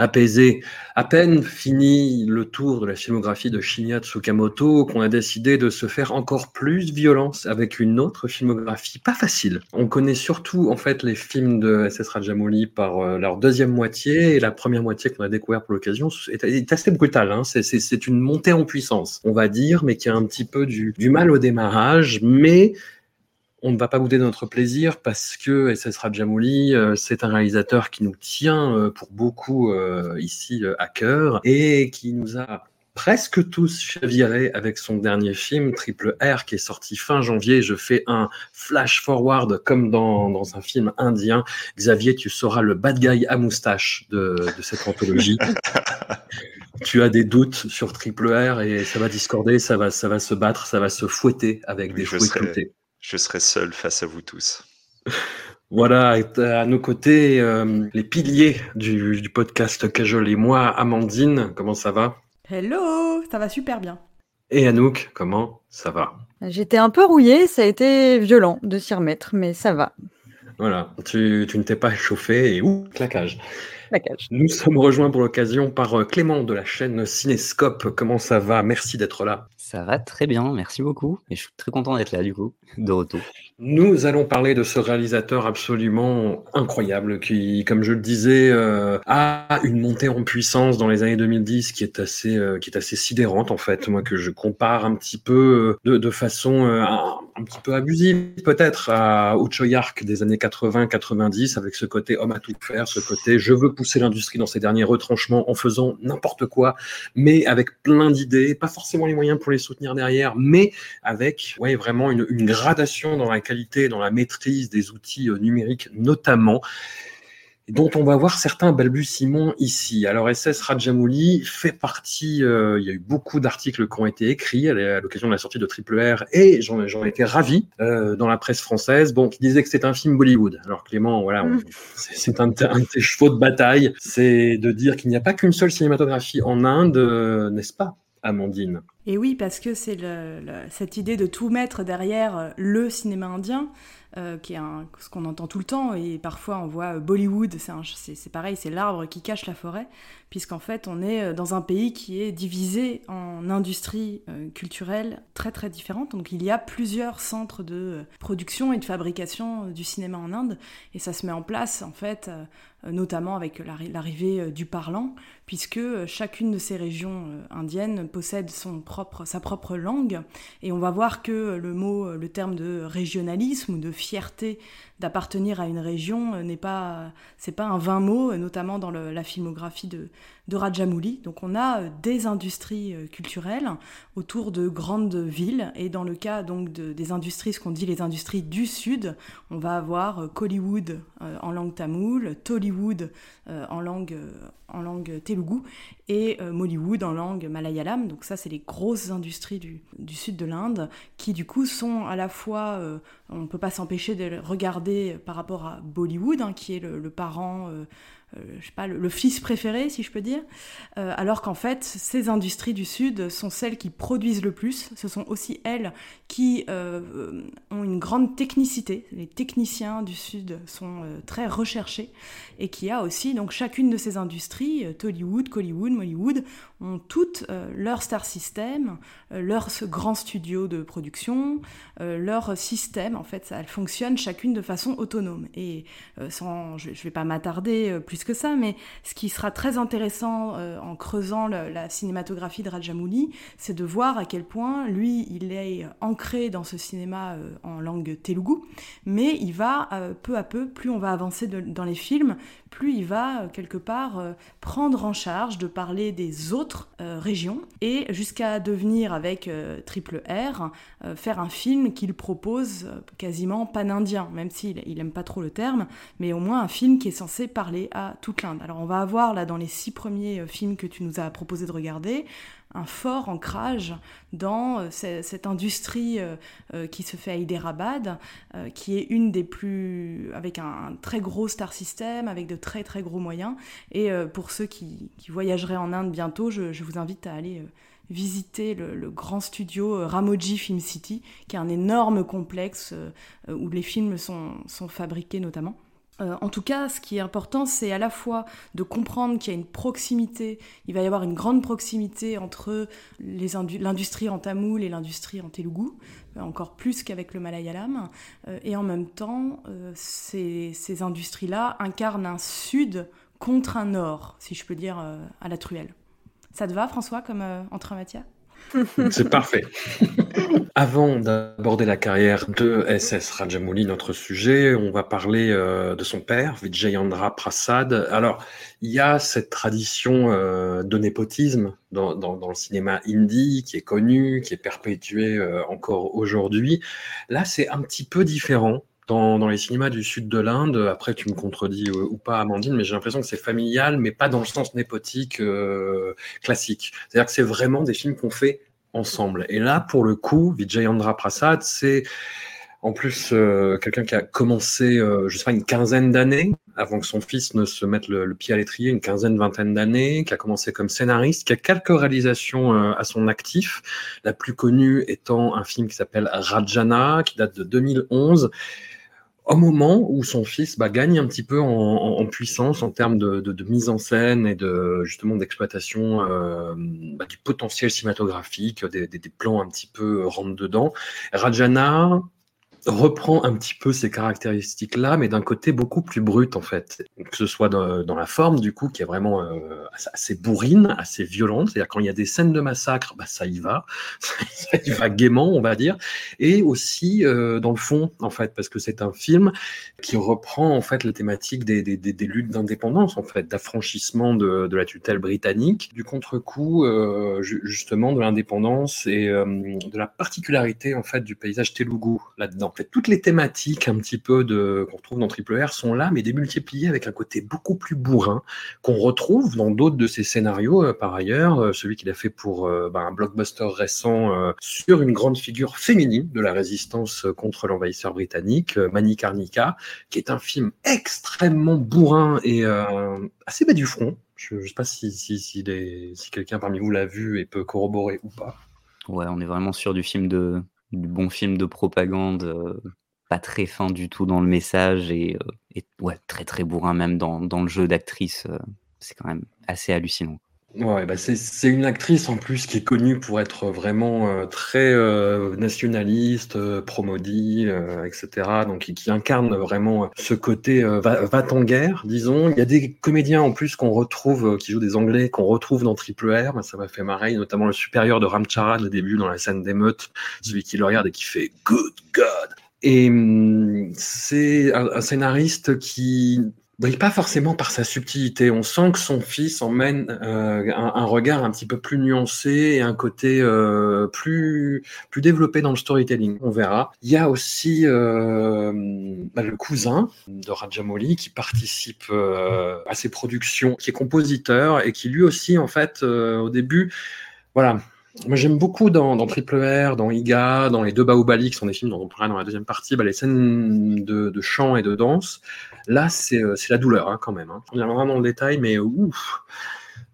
apaisée. À peine fini le tour de la filmographie de Shinya Tsukamoto qu'on a décidé de se faire encore plus violence avec une autre filmographie pas facile. On connaît surtout en fait les films de SS Rajamouli par euh, leur deuxième moitié et la première moitié qu'on a découvert pour l'occasion est, assez brutale. Hein. C'est une montée en puissance, on va dire, mais qui a un petit peu du, du mal au démarrage, mais on ne va pas bouder de notre plaisir parce que SS Rajamouli, euh, c'est un réalisateur qui nous tient euh, pour beaucoup euh, ici à cœur et qui nous a presque tous chavirés avec son dernier film, Triple R, qui est sorti fin janvier. Je fais un flash forward comme dans, dans un film indien. Xavier, tu seras le bad guy à moustache de, de cette anthologie. tu as des doutes sur Triple R et ça va discorder, ça va, ça va se battre, ça va se fouetter avec Oui, des fouets cloutés. Je serai seul face à vous tous. Voilà, à nos côtés, euh, les piliers du, du podcast Cajol et moi, Amandine, comment ça va? Hello, ça va super bien. Et Anouk, comment ça va? J'étais un peu rouillée, ça a été violent de s'y remettre, mais ça va. Voilà, tu, tu ne t'es pas échauffé et ouh, claquage. Nous sommes rejoints pour l'occasion par euh, Clément de la chaîne Cinéscope. Comment ça va? Merci d'être là. Ça va très bien, merci beaucoup. Et je suis très content d'être là, du coup, de retour. Nous allons parler de ce réalisateur absolument incroyable qui, comme je le disais, euh, a une montée en puissance dans les années 2010 qui est assez, euh, qui est assez sidérante en fait. Moi que je compare un petit peu euh, de, façon un, petit peu abusive peut-être à Uchoyark des années 80-90 avec ce côté homme à tout faire, ce côté je veux pousser l'industrie dans ses derniers retranchements en faisant n'importe quoi, mais avec plein d'idées, pas forcément les moyens pour les soutenir derrière, mais avec ouais, vraiment une, gradation dans la qualité, dans la maîtrise des outils euh, numériques notamment, dont on va voir certains balbutiements ici. Alors SS Rajamouli fait partie, euh, il y a eu beaucoup d'articles qui ont été écrits à l'occasion de la sortie de Triple R, et j'en j'en étais ravi euh, dans la presse française, bon, qui disait que c'était un film Bollywood. Alors Clément, voilà, c'est c'est un, un de tes chevaux de bataille, c'est de dire qu'il n'y a pas qu'une seule cinématographie en Inde, n'est-ce pas? Amandine. Et oui, parce que c'est cette idée de tout mettre derrière euh, le cinéma indien, euh, qui est ce qu'on entend tout le temps, et parfois on voit euh, Bollywood, c'est pareil, c'est l'arbre qui cache la forêt, puisqu'en fait on est euh, dans un pays qui est divisé en industries euh, culturelles très très différentes. Donc il y a plusieurs centres de euh, production et de fabrication du cinéma en Inde, et ça se met en place en fait, notamment avec l'arri- l'arrivée du parlant, puisque chacune de ces régions indiennes possède sa propre langue. Et on va voir que le mot, le terme de régionalisme ou de fierté d'appartenir à une région euh, n'est pas, c'est pas un vain mot, euh, notamment dans la filmographie de, de Rajamouli. Donc on a euh, des industries euh, culturelles autour de grandes villes. Et dans le cas donc de- des industries, ce qu'on dit les industries du sud, on va avoir euh, Kollywood en langue tamoule, Tollywood en langue en langue telugu et Mollywood en langue malayalam. Donc ça, c'est les grosses industries du, du sud de l'Inde qui du coup sont à la fois, on ne peut pas s'empêcher de regarder par rapport à Bollywood, hein, qui est le, parent, je sais pas, le, fils préféré, si je peux dire, Euh, alors qu'en fait, ces industries du sud sont celles qui produisent le plus. Ce sont aussi elles qui euh, euh, ont une grande technicité. Les techniciens du sud sont euh, très recherchés et qui a aussi donc chacune de ces industries, euh, Tollywood, Collywood, Mollywood, ont toutes euh, leur star system, euh, leur ce grand studio de production, euh, leur système. En fait, ça, elles fonctionnent chacune de façon autonome. Et euh, sans, je, je vais pas m'attarder euh, plus que ça, mais ce qui sera très intéressant euh, en creusant la cinématographie de Rajamouli, c'est de voir à quel point lui, il est ancré dans ce cinéma en langue telugu, mais il va peu à peu, plus on va avancer dans les films, plus il va quelque part prendre en charge de parler des autres régions et jusqu'à devenir avec Triple R faire un film qu'il propose quasiment pan-indien, même s'il il aime pas trop le terme, mais au moins un film qui est censé parler à toute l'Inde. Alors on va avoir là dans les six premiers euh, films que tu nous as proposé de regarder un fort ancrage dans euh, cette industrie euh, qui se fait à Hyderabad, qui est une des plus avec un, très gros star system, avec de très très gros moyens. Et pour ceux qui, voyageraient en Inde bientôt, je, vous invite à aller visiter le, grand studio Ramoji Film City, qui est un énorme complexe où les films sont, sont fabriqués notamment. Euh, en tout cas, ce qui est important, c'est à la fois de comprendre qu'il y a une proximité, il va y avoir une grande proximité entre l'industrie en tamoul et l'industrie en telugu, euh, encore plus qu'avec le malayalam, euh, et en même temps, ces, ces industries-là incarnent un sud contre un nord, si je peux dire, à la truelle. Ça te va, François, comme entre matière c'est parfait. Avant d'aborder la carrière de SS Rajamouli, notre sujet, on va parler euh, de son père, Vijayendra Prasad. Alors, il y a cette tradition euh, de népotisme dans, le cinéma indie qui est connue, qui est perpétuée euh, encore aujourd'hui. Là, c'est un petit peu différent dans, les cinémas du sud de l'Inde, après tu me contredis euh, ou pas Amandine, mais j'ai l'impression que c'est familial, mais pas dans le sens népotique euh, classique. C'est-à-dire que c'est vraiment des films qu'on fait ensemble. Et là, pour le coup, Vijayendra Prasad, c'est en plus euh, quelqu'un qui a commencé, je sais pas, une quinzaine d'années avant que son fils ne se mette le, pied à l'étrier, une quinzaine, vingtaine d'années, qui a commencé comme scénariste, qui a quelques réalisations à son actif, la plus connue étant un film qui s'appelle Rajana, qui date de 2011 au moment où son fils bah, gagne un petit peu en, puissance en termes de, mise en scène et de justement d'exploitation euh, bah, du potentiel cinématographique, des, plans un petit peu rentre dedans. Rajana reprend un petit peu ces caractéristiques-là, mais d'un côté beaucoup plus brut en fait. Que ce soit dans, la forme du coup, qui est vraiment euh, assez bourrine, assez violente. C'est-à-dire quand il y a des scènes de massacre, bah, ça y va, ça y va gaiement, on va dire. Et aussi euh, dans le fond, en fait, parce que c'est un film qui reprend en fait la thématique des, luttes d'indépendance, en fait, d'affranchissement de, de, la tutelle britannique, du contre-coup euh, justement de l'indépendance et de la particularité en fait du paysage telugu là-dedans. En fait, toutes les thématiques un petit peu de qu'on retrouve dans Triple R sont là, mais démultipliées avec un côté beaucoup plus bourrin qu'on retrouve dans d'autres de ses scénarios. Euh, par ailleurs, euh, celui qu'il a fait pour euh, ben, un blockbuster récent sur une grande figure féminine de la résistance contre l'envahisseur britannique, Mani Karnika, qui est un film extrêmement bourrin et assez bas du front. Je ne sais pas si, si, quelqu'un parmi vous l'a vu et peut corroborer ou pas. Ouais, on est vraiment sur du film de, du bon film de propagande, euh, pas très fin du tout dans le message et, euh, ouais, très très bourrin même dans, dans le jeu d'actrice. Euh, c'est quand même assez hallucinant. Ouais, bah c'est une actrice en plus qui est connue pour être vraiment euh, très euh, nationaliste, euh, promodie, etc. Donc qui, incarne vraiment ce côté va, va en guerre, disons. Il y a des comédiens en plus qu'on retrouve, qui jouent des Anglais, qu'on retrouve dans Triple R. ça m'a fait marrer, notamment le supérieur de Ramcharan au début dans la scène d'émeute, celui qui le regarde et qui fait Good God. Et hum, c'est un, scénariste qui brille pas forcément par sa subtilité. On sent que son fils emmène euh, un, regard un petit peu plus nuancé et un côté euh, plus plus développé dans le storytelling. On verra. Il y a aussi euh, bah, le cousin de Rajamouli qui participe à ses productions, qui est compositeur et qui lui aussi en fait au début, voilà, moi, j'aime beaucoup dans, Triple R, dans Iga, dans les deux Baobali, qui sont des films dont on parlera dans la deuxième partie, bah, les scènes de, de, chant et de danse. Là, c'est euh, la douleur, hein, quand même. Hein. On viendra dans le détail, mais ouf,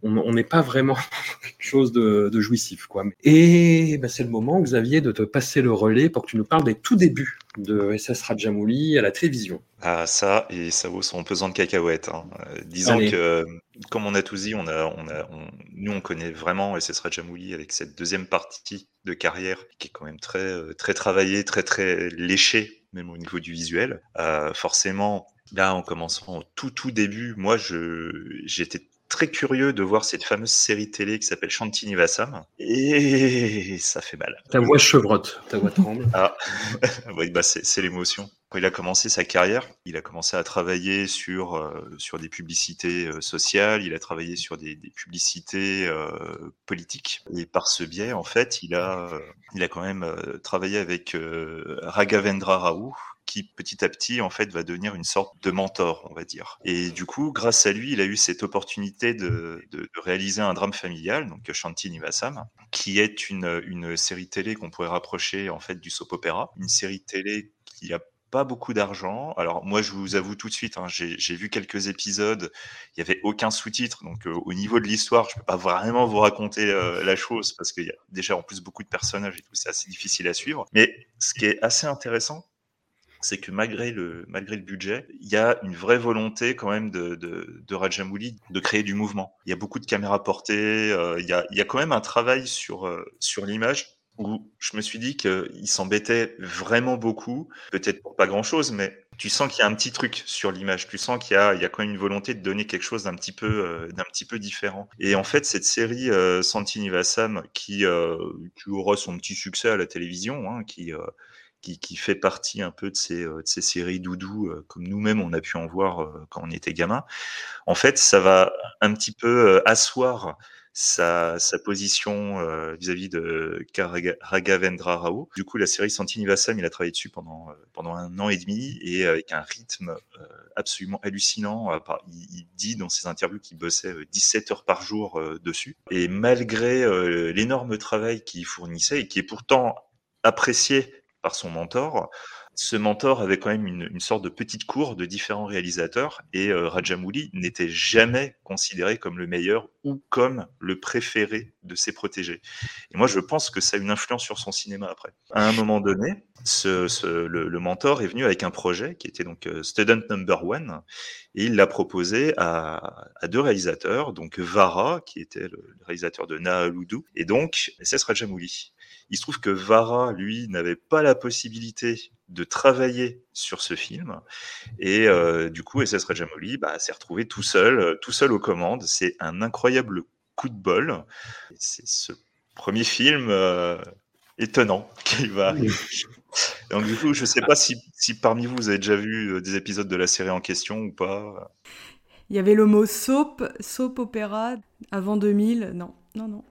on n'est pas vraiment quelque chose de, de jouissif. Quoi. Et bah, c'est le moment, Xavier, de te passer le relais pour que tu nous parles des tout débuts de SS Rajamouli à la télévision. Ah, ça, et ça vaut son pesant de cacahuètes. Hein. Euh, disons que, comme on a tous dit, on a, on a, nous, on connaît vraiment SS Rajamouli avec cette deuxième partie de carrière qui est quand même très, euh, très travaillée, très, très léchée, même au niveau du visuel. Euh, forcément, Là, en commençant au tout tout début, moi, je j'étais très curieux de voir cette fameuse série télé qui s'appelle Shanti Nivasam et ça fait mal. Ta voix chevrotte, ta voix tremble. Ah, oui, bah c'est l'émotion. Quand il a commencé sa carrière, il a commencé à travailler sur, euh, sur des publicités euh, sociales, il a travaillé sur des, des publicités euh, politiques. Et par ce biais, en fait, il a, euh, il a quand même euh, travaillé avec euh, Raghavendra Rao, qui petit à petit en fait va devenir une sorte de mentor, on va dire. Et du coup, grâce à lui, il a eu cette opportunité de, réaliser un drame familial, donc Shanti Nivasam, qui est une, série télé qu'on pourrait rapprocher en fait du soap opéra, une série télé qui a pas beaucoup d'argent. Alors moi, je vous avoue tout de suite, hein, j'ai vu quelques épisodes, il y avait aucun sous-titre, donc euh, au niveau de l'histoire, je peux pas vraiment vous raconter euh, la chose parce qu'il y a déjà en plus beaucoup de personnages et tout, c'est assez difficile à suivre. Mais ce qui est assez intéressant, c'est que malgré le, malgré le budget, il y a une vraie volonté quand même de, de, Rajamouli de créer du mouvement. Il y a beaucoup de caméras portées, euh, il, y a, il y a quand même un travail sur, euh, sur l'image où je me suis dit qu'il s'embêtait vraiment beaucoup, peut-être pour pas grand-chose, mais tu sens qu'il y a un petit truc sur l'image, tu sens qu'il y a, il y a quand même une volonté de donner quelque chose d'un petit peu, euh, d'un petit peu différent. Et en fait, cette série Santini Vassam, qui, aura son petit succès à la télévision, hein, qui, qui, fait partie un peu de ces, euh, séries doudou, euh, comme nous-mêmes on a pu en voir euh, quand on était gamin, en fait, ça va un petit peu asseoir sa, position euh, vis-à-vis de Raghavendra Rao. Du coup, la série Santini Vassam, il a travaillé dessus pendant, pendant un an et demi et avec un rythme absolument hallucinant. Il, dit dans ses interviews qu'il bossait 17 heures par jour dessus. Et malgré l'énorme travail qu'il fournissait et qui est pourtant apprécié par son mentor, ce mentor avait quand même une, sorte de petite cour de différents réalisateurs et euh, Rajamouli n'était jamais considéré comme le meilleur ou comme le préféré de ses protégés. Et moi, je pense que ça a une influence sur son cinéma après. À un moment donné, ce, le, le, mentor est venu avec un projet qui était donc euh, Student Number One et il l'a proposé à, deux réalisateurs, donc Vara, qui était le, réalisateur de Naaludu, et donc SS Rajamouli. Il se trouve que Vara, lui, n'avait pas la possibilité de travailler sur ce film. Et euh, du coup, SS Rajamouli bah, s'est retrouvé tout seul, euh, tout seul aux commandes. C'est un incroyable coup de bol. C'est ce premier film euh, étonnant qui va. Donc du coup, je ne sais pas si, si, parmi vous, vous avez déjà vu des épisodes de la série en question ou pas. Il y avait le mot soap, soap opéra avant 2000. Non, non, non.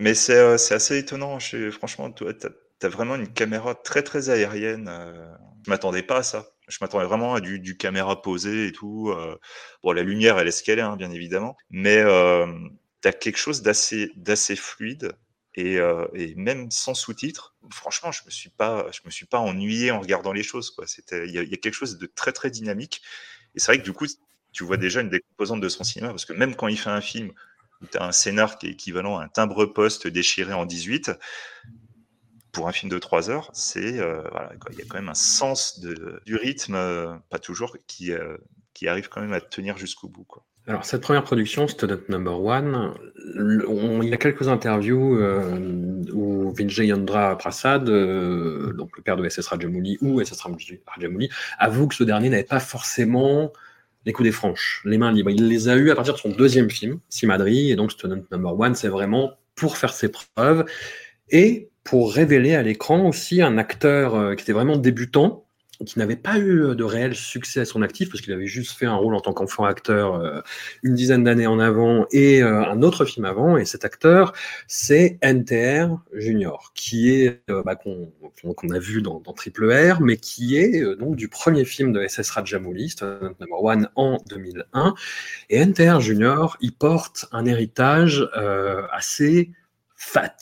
Mais c'est euh, assez étonnant. Franchement, tu as, vraiment une caméra très très aérienne. Euh, je m'attendais pas à ça. Je m'attendais vraiment à du, caméra posé et tout. Euh, bon, la lumière, elle est ce qu'elle est, hein, bien évidemment. Mais euh, tu as quelque chose d'assez fluide. Et, euh, et, même sans sous-titres, franchement, je me me suis pas ennuyé en regardant les choses. Il y, y, a quelque chose de très très dynamique. Et c'est vrai que du coup, tu vois déjà une des composantes de son cinéma, parce que même quand il fait un film tu un scénar qui est équivalent à un timbre-poste déchiré en 18. Pour un film de 3 heures, c'est euh, il y a quand même un sens du rythme, euh, pas toujours, qui, euh, qui arrive quand même à tenir jusqu'au bout. Alors, cette première production, Student Number One, on, il y a quelques interviews où Vijayendra Prasad, donc le père de SS Rajamouli ou SS Rajamouli, avoue que ce dernier n'avait pas forcément les coups des franches, les mains libres. Il les a eus à partir de son deuxième film, Simadri, et donc Student Number One, c'est vraiment pour faire ses preuves et pour révéler à l'écran aussi un acteur euh, qui était vraiment débutant, qui n'avait pas eu de réel succès à son actif, parce qu'il avait juste fait un rôle en tant qu'enfant acteur euh, une dizaine d'années en avant et euh, un autre film avant. Et cet acteur, c'est NTR Junior, qui est euh, bah, qu'on qu a vu dans, Triple R, mais qui est euh, donc du premier film de SS Rajamouli, Number One, en 2001. Et NTR Junior, il porte un héritage euh, assez fat,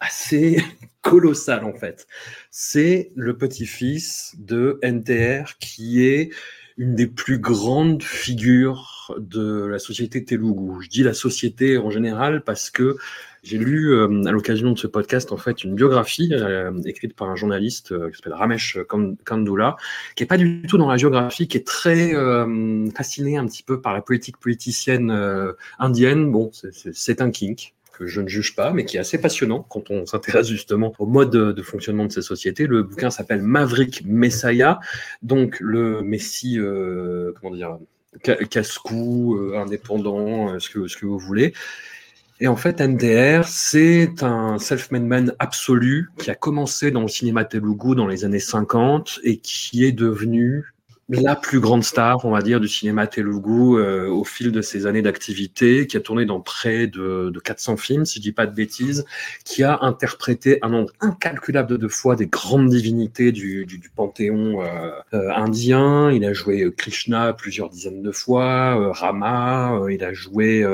assez colossal en fait. C'est le petit-fils de NTR qui est une des plus grandes figures de la société Telugu. Je dis la société en général parce que j'ai lu euh, à l'occasion de ce podcast en fait une biographie euh, écrite par un journaliste euh, qui s'appelle Ramesh Kandula, qui est pas du tout dans la géographie, qui est très fasciné un petit peu par la politique politicienne indienne. Bon, c'est un kink que je ne juge pas, mais qui est assez passionnant quand on s'intéresse justement au mode de, fonctionnement de ces sociétés. Le bouquin s'appelle Maverick Messiah, donc le Messie, euh, comment dire, casse-cou, euh, indépendant, ce, que, ce que vous voulez. Et en fait, NDR, c'est un self-made man absolu qui a commencé dans le cinéma telugu dans les années 50 et qui est devenu la plus grande star, on va dire, du cinéma telugu euh, au fil de ses années d'activité, qui a tourné dans près de, de, 400 films, si je dis pas de bêtises, qui a interprété un nombre incalculable de fois des grandes divinités du, du, du panthéon euh, euh, indien. Il a joué Krishna plusieurs dizaines de fois, Rama, il a joué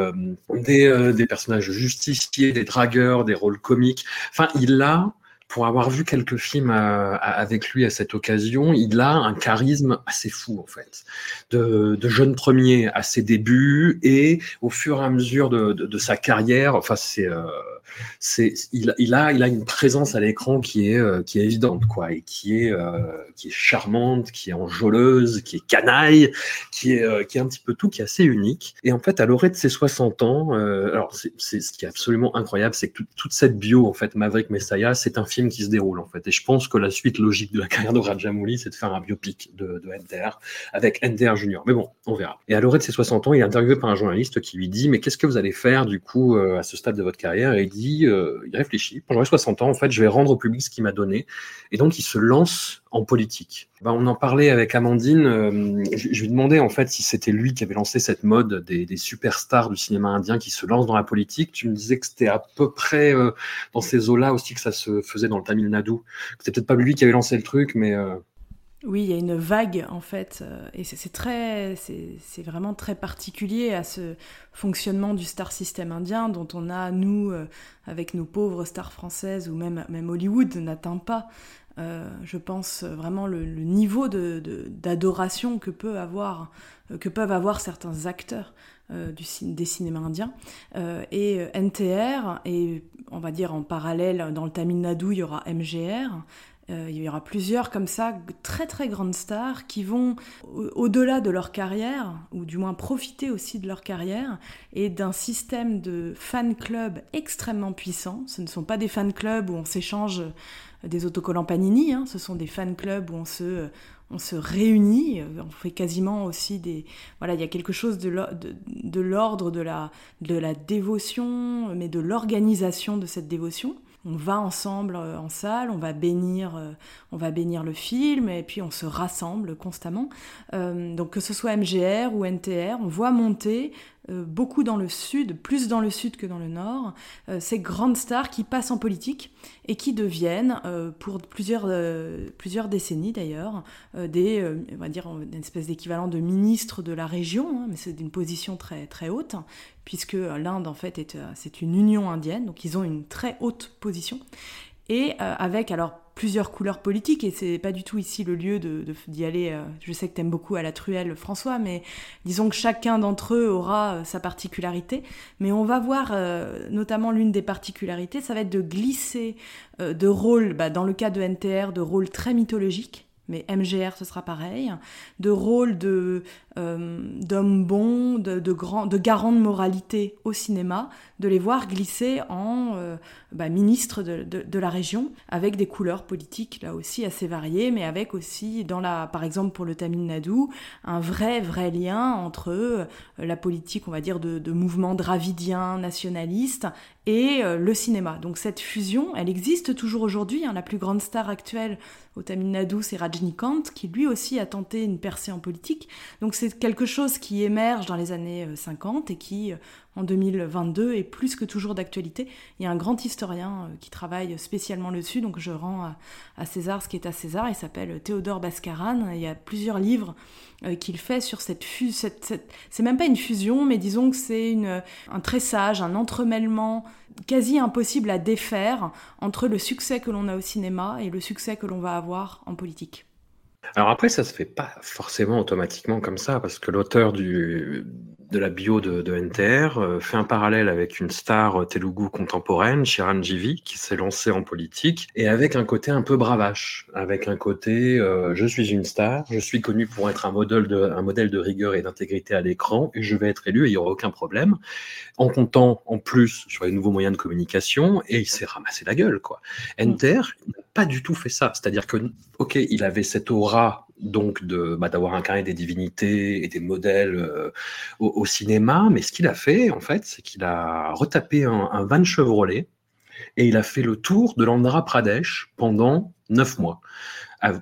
des, des personnages justiciers, des dragueurs, des rôles comiques. Enfin, il a pour avoir vu quelques films euh, avec lui à cette occasion, il a un charisme assez fou en fait, de, jeune premier à ses débuts et au fur et à mesure de, sa carrière. Enfin, c'est euh, c'est il, a il a une présence à l'écran qui est euh, qui est évidente quoi et qui est qui est charmante, qui est enjôleuse, qui est canaille, qui est qui est un petit peu tout, qui est assez unique. Et en fait, à l'orée de ses 60 ans, alors c'est ce qui est absolument incroyable, c'est que toute cette bio en fait Maverick Messiah, c'est un film qui se déroule en fait. Et je pense que la suite logique de la carrière de Rajamouli, c'est de faire un biopic de, de NTR avec NTR Junior. Mais bon, on verra. Et à l'orée de ses 60 ans, il est interviewé par un journaliste qui lui dit mais qu'est-ce que vous allez faire du coup à ce stade de votre carrière? Et il dit euh, il réfléchit. Quand j'aurai 60 ans, en fait, je vais rendre au public ce qu'il m'a donné. Et donc, il se lance en politique. Ben, on en parlait avec Amandine. Euh, je, lui demandais en fait si c'était lui qui avait lancé cette mode des, superstars du cinéma indien qui se lancent dans la politique. Tu me disais que c'était à peu près euh, dans ces eaux-là aussi que ça se faisait dans le Tamil Nadu. C'était peut-être pas lui qui avait lancé le truc, mais oui, il y a une vague en fait, euh, et c'est très, c'est vraiment très particulier à ce fonctionnement du star system indien dont on a nous, euh, avec nos pauvres stars françaises ou même même Hollywood n'atteint pas, euh, je pense vraiment le, niveau de d'adoration que peut avoir, que peuvent avoir certains acteurs. Du, des cinémas indiens et NTR et on va dire en parallèle dans le Tamil Nadu il y aura MGR euh, il y aura plusieurs comme ça, très très grandes stars qui vont au-delà de leur carrière, ou du moins profiter aussi de leur carrière, et d'un système de fan club extrêmement puissant. Ce ne sont pas des fan clubs où on s'échange des autocollants Panini, hein. ce sont des fan clubs où on se, on se réunit, on fait quasiment aussi des... Voilà, il y a quelque chose de l'ordre de la, de la dévotion, mais de l'organisation de cette dévotion on va ensemble euh, en salle, on va bénir, euh, on va bénir le film et puis on se rassemble constamment. Euh, donc que ce soit MGR ou NTR, on voit monter beaucoup dans le sud, plus dans le sud que dans le nord, ces grandes stars qui passent en politique et qui deviennent, pour plusieurs, plusieurs décennies d'ailleurs, des, on va dire, une espèce d'équivalent de ministre de la région, hein, mais c'est d'une position très, haute, puisque l'Inde en fait est euh, c'est une union indienne, donc ils ont une très haute position. Et euh, avec alors plusieurs couleurs politiques et c'est pas du tout ici le lieu d'y aller. Euh, je sais que t'aimes beaucoup à la truelle François, mais disons que chacun d'entre eux aura sa particularité. Mais on va voir notamment l'une des particularités, ça va être de glisser de rôles, bah, dans le cas de NTR, de rôles très mythologiques mais MGR ce sera pareil, de rôle de euh, d'hommes bons, de, de, de garants de moralité au cinéma, de les voir glisser en euh, bah, ministre de, la région, avec des couleurs politiques là aussi assez variées, mais avec aussi, dans la, par exemple pour le Tamil Nadu, un vrai vrai lien entre euh, la politique, on va dire, de, de mouvement dravidien, nationaliste, et euh, le cinéma. Donc cette fusion, elle existe toujours aujourd'hui. Hein. La plus grande star actuelle au Tamil Nadu, c'est Rajnikant, qui lui aussi a tenté une percée en politique. Donc c'est quelque chose qui émerge dans les années 50 euh, et qui, euh, en 2022, est plus que toujours d'actualité. Il y a un grand historien qui travaille spécialement dessus, donc je rends à, César ce qui est à César. Il s'appelle Théodore Bascaran. Il y a plusieurs livres qu'il fait sur cette fusion. C'est même pas une fusion, mais disons que c'est un tressage, un entremêlement quasi impossible à défaire entre le succès que l'on a au cinéma et le succès que l'on va avoir en politique. Alors après, ça se fait pas forcément automatiquement comme ça, parce que l'auteur de la bio de, de NTR euh, fait un parallèle avec une star telugu contemporaine, Chiranjeevi, qui s'est lancée en politique, et avec un côté un peu bravache, avec un côté euh, je suis une star, je suis connu pour être un modèle de, un modèle de rigueur et d'intégrité à l'écran, et je vais être élu et il n'y aura aucun problème, en comptant en plus sur les nouveaux moyens de communication, et il s'est ramassé la gueule, quoi. NTR du tout fait ça, c'est-à-dire que, ok, il avait cette aura donc de bah, d'avoir incarné des divinités et des modèles euh, au, au, cinéma. Mais ce qu'il a fait, en fait, c'est qu'il a retapé un, un, van Chevrolet et il a fait le tour de l'Andhra Pradesh pendant neuf mois.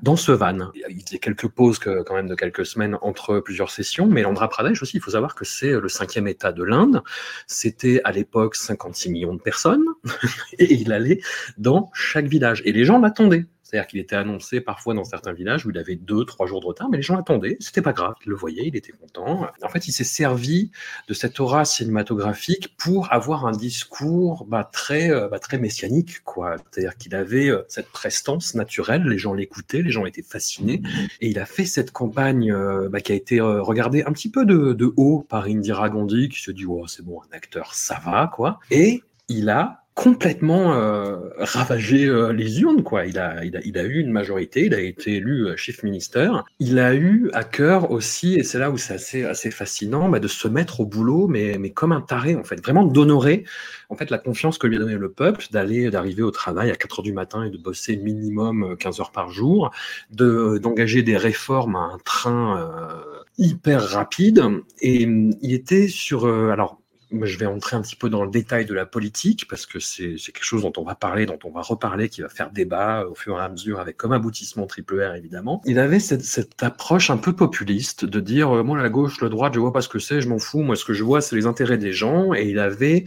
Dans ce van, il faisait quelques pauses que, quand même de quelques semaines entre plusieurs sessions, mais l'Andhra Pradesh aussi, il faut savoir que c'est le cinquième État de l'Inde. C'était à l'époque 56 millions de personnes, et il allait dans chaque village. Et les gens l'attendaient. C'est-à-dire qu'il était annoncé parfois dans certains villages où il avait deux, trois jours de retard, mais les gens attendaient, c'était pas grave, ils le voyaient, il était content. En fait, il s'est servi de cette aura cinématographique pour avoir un discours bah, très, euh, bah, très messianique, quoi. C'est-à-dire qu'il avait euh, cette prestance naturelle, les gens l'écoutaient, les gens étaient fascinés, et il a fait cette campagne euh, bah, qui a été regardée un petit peu de, de haut par Indira Gandhi, qui se dit, oh, c'est bon, un acteur, ça va, quoi. Et il a complètement euh, ravagé euh, les urnes. Quoi. Il, a, il, a, il a eu une majorité, il a été élu euh, chief minister. Il a eu à cœur aussi, et c'est là où c'est assez, assez fascinant, bah, de se mettre au boulot, mais, mais comme un taré, en fait. Vraiment d'honorer en fait, la confiance que lui a donné le peuple, d'aller, d'arriver au travail à 4 heures du matin et de bosser minimum 15 heures par jour, de, d'engager des réformes à un train euh, hyper rapide. Et il était sur... alors, je vais entrer un petit peu dans le détail de la politique parce que c'est quelque chose dont on va parler, dont on va reparler, qui va faire débat au fur et à mesure avec comme aboutissement triple R évidemment. Il avait cette, cette approche un peu populiste de dire euh, moi la gauche, la droite, je vois pas ce que c'est, je m'en fous, moi ce que je vois c'est les intérêts des gens et il avait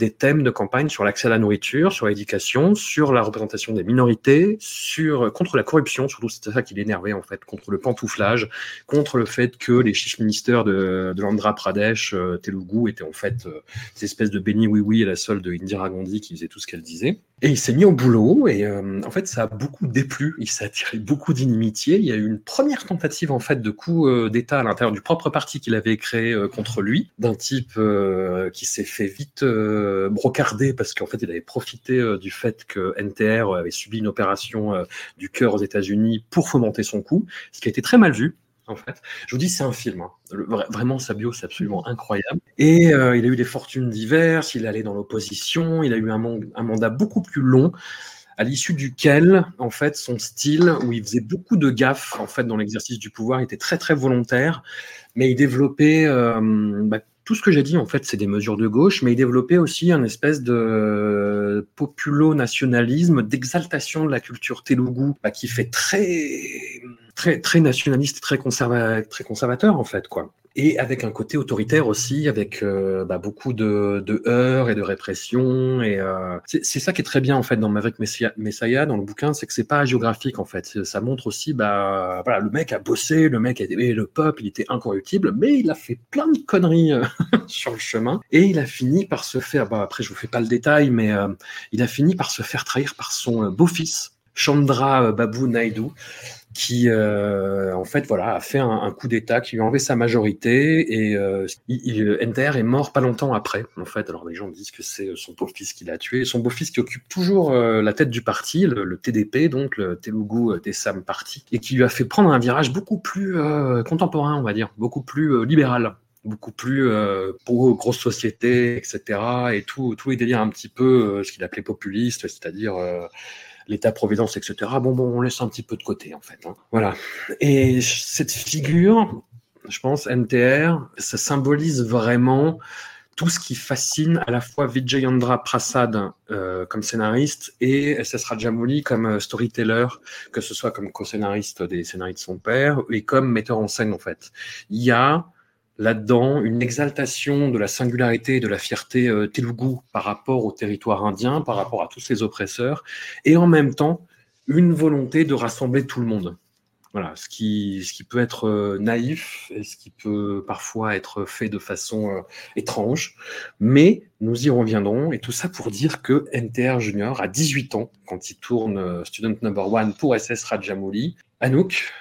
des thèmes de campagne sur l'accès à la nourriture, sur l'éducation, sur la représentation des minorités, sur contre la corruption, surtout c'était ça qui l'énervait en fait, contre le pantouflage, contre le fait que les chief ministers de, l'Andhra Pradesh, euh, Telugu, étaient en fait euh, ces espèces de béni oui oui à la solde de Indira Gandhi qui faisait tout ce qu'elle disait. Et il s'est mis au boulot et euh, en fait ça a beaucoup déplu, il s'est attiré beaucoup d'inimitié. Il y a eu une première tentative en fait de coup euh, d'État à l'intérieur du propre parti qu'il avait créé euh, contre lui, d'un type euh, qui s'est fait vite euh, brocarder parce qu'en fait il avait profité euh, du fait que NTR avait subi une opération euh, du cœur aux États-Unis pour fomenter son coup, ce qui a été très mal vu en fait. Je vous dis, c'est un film. Hein. Le, vraiment, sa bio, c'est absolument incroyable. Et euh, il a eu des fortunes diverses, il allait dans l'opposition, il a eu un, un, mandat beaucoup plus long, à l'issue duquel, en fait, son style, où il faisait beaucoup de gaffes, en fait, dans l'exercice du pouvoir, était très, très volontaire, mais il développait... Euh, bah, tout ce que j'ai dit, en fait, c'est des mesures de gauche, mais il développait aussi un espèce de populo-nationalisme, d'exaltation de la culture telugu, bah, qui fait très, très, nationaliste, très, conserva très conservateur, en fait, quoi. Et avec un côté autoritaire aussi, avec euh, bah, beaucoup de, de heurts et de répression. Et euh, c'est ça qui est très bien en fait dans Maverick Messiah, dans le bouquin, c'est que c'est pas géographique en fait. Ça montre aussi, bah voilà, le mec a bossé, le mec a été, le peuple, il était incorruptible, mais il a fait plein de conneries euh, sur le chemin. Et il a fini par se faire, bah après je vous fais pas le détail, mais il a fini par se faire trahir par son beau-fils, Chandra Babu Naidu qui euh, en fait voilà a fait un, coup d'État qui lui a enlevé sa majorité et euh, il, est mort pas longtemps après en fait alors les gens disent que c'est son beau-fils qui l'a tué son beau-fils qui occupe toujours euh, la tête du parti le, TDP donc le Telugu Desam Party et qui lui a fait prendre un virage beaucoup plus euh, contemporain on va dire beaucoup plus euh, libéral beaucoup plus euh, pour grosse société, etc. Et tout, tous les délires un petit peu euh, ce qu'il appelait populiste, c'est-à-dire euh, l'État-providence, etc. Bon, bon, on laisse un petit peu de côté, en fait. Hein. Voilà. Et cette figure, je pense, NTR, ça symbolise vraiment tout ce qui fascine à la fois Vijayendra Prasad euh, comme scénariste et SS Rajamouli comme euh, storyteller, que ce soit comme co-scénariste des scénarios de son père et comme metteur en scène, en fait. Il y a là-dedans une exaltation de la singularité et de la fierté euh, telugu par rapport au territoire indien, par rapport à tous ses oppresseurs, et en même temps une volonté de rassembler tout le monde. Voilà, ce qui, ce qui peut être euh, naïf et ce qui peut parfois être fait de façon euh, étrange, mais nous y reviendrons, et tout ça pour dire que NTR Junior a 18 ans quand il tourne euh, Student Number One pour SS Rajamouli. Anouk,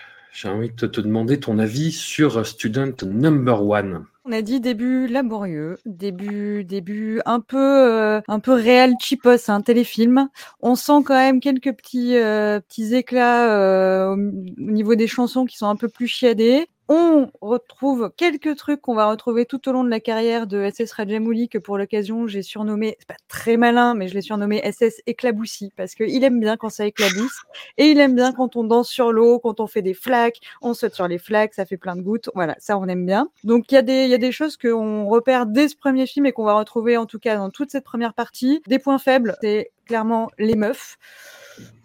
j'ai envie de te demander ton avis sur Student Number One. On a dit début laborieux, début, début un peu, euh, un peu réel cheapos, un téléfilm. On sent quand même quelques petits, euh, petits éclats euh, au, au niveau des chansons qui sont un peu plus chiadées. On retrouve quelques trucs qu'on va retrouver tout au long de la carrière de SS Rajamouli que pour l'occasion j'ai surnommé, c'est pas très malin, mais je l'ai surnommé SS éclaboussi parce qu'il aime bien quand ça éclabousse et il aime bien quand on danse sur l'eau, quand on fait des flaques, on saute sur les flaques, ça fait plein de gouttes. Voilà, ça on aime bien. Donc il y a des, y a des choses qu'on repère dès ce premier film et qu'on va retrouver en tout cas dans toute cette première partie. Des points faibles, c'est clairement les meufs.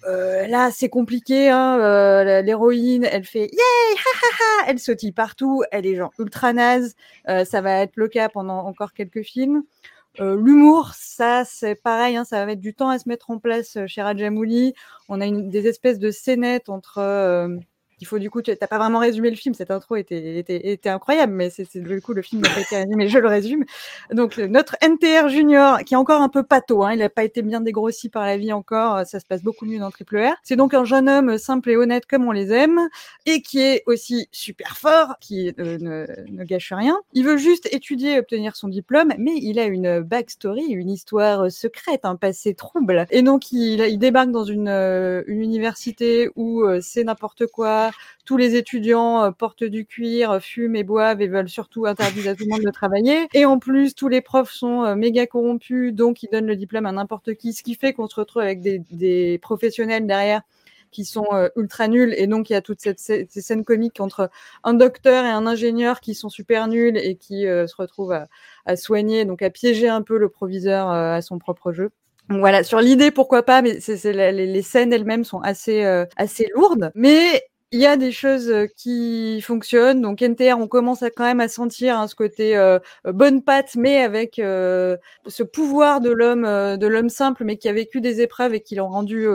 Euh, là, c'est compliqué. Hein, euh, L'héroïne, elle fait yay, ha, elle sautille partout. Elle est genre ultra naze. Euh, ça va être le cas pendant encore quelques films. Euh, L'humour, ça c'est pareil, hein, ça va mettre du temps à se mettre en place chez Rajamouli. On a une, des espèces de scénettes entre il faut du coup, tu n'as pas vraiment résumé le film, cette intro était, était, était incroyable, mais c'est du coup le film n'a pas été résumé, je le résume. Donc notre NTR Junior, qui est encore un peu pâteau, hein, il n'a pas été bien dégrossi par la vie encore, ça se passe beaucoup mieux dans Triple R. C'est donc un jeune homme simple et honnête comme on les aime, et qui est aussi super fort, qui euh, ne, ne, gâche rien. Il veut juste étudier et obtenir son diplôme, mais il a une backstory, une histoire secrète, un passé trouble. Et donc il, il débarque dans une, euh, une université où euh, c'est n'importe quoi, tous les étudiants euh, portent du cuir, euh, fument et boivent et veulent surtout interdire à tout le monde de travailler. Et en plus, tous les profs sont euh, méga corrompus, donc ils donnent le diplôme à n'importe qui, ce qui fait qu'on se retrouve avec des, professionnels derrière qui sont ultra nuls et donc il y a toute cette, cette, cette, scène comique entre un docteur et un ingénieur qui sont super nuls et qui se retrouvent à, soigner donc à piéger un peu le proviseur à son propre jeu. Voilà sur l'idée pourquoi pas mais les, scènes elles-mêmes sont assez assez lourdes mais il y a des choses qui fonctionnent. Donc NTR, on commence à quand même à sentir hein, ce côté euh, bonne patte, mais avec euh, ce pouvoir de l'homme, euh, de l'homme simple, mais qui a vécu des épreuves et qui l'ont rendu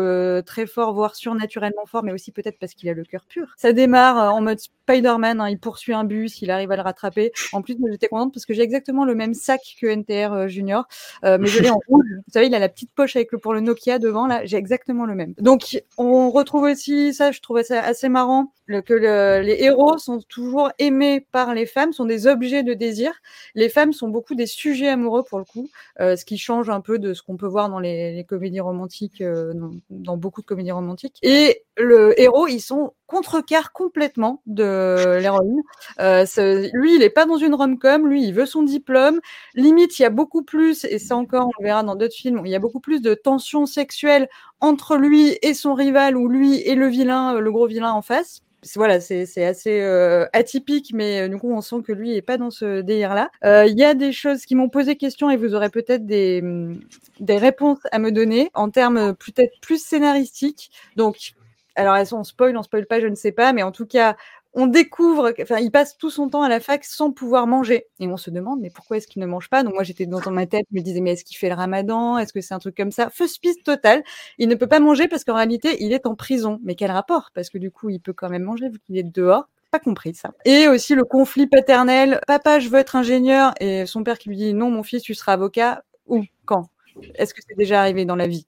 très fort, voire surnaturellement fort, mais aussi peut-être parce qu'il a le cœur pur. Ça démarre en mode Spider-Man, hein, il poursuit un bus, il arrive à le rattraper. En plus, j'étais contente parce que j'ai exactement le même sac que NTR Junior, mais je l'ai en rouge. Vous savez, il a la petite poche avec le pour le Nokia devant là, j'ai exactement le même. Donc on retrouve aussi ça, je trouvais ça assez marrant que le, les héros sont toujours aimés par les femmes, sont des objets de désir. Les femmes sont beaucoup des sujets amoureux pour le coup, euh, ce qui change un peu de ce qu'on peut voir dans les, les comédies romantiques, euh, dans, dans, beaucoup de comédies romantiques. Et le héros, ils sont contrecarre complètement de l'héroïne. Euh, lui, il est pas dans une rom-com, lui, il veut son diplôme. Limite, il y a beaucoup plus, et ça encore, on le verra dans d'autres films, il y a beaucoup plus de tensions sexuelles entre lui et son rival, ou lui et le vilain, le gros vilain en face voilà, c'est assez euh, atypique, mais euh, du coup, on sent que lui est pas dans ce délire-là. Euh, il y a des choses qui m'ont posé question et vous aurez peut-être des, mm, des réponses à me donner en termes peut-être plus scénaristiques. Donc, alors, elles sont spoil, on spoil pas, je ne sais pas, mais en tout cas, on découvre, enfin, il passe tout son temps à la fac sans pouvoir manger. Et on se demande, mais pourquoi est-ce qu'il ne mange pas? Donc moi, j'étais dans ma tête, je me disais, mais est-ce qu'il fait le ramadan? Est-ce que c'est un truc comme ça? Fausse totale. Il ne peut pas manger parce qu'en réalité, il est en prison. Mais quel rapport? Parce que du coup, il peut quand même manger vu qu'il est dehors pas compris ça. Et aussi le conflit paternel. Papa, je veux être ingénieur. Et son père qui lui dit non, mon fils, tu seras avocat. Ou quand? Est-ce que c'est déjà arrivé dans la vie?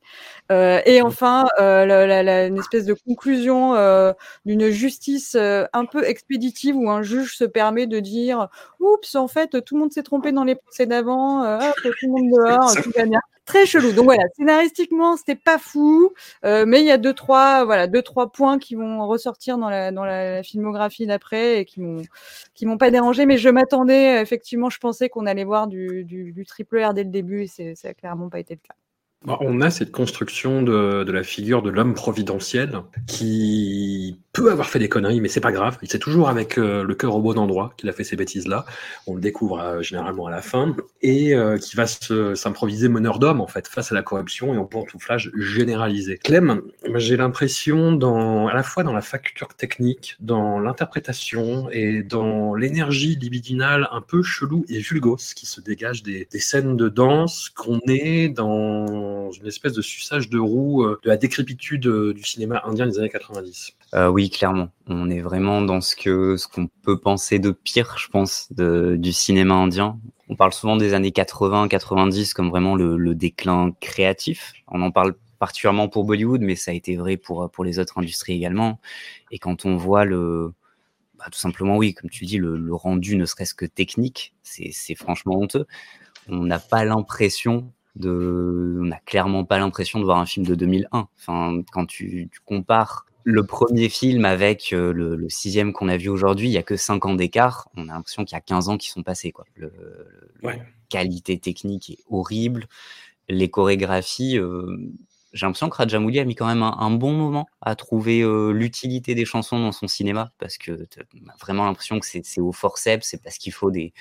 Euh, Et enfin, euh, la, la, la, une espèce de conclusion euh, d'une justice euh, un peu expéditive où un juge se permet de dire Oups, en fait, tout le monde s'est trompé dans les procès d'avant, euh, tout le monde dehors, tout bien. Très chelou. Donc voilà, scénaristiquement, c'était pas fou, euh, mais il y a deux trois, voilà, deux trois points qui vont ressortir dans la dans la, filmographie d'après et qui m'ont qui m'ont pas dérangé. Mais je m'attendais, effectivement, je pensais qu'on allait voir du, du, triple R dès le début et c'est ça a clairement pas été le cas. Bah, on a cette construction de, la figure de l'homme providentiel qui peut avoir fait des conneries, mais c'est pas grave. C'est toujours avec euh, le cœur au bon endroit qu'il a fait ces bêtises-là. On le découvre euh, généralement à la fin et euh, qui va s'improviser meneur d'homme en fait face à la corruption et au pantouflage généralisé. Clem, j'ai l'impression à la fois dans la facture technique, dans l'interprétation et dans l'énergie libidinale un peu chelou et vulgose qui se dégage des scènes de danse qu'on est dans une espèce de suçage de roue euh, de la décrépitude euh, du cinéma indien des années 90. Euh, oui, clairement. On est vraiment dans ce que ce qu'on peut penser de pire, je pense, de, du cinéma indien. On parle souvent des années 80, 90 comme vraiment le, le déclin créatif. On en parle particulièrement pour Bollywood, mais ça a été vrai pour, pour les autres industries également. Et quand on voit le, bah, tout simplement, oui, comme tu dis, le, le rendu ne serait-ce que technique, c'est franchement honteux. On n'a pas l'impression de, on n'a clairement pas l'impression de voir un film de 2001. Enfin, quand tu, tu compares le premier film avec euh, le, le, sixième qu'on a vu aujourd'hui, il y a que 5 ans d'écart. On a l'impression qu'il y a 15 ans qui sont passés. Quoi. Le, Ouais. La qualité technique est horrible. Les chorégraphies, euh, j'ai l'impression que Rajamouli a mis quand même un, un bon moment à trouver euh, l'utilité des chansons dans son cinéma, parce que on a vraiment l'impression que c'est au forceps, c'est parce qu'il faut des,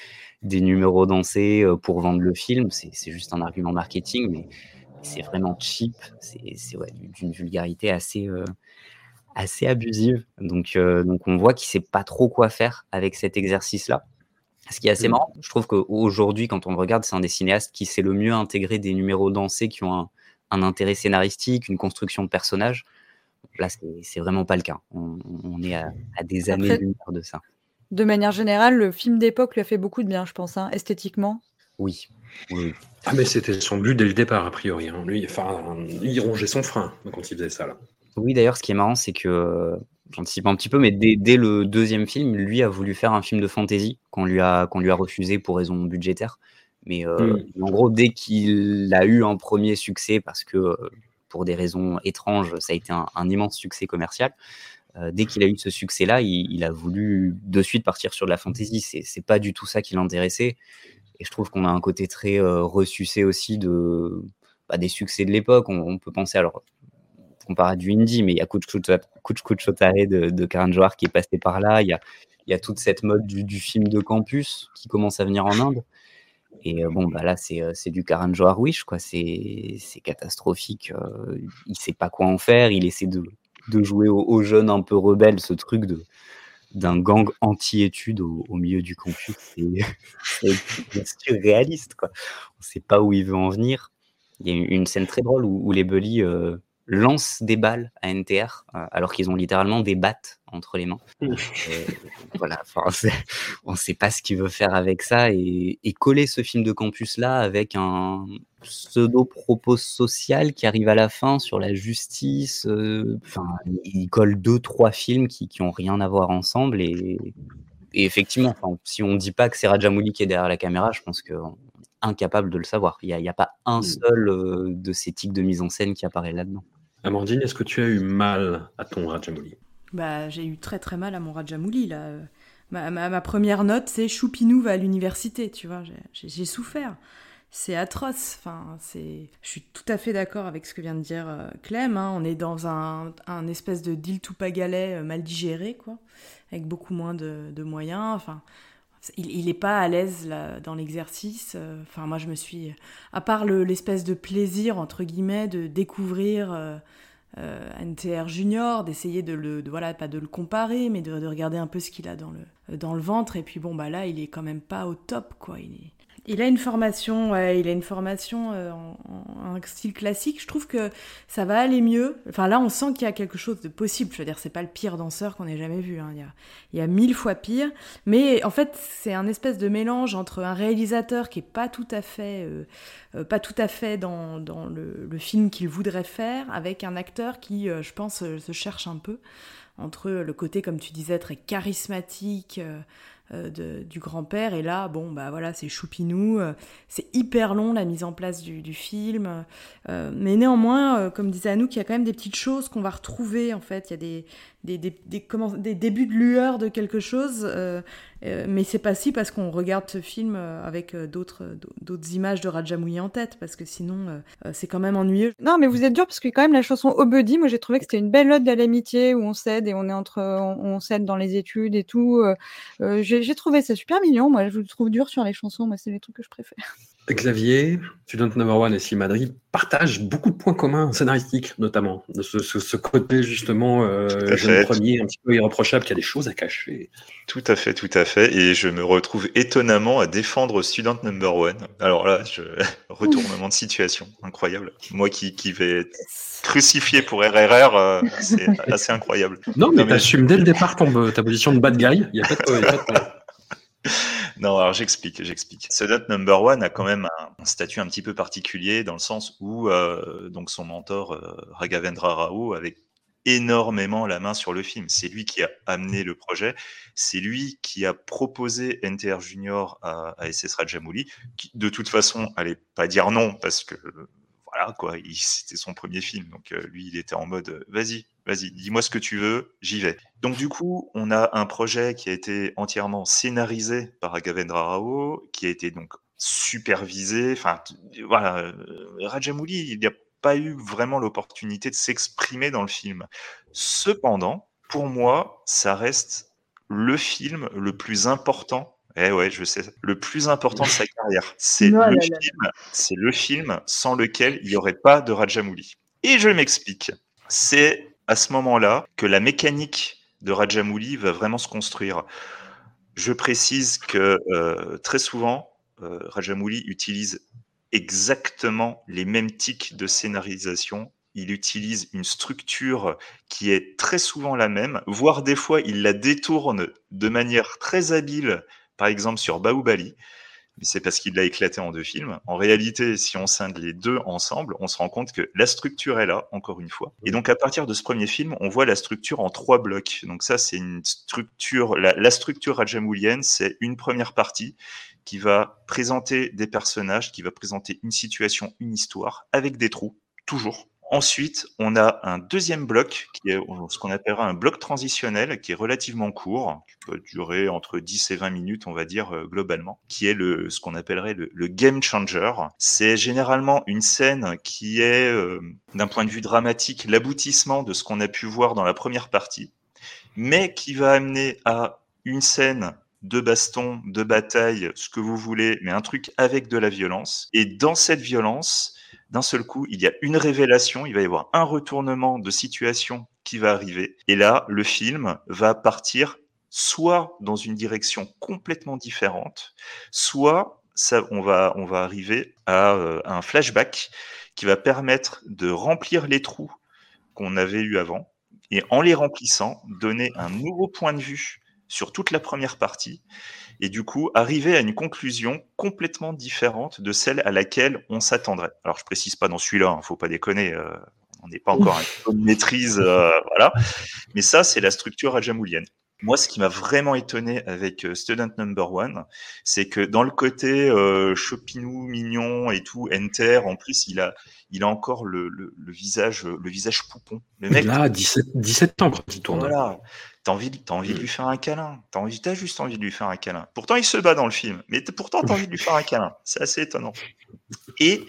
des numéros dansés euh, pour vendre le film. C'est juste un argument marketing, mais c'est vraiment cheap. C'est ouais, d'une vulgarité assez, euh, assez abusive. Donc, euh, donc on voit qu'il sait pas trop quoi faire avec cet exercice-là. Ce qui est assez Mm. marrant, je trouve qu'aujourd'hui, quand on le regarde, c'est un des cinéastes qui sait le mieux intégrer des numéros dansés qui ont un, un intérêt scénaristique, une construction de personnage. Là, c'est vraiment pas le cas. On, on est à, à des Après- années-lumière de ça. De manière générale, le film d'époque lui a fait beaucoup de bien, je pense, hein, esthétiquement. Oui. oui. Ah, mais c'était son but dès le départ, a priori. hein. Lui, enfin, il rongeait son frein quand il faisait ça, là. Oui, d'ailleurs, ce qui est marrant, c'est que euh, j'anticipe un petit peu, mais dès, dès le deuxième film, lui a voulu faire un film de fantasy qu'on lui a qu'on lui a refusé pour raison budgétaire. Mais euh, Mm. en gros, dès qu'il a eu un premier succès, parce que euh, pour des raisons étranges, ça a été un, un immense succès commercial. euh, dès qu'il a eu ce succès-là, il, il a voulu de suite partir sur de la fantasy. C'est pas du tout ça qui l'intéressait. Et je trouve qu'on a un côté très euh, ressucé aussi de bah, des succès de l'époque. On, on peut penser alors comparé à du indie, mais il y a Kuch Kuch Kuch Chotare de, de Karan Johar qui est passé par là. Il y a, il y a toute cette mode du, du film de campus qui commence à venir en Inde. Et bon, bah là, c'est du Karan Johar Wish, quoi. C'est catastrophique. il sait pas quoi en faire. Il essaie de, de jouer aux, aux jeunes un peu rebelles, ce truc de d'un gang anti-études au, milieu du campus. C'est surréaliste, quoi. On sait pas où il veut en venir. Il y a une, scène très drôle où, les bullies lancent des balles à NTR euh, alors qu'ils ont littéralement des battes entre les mains. Euh, voilà, on ne sait pas ce qu'il veut faire avec ça et, et coller ce film de campus là avec un pseudo propos social qui arrive à la fin sur la justice. euh, Enfin, il colle deux trois films qui qui ont rien à voir ensemble et, et effectivement, enfin, si on dit pas que c'est Rajamouli qui est derrière la caméra, je pense qu'on est incapable de le savoir. Il n'y a, pas un seul euh, de ces tics de mise en scène qui apparaît là-dedans. Amandine, est-ce que tu as eu mal à ton Rajamouli? Bah, j'ai eu très très mal à mon Rajamouli là. Ma, ma, première note, c'est Choupinou va à l'université, tu vois. J'ai- souffert. C'est atroce. Enfin, c'est. Je suis tout à fait d'accord avec ce que vient de dire euh, Clem. hein. On est dans un, un espèce de deal tout pagalet euh, mal digéré, quoi, avec beaucoup moins de, de moyens. Enfin, il, il est pas à l'aise dans l'exercice. Enfin, moi, je me suis, à part le- l'espèce de plaisir entre guillemets de découvrir. euh, euh, NTR Junior, d'essayer de le, voilà, pas de le comparer, mais de, de regarder un peu ce qu'il a dans le, dans le ventre. Et puis bon, bah là, il est quand même pas au top, quoi. Il, est, il a une formation, ouais, il a une formation euh, en, style classique. Je trouve que ça va aller mieux. Enfin là, on sent qu'il y a quelque chose de possible. Je veux dire, c'est pas le pire danseur qu'on ait jamais vu. Hein. Il, y a, mille fois pire. Mais en fait, c'est un espèce de mélange entre un réalisateur qui est pas tout à fait, euh, euh, pas tout à fait dans, le, film qu'il voudrait faire, avec un acteur qui, je pense, se cherche un peu entre le côté, comme tu disais, très charismatique. De, du grand-père. Et là bon bah voilà c'est choupinou euh, c'est hyper long la mise en place du, du film. Euh, mais néanmoins euh, comme disait Anouk il y a quand même des petites choses qu'on va retrouver en fait. Il y a des des, des, des, comment, des débuts de lueur de quelque chose euh, euh, mais c'est pas si parce qu'on regarde ce film euh, avec d'autres images de Rajamouli en tête parce que sinon c'est quand même ennuyeux Non, mais vous êtes dur parce que quand même la chanson Buddy, moi j'ai trouvé que c'était une belle ode à l'amitié où on s'aide et on est entre, on, on s'aide dans les études et tout. J'ai trouvé ça super mignon. Moi, je le trouve dur sur les chansons. Moi, c'est les trucs que je préfère. Xavier, Student Number One et Si Madrid partagent beaucoup de points communs scénaristiques, notamment. De ce, ce, ce côté, justement, euh, jeune premier, un petit peu irréprochable, qui a des choses à cacher. Tout à fait, tout à fait. Et je me retrouve étonnamment à défendre Student Number One. Alors là, je... retournement de situation. Incroyable. Moi qui, qui vais être crucifié pour RRR, euh, c'est assez incroyable. Non, mais, mais... t'assumes dès le départ ton, ta position de bad guy. Il n'y a pas de, y a pas de Non, alors j'explique, j'explique. Student Number One a quand même un, statut un petit peu particulier dans le sens où euh, donc son mentor euh, Raghavendra Rao avait énormément la main sur le film. C'est lui qui a amené le projet, c'est lui qui a proposé NTR Junior à, à SS Rajamouli, qui de toute façon allait pas dire non parce que c'était son premier film, donc euh, lui il était en mode euh, vas-y, vas-y, dis-moi ce que tu veux, j'y vais. Donc du coup, on a un projet qui a été entièrement scénarisé par Agavendra Rao, qui a été donc supervisé. Enfin, voilà, euh, Rajamouli, il n'y a pas eu vraiment l'opportunité de s'exprimer dans le film. Cependant, pour moi, ça reste le film le plus important eh ouais, je sais. Le plus important de sa carrière, c'est Oh le, film, c'est le film sans lequel il n'y aurait pas de Rajamouli. Et je m'explique. C'est à ce moment-là que la mécanique de Rajamouli va vraiment se construire. Je précise que euh, très souvent, euh, Rajamouli utilise exactement les mêmes tics de scénarisation. Il utilise une structure qui est très souvent la même, voire des fois il la détourne de manière très habile par exemple sur Baoubali, mais c'est parce qu'il l'a éclaté en deux films. En réalité, si on scinde les deux ensemble, on se rend compte que la structure est là, encore une fois. Et donc, à partir de ce premier film, on voit la structure en trois blocs. Donc ça, c'est une structure, la, la structure rajamoulienne, c'est une première partie qui va présenter des personnages, qui va présenter une situation, une histoire, avec des trous, toujours. Ensuite, on a un deuxième bloc, qui est ce qu'on appellera un bloc transitionnel, qui est relativement court, qui peut durer entre 10 et 20 minutes, on va dire, euh, globalement, qui est le, ce qu'on appellerait le, le game changer. C'est généralement une scène qui est, euh, d'un point de vue dramatique, l'aboutissement de ce qu'on a pu voir dans la première partie, mais qui va amener à une scène de baston, de bataille, ce que vous voulez, mais un truc avec de la violence. Et dans cette violence, d'un seul coup, il y a une révélation, il va y avoir un retournement de situation qui va arriver. Et là, le film va partir soit dans une direction complètement différente, soit ça, on, va, on va arriver à, euh, un flashback qui va permettre de remplir les trous qu'on avait eu avant. Et en les remplissant, donner un nouveau point de vue sur toute la première partie et du coup arriver à une conclusion complètement différente de celle à laquelle on s'attendrait. Alors je précise pas dans celui-là, hein, faut pas déconner, euh, on n'est pas encore à un niveau de maîtrise, euh, voilà. Mais ça, c'est la structure rajamoulienne. Moi, ce qui m'a vraiment étonné avec euh, Student Number One, c'est que dans le côté euh, chopinou, mignon et tout, enter, en plus, il a, il a encore le, le, le visage, le visage poupon. Le mec, Là, 17, 17 ans quand il tourne. voilà. T'as envie, t'as envie de lui faire un câlin. T'as envie, t'as juste envie de lui faire un câlin. Pourtant, il se bat dans le film, mais pourtant, t'as envie de lui faire un câlin. C'est assez étonnant. Et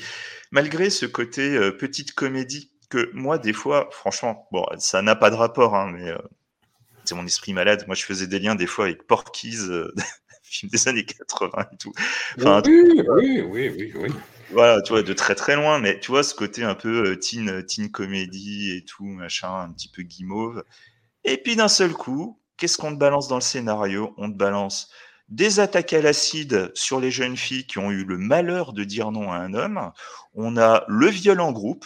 malgré ce côté euh, petite comédie que moi, des fois, franchement, bon, ça n'a pas de rapport, hein, mais euh, c'est mon esprit malade. Moi, je faisais des liens des fois avec Porky's, euh, film des années 80 et tout. Enfin, oui, oui, oui, oui, oui. voilà, tu vois, de très très loin, mais tu vois ce côté un peu teen, teen comédie et tout, machin, un petit peu guimauve. Et puis d'un seul coup, qu'est-ce qu'on te balance dans le scénario? On te balance des attaques à l'acide sur les jeunes filles qui ont eu le malheur de dire non à un homme. On a le viol en groupe,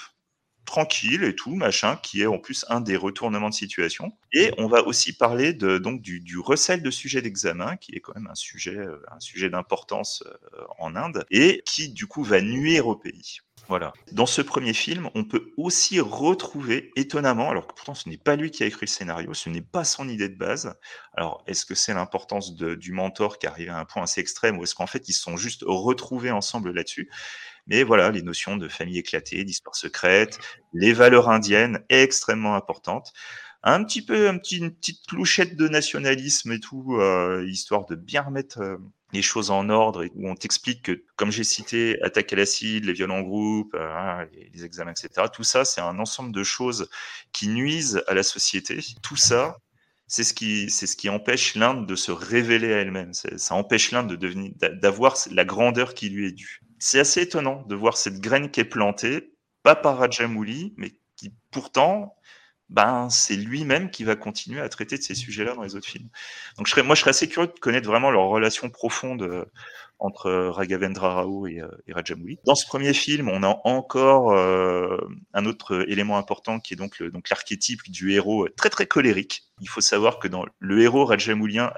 tranquille et tout, machin, qui est en plus un des retournements de situation. Et on va aussi parler de, donc du, recel de sujet d'examen, qui est quand même un sujet, euh, un sujet d'importance euh, en Inde, et qui du coup va nuire au pays. Voilà. Dans ce premier film, on peut aussi retrouver, étonnamment, alors que pourtant ce n'est pas lui qui a écrit le scénario, ce n'est pas son idée de base. Alors, est-ce que c'est l'importance du mentor qui arrive à un point assez extrême, ou est-ce qu'en fait ils se sont juste retrouvés ensemble là-dessus? Mais voilà, les notions de famille éclatée, d'histoire secrète, les valeurs indiennes extrêmement importantes. Un petit peu, une petite clouchette de nationalisme et tout, euh, histoire de bien remettre euh, les choses en ordre, et où on t'explique que, comme j'ai cité, attaque à l'acide, les viols en groupe, euh, hein, les, examens, etc. Tout ça, c'est un ensemble de choses qui nuisent à la société. Tout ça, c'est ce qui, c'est ce qui empêche l'Inde de se révéler à elle-même. Ça empêche l'Inde de devenir, d'a- d'avoir la grandeur qui lui est due. C'est assez étonnant de voir cette graine qui est plantée, pas par Rajamouli, mais qui pourtant, ben, c'est lui-même qui va continuer à traiter de ces sujets-là dans les autres films. Donc, je serais, moi, je serais assez curieux de connaître vraiment leur relation profonde euh, entre euh, Raghavendra Rao et, euh, et Rajamouli. Dans ce premier film, on a encore un autre élément important qui est donc l'archétype du héros très très colérique. Il faut savoir que dans le héros Rajamoulien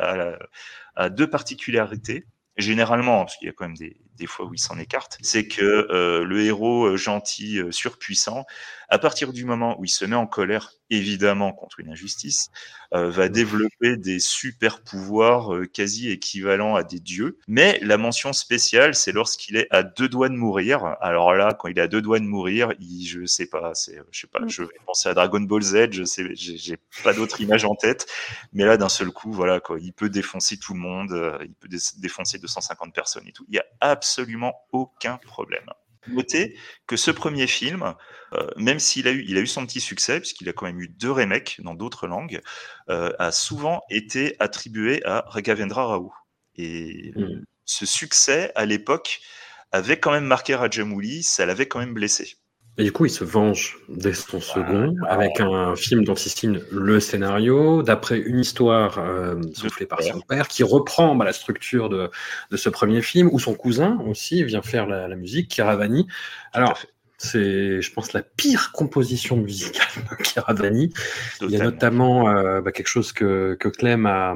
a deux particularités. Généralement, parce qu'il y a quand même des, fois où il s'en écarte, c'est que euh, le héros euh, gentil, euh, surpuissant, à partir du moment où il se met en colère, évidemment contre une injustice, va développer des super pouvoirs quasi équivalents à des dieux. Mais la mention spéciale, c'est lorsqu'il est à deux doigts de mourir. Alors là, quand il est à deux doigts de mourir, il, je sais pas, c'est, je sais pas, je vais penser à Dragon Ball Z, je sais, j'ai pas d'autre image en tête, mais là d'un seul coup, voilà, quoi, il peut défoncer tout le monde, il peut défoncer 250 personnes et tout. Il y a absolument aucun problème. Notez que ce premier film, euh, même s'il a eu, il a eu son petit succès, puisqu'il a quand même eu deux remakes dans d'autres langues, euh, a souvent été attribué à Raghavendra Rao. Et hmm. ce succès, à l'époque, avait quand même marqué Rajamouli, ça l'avait quand même blessé. Et du coup, il se venge dès son second avec un film dont il signe le scénario, d'après une histoire euh, soufflée par son père, qui reprend bah, la structure de, de, ce premier film, où son cousin aussi vient faire la, la musique, Kiravani. Alors, c'est, je pense, la pire composition musicale de Kiravani. Il y a notamment euh, bah, quelque chose que, que Clem a.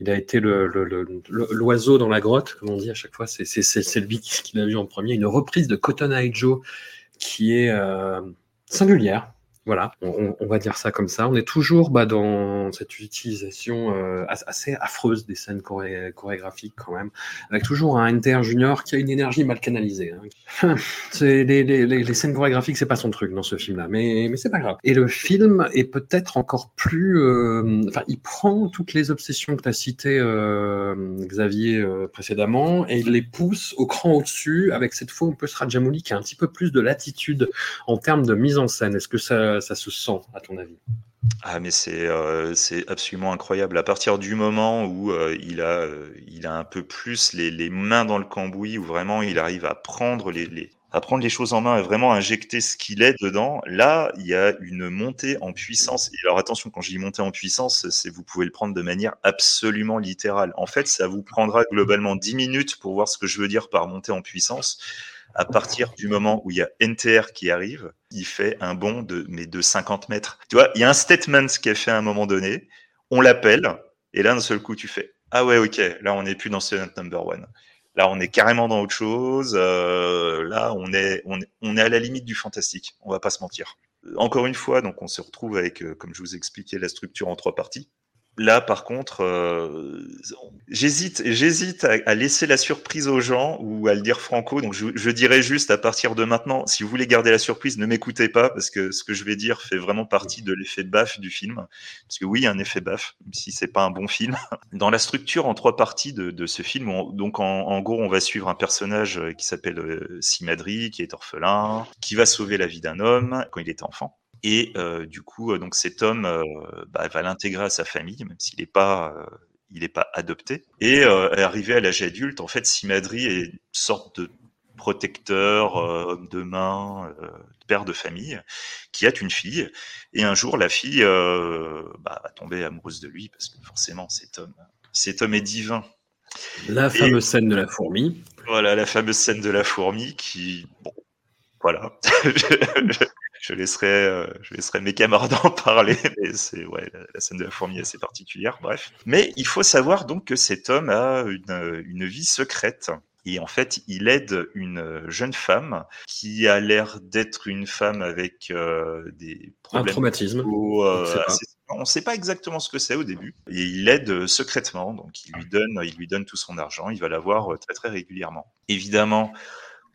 Il a été le, le, l'oiseau dans la grotte, comme on dit à chaque fois. C'est, c'est, c'est, lui qui l'a vu en premier. Une reprise de Cotton Eye Joe qui est euh, singulière. Voilà, on, va dire ça comme ça. On est toujours bah, dans cette utilisation euh, assez affreuse des scènes chorégraphiques quand même, avec toujours un NTR junior qui a une énergie mal canalisée. Hein. les, scènes chorégraphiques, c'est pas son truc dans ce film-là, mais, c'est pas grave. Et le film est peut-être encore plus... Euh, enfin, il prend toutes les obsessions que tu as citées, euh, Xavier, précédemment, et il les pousse au cran au-dessus, avec cette fois un peu Rajamouli qui a un petit peu plus de latitude en termes de mise en scène. Est-ce que ça ça se sent, à ton avis ah mais c'est euh, absolument incroyable. À partir du moment où euh, il a euh, il a un peu plus les, les, mains dans le cambouis, où vraiment il arrive à prendre les, les à prendre les choses en main et vraiment injecter ce qu'il est dedans, là, il y a une montée en puissance. Et alors attention, quand je dis montée en puissance, c'est vous pouvez le prendre de manière absolument littérale. En fait, ça vous prendra globalement 10 minutes pour voir ce que je veux dire par montée en puissance à partir du moment où il y a NTR qui arrive, il fait un bond de, mais de 50 mètres. Tu vois, il y a un statement qui est fait à un moment donné, on l'appelle, et là, d'un seul coup, tu fais, ah ouais, ok, là, on n'est plus dans Student Number One. Là, on est carrément dans autre chose. Euh, là, on est, on est, à la limite du fantastique. On va pas se mentir. Encore une fois, donc, on se retrouve avec, euh, comme je vous expliquais, la structure en trois parties. Là, par contre, euh, j'hésite, j'hésite à, laisser la surprise aux gens ou à le dire franco. Donc, je, je, dirais juste à partir de maintenant, si vous voulez garder la surprise, ne m'écoutez pas parce que ce que je vais dire fait vraiment partie de l'effet baf du film. Parce que oui, un effet baf, même si c'est pas un bon film. Dans la structure en trois parties de, de ce film, donc en, en, gros, on va suivre un personnage qui s'appelle euh, Simadri, qui est orphelin, qui va sauver la vie d'un homme quand il était enfant. Et euh, du coup, euh, donc cet homme euh, bah, va l'intégrer à sa famille, même s'il n'est pas il n'est pas adopté. Et arrivé à l'âge adulte, en fait, Simadri est une sorte de protecteur, homme de main, père de famille, qui a une fille. Et un jour, la fille bah, va tomber amoureuse de lui, parce que forcément, cet homme, cet homme est divin. La fameuse scène de la fourmi. Voilà, la fameuse scène de la fourmi qui, bon, voilà. je laisserai, euh, je laisserai mes camarades en parler, mais c'est ouais, la, scène de la fourmi est assez particulière. Bref, mais il faut savoir donc que cet homme a une, une vie secrète. Et en fait, il aide une jeune femme qui a l'air d'être une femme avec euh, des problèmes. Un traumatisme. Euh, on ne sait pas exactement ce que c'est au début. Et il l'aide secrètement, donc il lui donne, il lui donne tout son argent. Il va la voir très très régulièrement. Évidemment,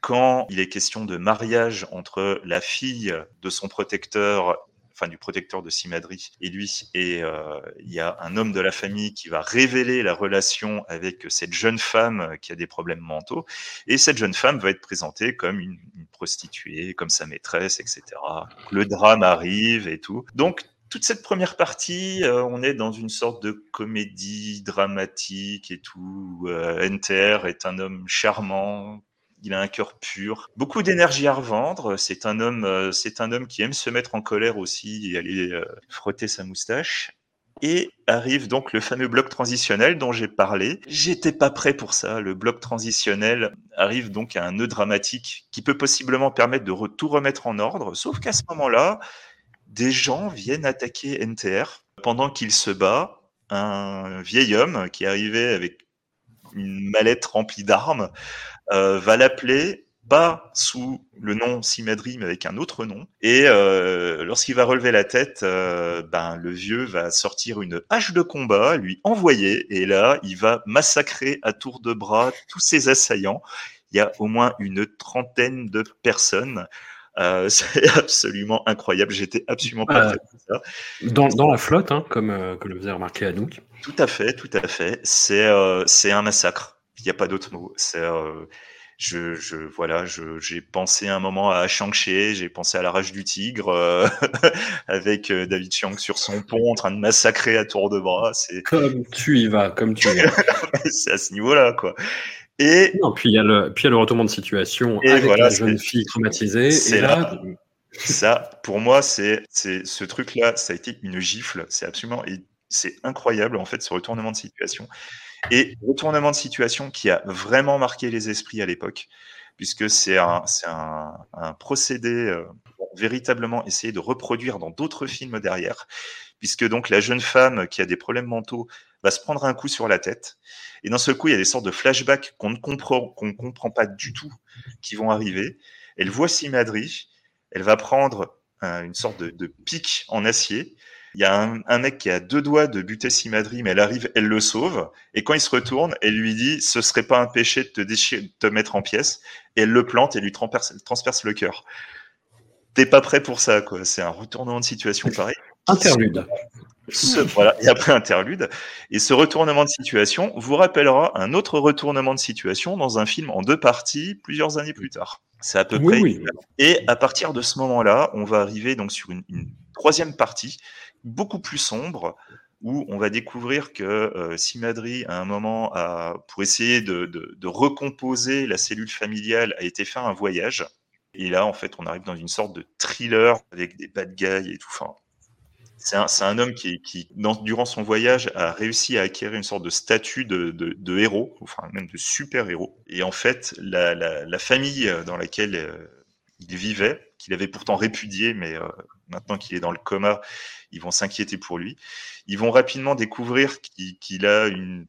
quand il est question de mariage entre la fille de son protecteur enfin du protecteur de Simadri et lui, et euh, il y a un homme de la famille qui va révéler la relation avec cette jeune femme qui a des problèmes mentaux, et cette jeune femme va être présentée comme une, prostituée, comme sa maîtresse, etc. Le drame arrive et tout. Donc toute cette première partie, euh, on est dans une sorte de comédie dramatique et tout. Euh, Enter est un homme charmant, il a un cœur pur, beaucoup d'énergie à revendre. C'est un homme, euh, c'est un homme qui aime se mettre en colère aussi et aller euh, frotter sa moustache. Et arrive donc le fameux bloc transitionnel dont j'ai parlé. J'étais pas prêt pour ça. Le bloc transitionnel arrive donc à un nœud dramatique qui peut possiblement permettre de tout remettre en ordre. Sauf qu'à ce moment-là, des gens viennent attaquer NTR pendant qu'il se bat. Un vieil homme qui arrivait avec une mallette remplie d'armes, euh, va l'appeler pas sous le nom Simadri, mais avec un autre nom. Et euh, lorsqu'il va relever la tête, euh, ben, le vieux va sortir une hache de combat, lui envoyer, et là, il va massacrer à tour de bras tous ses assaillants. Il y a au moins une trentaine de personnes. Euh, c'est absolument incroyable. J'étais absolument pas Euh, ça. Dans, dans la flotte, hein, comme, euh, comme le faisait remarquer Anouk. Tout à fait, tout à fait. C'est euh, c'est un massacre. Il n'y a pas d'autre mot. C'est je, je voilà, je- j'ai pensé un moment à Shang-Chi, j'ai pensé à la rage du tigre euh, avec David Chiang sur son pont en train de massacrer à tour de bras. C'est Comme tu y vas, comme tu y vas. c'est à ce niveau-là quoi. Et Non, puis il y, a le- puis il y a le retournement de situation Et avec voilà, la jeune fille traumatisée. c'est là, ça, pour moi, c'est ce truc-là, ça a été une gifle. C'est absolument c'est incroyable en fait ce retournement de situation. Et retournement de situation qui a vraiment marqué les esprits à l'époque, puisque c'est un, un, un procédé euh, pour véritablement essayer de reproduire dans d'autres films derrière, puisque donc la jeune femme qui a des problèmes mentaux va se prendre un coup sur la tête, et d'un seul coup il y a des sortes de flashbacks qu'on ne comprend qu'on comprend pas du tout qui vont arriver. Elle voit Simadri, elle va prendre une sorte de, de pic en acier. Il y a un, mec qui a deux doigts de buter Simadri, mais elle arrive, elle le sauve. Et quand il se retourne, elle lui dit Ce serait pas un péché de te, de te mettre en pièces. Et elle le plante et lui transperce, transperce le cœur. T'es pas prêt pour ça, quoi. C'est un retournement de situation pareil. interlude. Ce- voilà, et après interlude. Et ce retournement de situation vous rappellera un autre retournement de situation dans un film en deux parties plusieurs années plus tard. C'est à peu Oui, près. oui. Et à partir de ce moment-là, on va arriver donc sur une, une troisième partie beaucoup plus sombre où on va découvrir que euh, Simadri, à un moment, a, pour essayer de, de- de recomposer la cellule familiale, a été faire un voyage. Et là, en fait, on arrive dans une sorte de thriller avec des bad guys et tout. Enfin, c'est un, un homme qui, qui dans- durant son voyage, a réussi à acquérir une sorte de statut de, de- de héros, enfin même de super-héros. Et en fait, la, la- la famille dans laquelle euh, il vivait, qu'il avait pourtant répudié, mais euh, maintenant qu'il est dans le coma, ils vont s'inquiéter pour lui. Ils vont rapidement découvrir qu'il qu'il a une,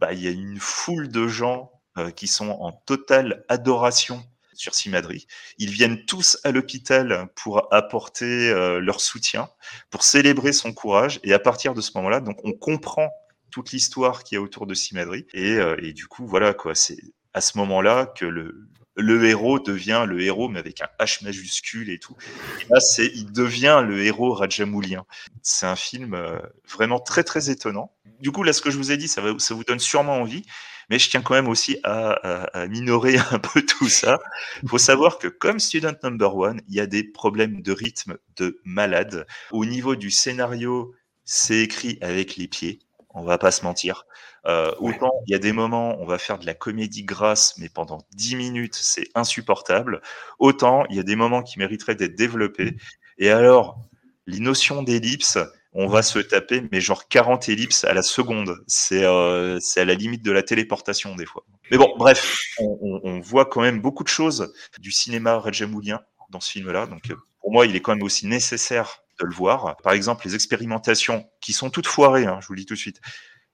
bah, il y a une foule de gens euh, qui sont en totale adoration sur Simadri. Ils viennent tous à l'hôpital pour apporter euh, leur soutien, pour célébrer son courage. Et à partir de ce moment-là, donc on comprend toute l'histoire qu'il y a autour de Simadri. Et, euh, et du coup, voilà quoi, c'est à ce moment-là que le héros devient le héros, mais avec un H majuscule et tout. Et là, c'est, il devient le héros Rajamoulien. C'est un film euh, vraiment très très étonnant. Du coup, là, ce que je vous ai dit, ça vous donne sûrement envie, mais je tiens quand même aussi à, à- à minorer un peu tout ça. Il faut savoir que comme Student Number One, il y a des problèmes de rythme de malade. Au niveau du scénario, c'est écrit avec les pieds. On va pas se mentir. Euh, autant il y a des moments, on va faire de la comédie grasse, mais pendant 10 minutes, c'est insupportable. Autant il y a des moments qui mériteraient d'être développés. Et alors, les notions d'ellipse, on va se taper, mais genre 40 ellipses à la seconde. C'est euh, c'est à la limite de la téléportation des fois. Mais bon, bref, on, voit quand même beaucoup de choses du cinéma rajamoulien dans ce film-là. Donc euh, pour moi, il est quand même aussi nécessaire de le voir. Par exemple, les expérimentations qui sont toutes foirées, hein, je vous le dis tout de suite.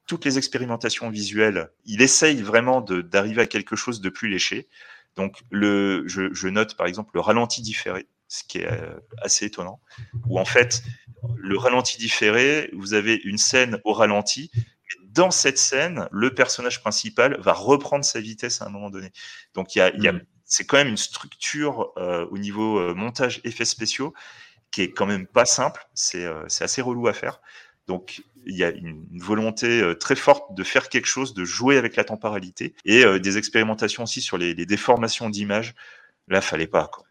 Toutes les expérimentations visuelles, il essaye vraiment d'arriver à quelque chose de plus léché. Donc, le, je note par exemple le ralenti différé, ce qui est euh, assez étonnant, où en fait, le ralenti différé, vous avez une scène au ralenti. Dans cette scène, le personnage principal va reprendre sa vitesse à un moment donné. Donc, il y a, a, c'est quand même une structure euh, au niveau euh, montage effets spéciaux qui est quand même pas simple. C'est euh, c'est assez relou à faire. Donc, il y a une, volonté très forte de faire quelque chose, de jouer avec la temporalité et des expérimentations aussi sur les, les déformations d'image. Là, fallait pas. quoi.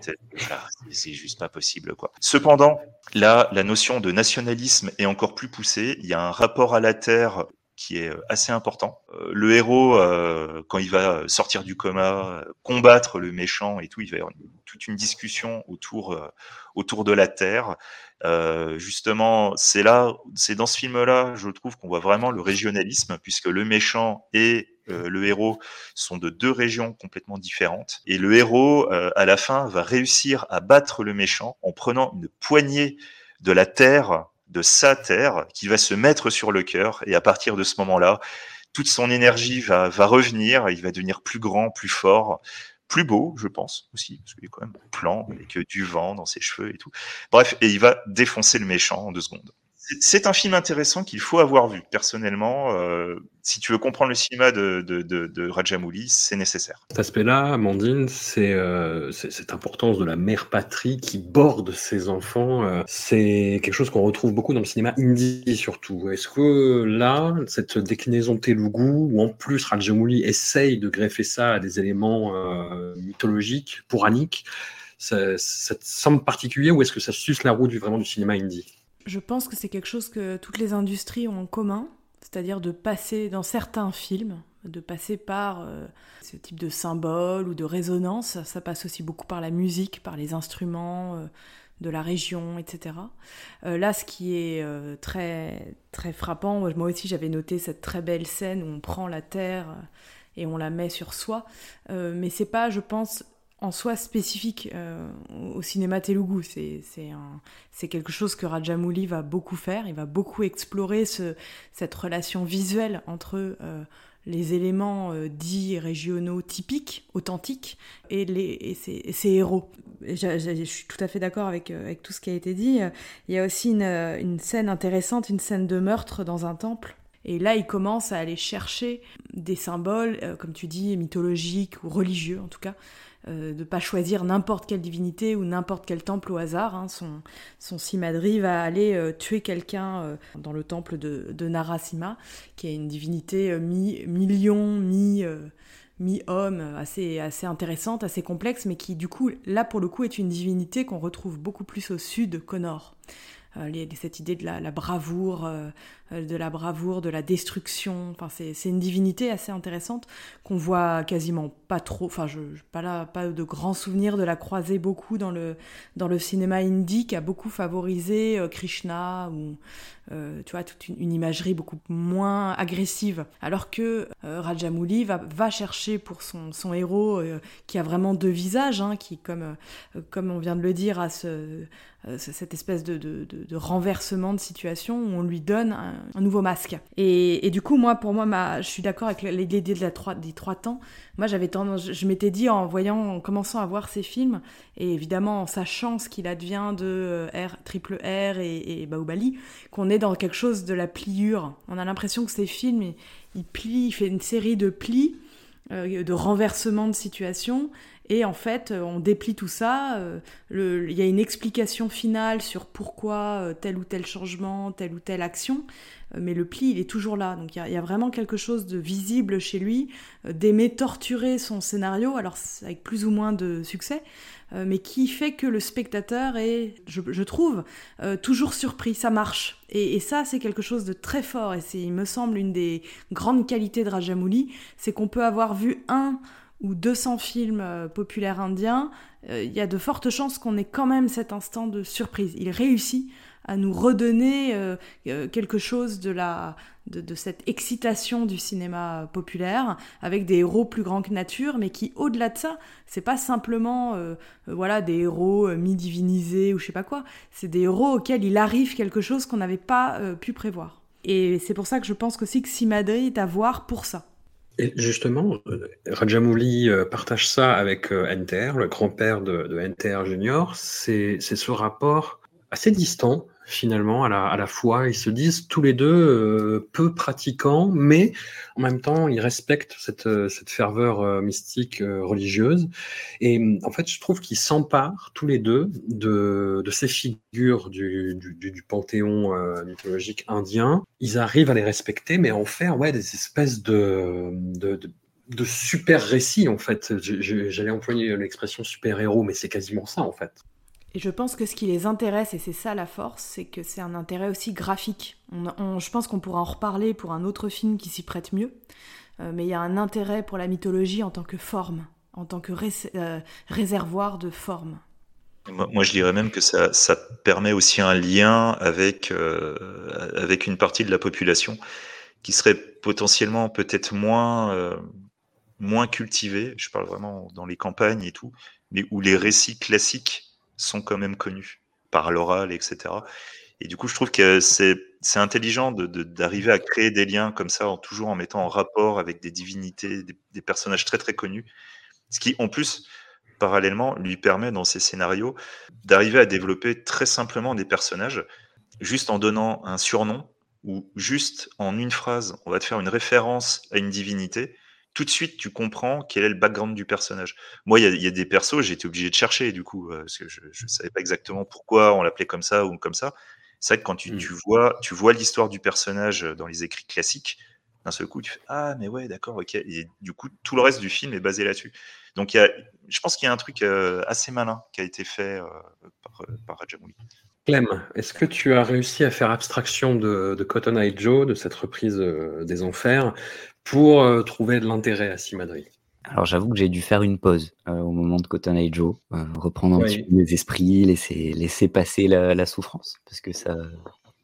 C'est voilà, juste pas possible. quoi. Cependant, là, la notion de nationalisme est encore plus poussée. Il y a un rapport à la terre qui est euh, assez important. Euh, le héros, euh, quand il va sortir du coma, combattre le méchant et tout, il va y avoir une- toute une discussion autour euh, autour de la terre. Euh, justement, c'est là, c'est dans ce film-là, je trouve qu'on voit vraiment le régionalisme, puisque le méchant et euh, le héros sont de deux régions complètement différentes. Et le héros, euh, à la fin, va réussir à battre le méchant en prenant une poignée de la terre, de sa terre, qui va se mettre sur le cœur. Et à partir de ce moment-là, toute son énergie va, va revenir, il va devenir plus grand, plus fort, plus beau, je pense aussi, parce qu'il est quand même plan, avec du vent dans ses cheveux et tout. Bref, et il va défoncer le méchant en deux secondes c'est un film intéressant qu'il faut avoir vu. Personnellement, euh, si tu veux comprendre le cinéma de, de, de, de Rajamouli, c'est nécessaire. Cet aspect-là, Amandine, c'est euh, cette importance de la mère patrie qui borde ses enfants. Euh, c'est quelque chose qu'on retrouve beaucoup dans le cinéma indie surtout. Est-ce que là, cette déclinaison Telugu, où en plus Rajamouli essaye de greffer ça à des éléments euh, mythologiques, pouraniques, ça, ça te semble particulier ou est-ce que ça suce la roue du, vraiment du cinéma indie? Je pense que c'est quelque chose que toutes les industries ont en commun, c'est-à-dire de passer dans certains films, de passer par euh, ce type de symbole ou de résonance. Ça passe aussi beaucoup par la musique, par les instruments euh, de la région, etc. Euh, là, ce qui est très très frappant, moi aussi j'avais noté cette très belle scène où on prend la terre et on la met sur soi, mais c'est pas, je pense, en soi spécifique euh, au cinéma Telugu. C'est quelque chose que Rajamouli va beaucoup faire. Il va beaucoup explorer ce, cette relation visuelle entre euh, les éléments euh, dits régionaux typiques, authentiques, et, les, et ses, héros. Je, suis tout à fait d'accord avec, avec tout ce qui a été dit. Il y a aussi une scène intéressante, une scène de meurtre dans un temple. Et là, il commence à aller chercher des symboles, comme tu dis, mythologiques ou religieux en tout cas, euh, de pas choisir n'importe quelle divinité ou n'importe quel temple au hasard. Hein. Son, son Simadri va aller euh, tuer quelqu'un euh, dans le temple de, de, Narasimha, qui est une divinité mi-lion, mi, mi-homme, assez, assez intéressante, assez complexe, mais qui du coup, là pour le coup, est une divinité qu'on retrouve beaucoup plus au sud qu'au nord. Cette idée de la, bravoure, de la bravoure, de la destruction. Enfin, c'est une divinité assez intéressante qu'on voit quasiment pas trop. Enfin, je, pas là, pas de grands souvenirs de la croiser beaucoup dans le dans le cinéma indie qui a beaucoup favorisé euh, Krishna ou euh, tu vois toute une, imagerie beaucoup moins agressive. Alors que euh, Rajamouli va chercher pour son son héros qui a vraiment deux visages, hein, qui comme comme on vient de le dire a ce cette espèce de, de, de, renversement de situation où on lui donne un, nouveau masque. Et, du coup, moi, pour moi, je suis d'accord avec l'idée de des trois temps. Moi, j'avais tendance, je m'étais dit en voyant, en commençant à voir ces films, et évidemment en sachant ce qu'il advient de euh, R, triple R et, et Baobali, qu'on est dans quelque chose de la pliure. On a l'impression que ces films, il, il plie, il fait une série de plis, euh, de renversements de situation, et en fait, euh, on déplie tout ça. Euh, il y a une explication finale sur pourquoi tel ou tel changement, telle ou telle action. Mais le pli, il est toujours là. Donc il y, a, vraiment quelque chose de visible chez lui, d'aimer torturer son scénario, alors avec plus ou moins de succès, mais qui fait que le spectateur est, je, trouve, toujours surpris. Ça marche. Et, ça, c'est quelque chose de très fort. Et c'est, il me semble, une des grandes qualités de Rajamouli, c'est qu'on peut avoir vu un ou 200 films euh, populaires indiens, euh, il y a de fortes chances qu'on ait quand même cet instant de surprise. Il réussit à nous redonner euh, quelque chose de la de, cette excitation du cinéma populaire avec des héros plus grands que nature mais qui au-delà de ça c'est pas simplement voilà des héros mi-divinisés ou je sais pas quoi. C'est des héros auxquels il arrive quelque chose qu'on n'avait pas pu prévoir. Et c'est pour ça que je pense aussi que Simadri est à voir pour ça. Et justement, euh, Rajamouli euh, partage ça avec euh, Enter, le grand-père de, de Enter Junior. C'est ce rapport assez distant finalement à la, fois. Ils se disent tous les deux euh, peu pratiquants, mais en même temps ils respectent cette, euh, cette ferveur euh, mystique religieuse. Et en fait, je trouve qu'ils s'emparent tous les deux de, de ces figures du, du, panthéon mythologique indien. Ils arrivent à les respecter, mais en faire ouais, des espèces de de super récits en fait. J'allais employer l'expression super héros, mais c'est quasiment ça en fait. Et je pense que ce qui les intéresse, et c'est ça la force, c'est que c'est un intérêt aussi graphique. je pense qu'on pourra en reparler pour un autre film qui s'y prête mieux, euh, mais il y a un intérêt pour la mythologie en tant que forme, en tant que euh, réservoir de forme. Moi, je dirais même que ça, permet aussi un lien avec, euh, avec une partie de la population qui serait potentiellement peut-être moins, moins cultivée, je parle vraiment dans les campagnes et tout, mais où les récits classiques sont quand même connus par l'oral, etc. Et du coup, je trouve que c'est intelligent de de d'arriver à créer des liens comme ça, toujours en mettant en rapport avec des divinités, des des personnages très, très connus. Ce qui, en plus, parallèlement, lui permet dans ses scénarios d'arriver à développer très simplement des personnages, juste en donnant un surnom ou juste en une phrase, on va te faire une référence à une divinité. Tout de suite, tu comprends quel est le background du personnage. Moi, il y a il y a des persos, j'ai été obligé de chercher du coup, heu, parce que je je savais pas exactement pourquoi on l'appelait comme ça ou comme ça. C'est vrai que quand tu Mmh. tu vois tu vois l'histoire du personnage, dans les écrits classiques, d'un seul coup, tu fais: «Ah mais ouais, d'accord, OK» et du coup, tout le reste du film est basé là-dessus. Donc il y a je pense qu'il y a un truc, heu, assez malin qui a été fait, heu, par, par Rajamouli. Clem, est-ce que tu as réussi à faire abstraction de de Cotton Eye Joe, de cette reprise, des Enfers, pour, heu, trouver de l'intérêt à Simadri? Alors j'avoue que j'ai dû faire une pause, heu, au moment de Cotton Eye Joe, heu, reprendre un petit peu les esprits, laisser laisser passer la la souffrance parce que ça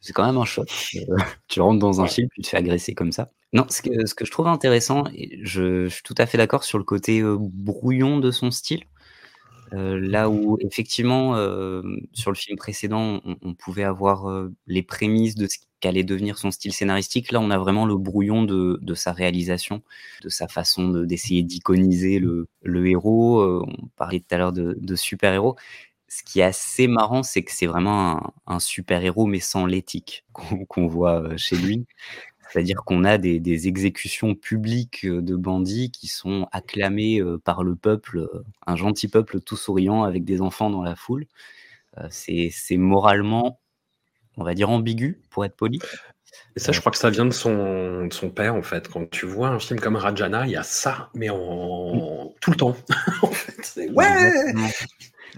c'est quand même un choc, tu rentres dans un film, tu te fais agresser comme ça. Non, ce que ce que je trouve intéressant et je je suis tout à fait d'accord sur le côté, brouillon de son style. Là où effectivement, sur le film précédent, on pouvait avoir, les prémices de ce qu'allait devenir son style scénaristique. Là, on a vraiment le brouillon de sa réalisation, de sa façon de d'essayer d'iconiser le héros, on parlait tout à l'heure de super-héros. Ce qui est assez marrant, c'est que c'est vraiment un super-héros, mais sans l'éthique qu'on voit, chez lui. C'est-à-dire qu'on a des des exécutions publiques, heu, de bandits qui sont acclamés, heu, par le peuple, heu, un gentil peuple tout souriant avec des enfants dans la foule. C'est moralement, on va dire ambigu, pour être poli. Et ça, je crois que ça vient de son de son père, en fait. Quand tu vois un film comme Rajana, il y a ça, mais en tout le temps. En fait, c'est: «Ouais!» Exactement.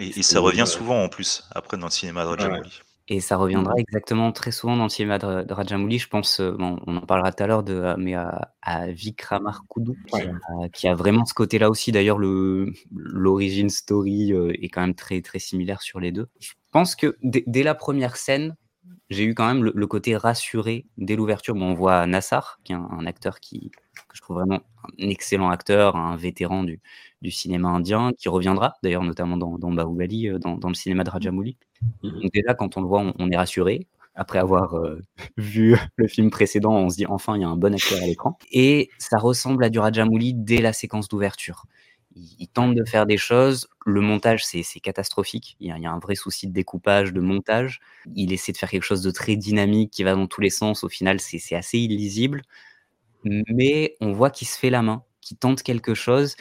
Et ça revient souvent en plus, après dans le cinéma de. Rajamouli. Et ça Mmh reviendra exactement très souvent dans le cinéma de de Rajamouli. Je pense, heu, bon, on en parlera tout à l'heure de, heu, mais à à qui Ouais. a qui a vraiment ce côté-là aussi. D'ailleurs, le l'origin story, heu, est quand même très, très similaire sur les 2. Je pense que dès la 1re scène, j'ai eu quand même le le côté rassuré dès l'ouverture. Bon, on voit Nassar, qui est un un acteur qui que je trouve vraiment un excellent acteur, un vétéran du du cinéma indien, qui reviendra d'ailleurs notamment dans dans Bahubali, heu, dans dans le cinéma de Rajamouli. Mmh mh. Donc déjà, quand on le voit, on on est rassuré. Après avoir, heu, vu le film précédent, on se dit: «Enfin, il y a un bon acteur à l'écran» et ça ressemble à du Rajamouli dès la séquence d'ouverture. Il il tente de faire des choses, le montage, c'est catastrophique. Il y a il y a un vrai souci de découpage, de montage. Il essaie de faire quelque chose de très dynamique, qui va dans tous les sens. Au final, c'est c'est assez illisible, mais on voit qu'il se fait la main, qu'il tente quelque chose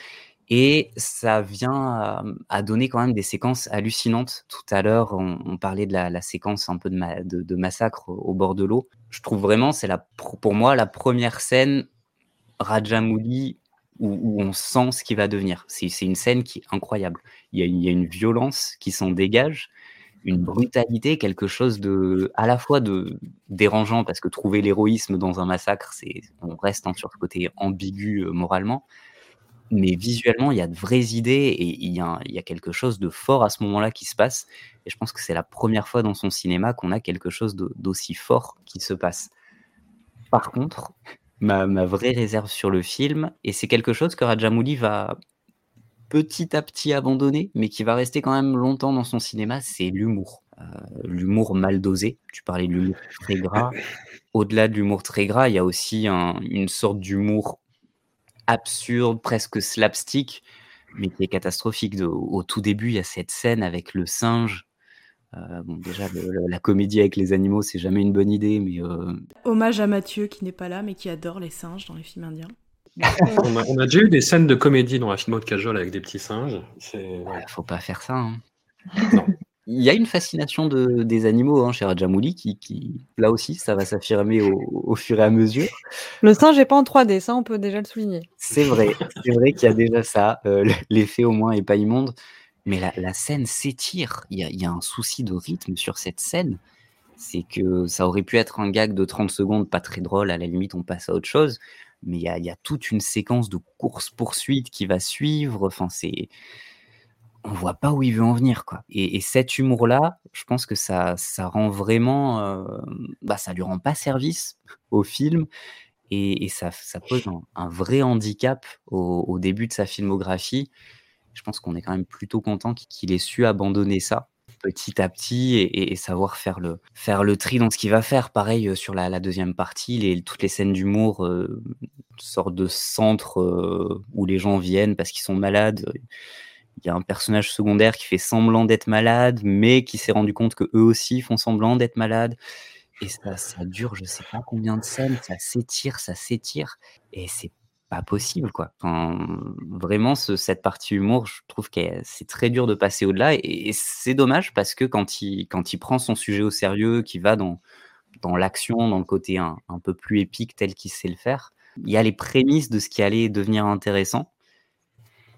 et ça vient à, mmh, à donner quand même des séquences hallucinantes. Tout à l'heure, on parlait de la séquence un peu de ma de de massacre au bord de l'eau. Je trouve vraiment, c'est pour moi, la 1re scène Rajamouli où on sent ce qu'il va devenir. C'est une scène qui est incroyable. Il y a une violence qui s'en dégage, une brutalité, quelque chose de à la fois dérangeant parce que trouver l'héroïsme dans un massacre, c'est on reste, hein, sur ce côté ambigu, heu, moralement. Mais visuellement, il y a de vraies idées et il y a un il y a quelque chose de fort à ce moment-là qui se passe et je pense que c'est la 1re fois dans son cinéma qu'on a quelque chose d'aussi fort qui se passe. Par contre, ma ma vraie réserve sur le film et c'est quelque chose que Rajamouli va petit à petit abandonner, mais qui va rester quand même longtemps dans son cinéma, c'est l'humour. Heu, l'humour mal dosé. Tu parlais de l'humour très gras. Au-delà de l'humour très gras, il y a aussi un une sorte d'humour absurde, presque slapstick, mais qui est catastrophique. De au tout début, il y a cette scène avec le singe. Heu, bon déjà le le la comédie avec les animaux, c'est jamais une bonne idée, mais heu Hommage à Mathieu qui n'est pas là, mais qui adore les singes dans les films indiens. On a on a déjà eu des scènes de comédie dans la film de Kajol avec des petits singes. C'est Ouais, ouais. faut pas faire ça, hein. Non. Il y a une fascination de des animaux, hein, chez Rajamouli qui qui là aussi, ça va s'affirmer au au fur et à mesure. Le singe est pas en 3D, ça, on peut déjà le souligner. C'est vrai, c'est vrai qu'il y a déjà ça, heu, l l'effet au moins est pas immonde, mais la la scène s'étire. Il y a il y a un souci de rythme sur cette scène. C'est que ça aurait pu être un gag de 30 secondes, pas très drôle, à la limite, on passe à autre chose, mais il y a il y a toute une séquence de course-poursuite qui va suivre, enfin c'est on voit pas où il veut en venir, quoi et et cet humour-là, je pense que ça ça rend vraiment, hem, bah, ça lui rend pas service au film et ça pose un vrai handicap au début de sa filmographie. Je pense qu'on est quand même plutôt content qu qu'il ait su abandonner ça petit à petit et, savoir faire le, faire le tri dans ce qu'il va faire. Pareil euh, sur la, deuxième partie, les, toutes les scènes d'humour, euh, sorte de centre euh, où les gens viennent parce qu'ils sont malades. Il y a un personnage secondaire qui fait semblant d'être malade, mais qui s'est rendu compte que eux aussi font semblant d'être malades. Et ça, ça dure, je sais pas combien de scènes, ça s'étire, ça s'étire, et c'est pas possible, quoi. Vraiment, ce, cette partie humour, je trouve que c'est très dur de passer au-delà, et, et c'est dommage parce que quand il, quand il prend son sujet au sérieux, qui va dans, dans l'action, dans le côté un, un peu plus épique tel qu'il sait le faire, il y a les prémices de ce qui allait devenir intéressant.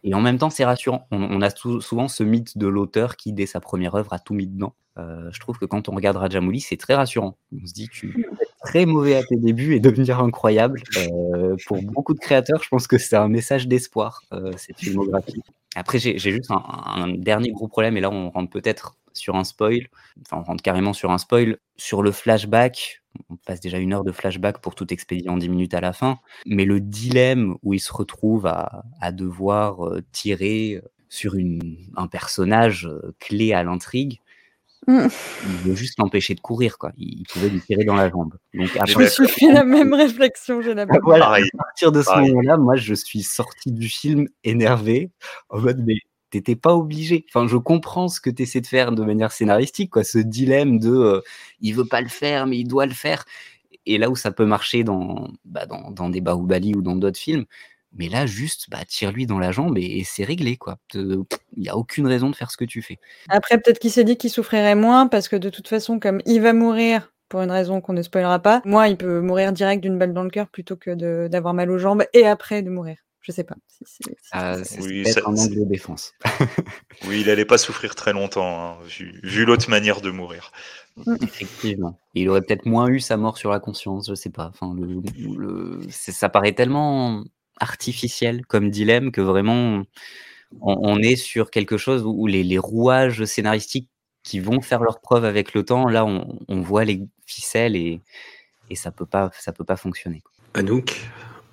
Et en même temps, c'est rassurant. On, a souvent ce mythe de l'auteur qui, dès sa première œuvre, a tout mis dedans. Euh, je trouve que quand on regarde Rajamouli, c'est très rassurant. On se dit, tu es très mauvais à tes débuts et devenir incroyable. Euh, pour beaucoup de créateurs, je pense que c'est un message d'espoir, euh, cette filmographie. Après, j'ai juste un, dernier gros problème, et là, on rentre peut-être sur un spoil, enfin, on rentre carrément sur un spoil. Sur le flashback, on passe déjà une heure de flashback pour tout expédier en 10 minutes à la fin, mais le dilemme où il se retrouve à, devoir tirer sur un personnage clé à l'intrigue, Mmh. Il veut juste l'empêcher de courir, quoi. Il pouvait lui tirer dans la jambe. Donc, après, je me suis fait la même réflexion, j'ai la même. Voilà, à partir de ce moment-là, moi, je suis sorti du film énervé, en mode, mais t'étais pas obligé. Enfin, je comprends ce que tu essaies de faire de manière scénaristique, quoi. Ce dilemme de, euh, il veut pas le faire, mais il doit le faire. Et là où ça peut marcher dans, bah, dans, dans des Bahubali ou dans d'autres films, mais là, juste, bah, tire-lui dans la jambe et, et c'est réglé, quoi. Il n'y a aucune raison de faire ce que tu fais. Après, peut-être qu'il s'est dit qu'il souffrirait moins parce que de toute façon, comme il va mourir pour une raison qu'on ne spoilera pas, moi, il peut mourir direct d'une balle dans le cœur plutôt que d'avoir mal aux jambes et après de mourir. Je sais pas. Si, si, si ah, c'est oui, peut-être un angle de défense. oui, il allait pas souffrir très longtemps, hein, vu, vu l'autre manière de mourir. Effectivement. il aurait peut-être moins eu sa mort sur la conscience, je sais pas. Enfin, le, le, ça paraît tellement artificiel comme dilemme que vraiment on, est sur quelque chose où les, les, rouages scénaristiques qui vont faire leur preuve avec le temps, là on, on voit les ficelles et, et ça peut pas ça peut pas fonctionner. Anouk,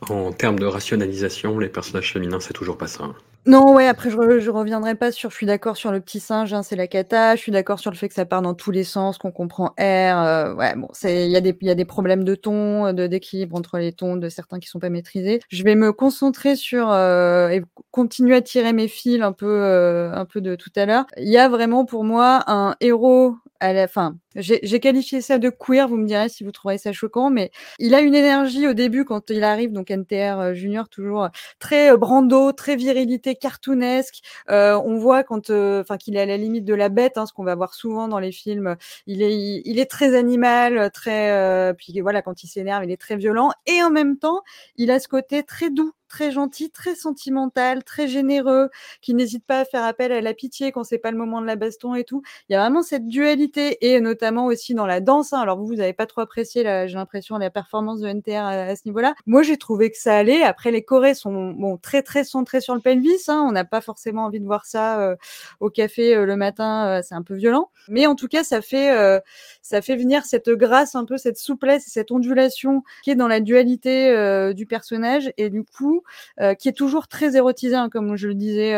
en termes de rationalisation, les personnages féminins c'est toujours pas ça. Non, ouais, après, je, je reviendrai pas sur. Je suis d'accord sur le petit singe, hein, c'est la cata. Je suis d'accord sur le fait que ça part dans tous les sens, qu'on comprend R. Euh, ouais, bon, il y, a des, problèmes de ton, de d'équilibre entre les tons de certains qui sont pas maîtrisés. Je vais me concentrer sur euh, et continuer à tirer mes fils un peu, euh, un peu de tout à l'heure. Il y a vraiment pour moi un héros à la fin. J'ai qualifié ça de queer, vous me direz si vous trouvez ça choquant, mais il a une énergie au début quand il arrive, donc NTR euh, Junior toujours très euh, brando, très virilité cartoonesque. Euh, on voit quand, euh, enfin, qu'il est à la limite de la bête, hein, ce qu'on va voir souvent dans les films. Il est, il est très animal, très, euh, puis voilà, quand il s'énerve, il est très violent, et en même temps, il a ce côté très doux, très gentil, très sentimental, très généreux, qui n'hésite pas à faire appel à la pitié quand c'est pas le moment de la baston et tout. Il y a vraiment cette dualité et notamment aussi dans la danse. Hein. Alors vous, vous avez pas trop apprécié, j'ai l'impression, la performance de NTR à, ce niveau-là. Moi, j'ai trouvé que ça allait. Après, les chorés sont bon très très centrés sur le pelvis. Hein. On n'a pas forcément envie de voir ça euh, au café euh, le matin. Euh, c'est un peu violent, mais en tout cas, ça fait ça fait venir cette grâce, un peu cette souplesse, cette ondulation qui est dans la dualité du personnage et du coup qui est toujours très érotisé, hein, comme je le disais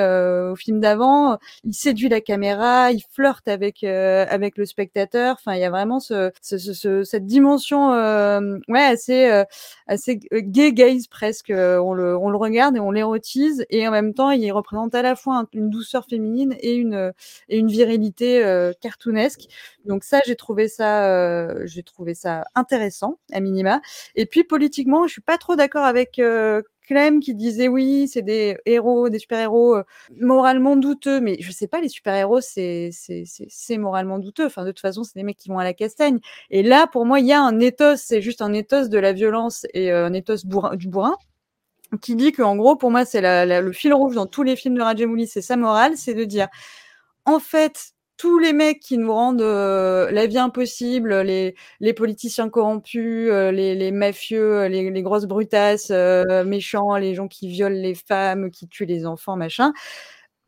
au film d'avant. Il séduit la caméra, il flirte avec avec le spectateur. Enfin, il y a vraiment ce, ce, ce cette dimension, euh, ouais, assez euh, assez gay gaze presque. On le on le regarde et on l'érotise et en même temps, il représente à la fois une douceur féminine et une et une virilité cartoonesque. Donc ça, j'ai trouvé ça, j'ai trouvé ça intéressant à minima. Et puis politiquement, je suis pas trop d'accord avec Clem qui disait oui, c'est des héros, des super-héros euh, moralement douteux, mais je sais pas, les super-héros, c'est moralement douteux. Enfin, de toute façon, c'est des mecs qui vont à la castagne. Et là, pour moi, il y a un ethos, c'est juste un ethos de la violence et euh, un ethos du bourrin qui dit que, en gros, pour moi, c'est le fil rouge dans tous les films de Rajamouli, c'est sa morale, c'est de dire, en fait, tous les mecs qui nous rendent euh, la vie impossible, les, politiciens corrompus, euh, les, les, mafieux, les, les grosses brutasses, euh, méchants, les gens qui violent les femmes, qui tuent les enfants, machin.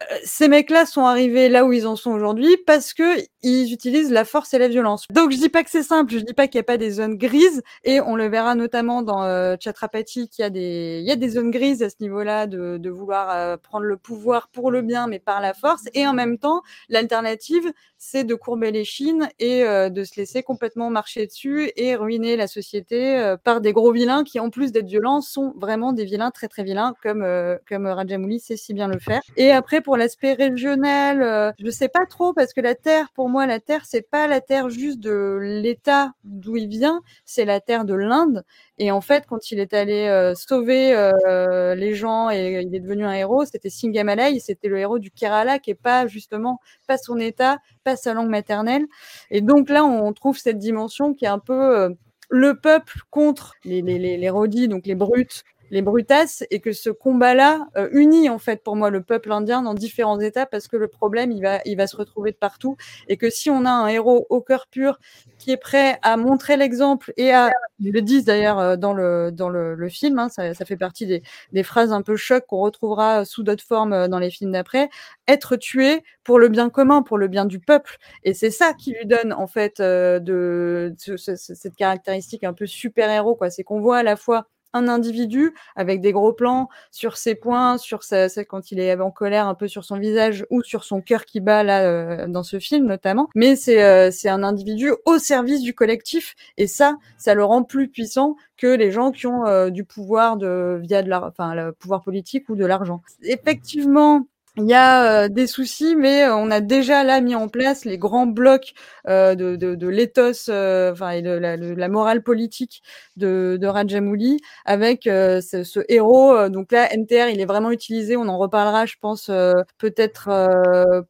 euh, ces mecs-là sont arrivés là où ils en sont aujourd'hui parce que ils utilisent la force et la violence. Donc je dis pas que c'est simple, je dis pas qu'il n'y a pas des zones grises et on le verra notamment dans euh, Chatrapati qu'il y a des il y a des zones grises à ce niveau-là de, de vouloir euh, prendre le pouvoir pour le bien mais par la force et en même temps l'alternative c'est de courber les chines et euh, de se laisser complètement marcher dessus et ruiner la société euh, par des gros vilains qui en plus d'être violents sont vraiment des vilains très très vilains comme comme Rajamouli sait si bien le faire. Et après pour l'aspect régional, je sais pas trop parce que la terre pour moi, la Terre, c'est pas la Terre juste de l'État d'où il vient, c'est la Terre de l'Inde. Et en fait, quand il est allé euh, sauver euh, les gens et il est devenu un héros, c'était Singamalai, c'était le héros du Kerala, qui est pas justement pas son État, pas sa langue maternelle. Et donc là, on trouve cette dimension qui est un peu euh, le peuple contre les, les, les, les rodis, donc les brutes, les brutasses et que ce combat-là euh, unit en fait pour moi le peuple indien dans différents états parce que le problème il va il va se retrouver de partout et que si on a un héros au cœur pur qui est prêt à montrer l'exemple et à ils le disent d'ailleurs euh, dans le dans le, le film hein, ça, ça, fait partie des, des phrases un peu choc qu'on retrouvera sous d'autres formes euh, dans les films d'après être tué pour le bien commun pour le bien du peuple. Et c'est ça qui lui donne en fait de, de, de cette caractéristique un peu super héros quoi. C'est qu'on voit à la fois un individu avec des gros plans sur ses points, sur sa, sa, quand il est en colère un peu sur son visage ou sur son cœur qui bat là euh, dans ce film notamment. Mais c'est euh, c'est un individu au service du collectif et ça, ça le rend plus puissant que les gens qui ont euh, du pouvoir de via de la, enfin le pouvoir politique ou de l'argent. Effectivement, il y a euh, des soucis, mais euh, on a déjà là mis en place les grands blocs euh, de, de, de l'éthos, euh, enfin et de la, de la, morale politique de, de Rajamouli, avec euh, ce, ce, héros. Donc là, NTR, il est vraiment utilisé. On en reparlera, je pense, peut-être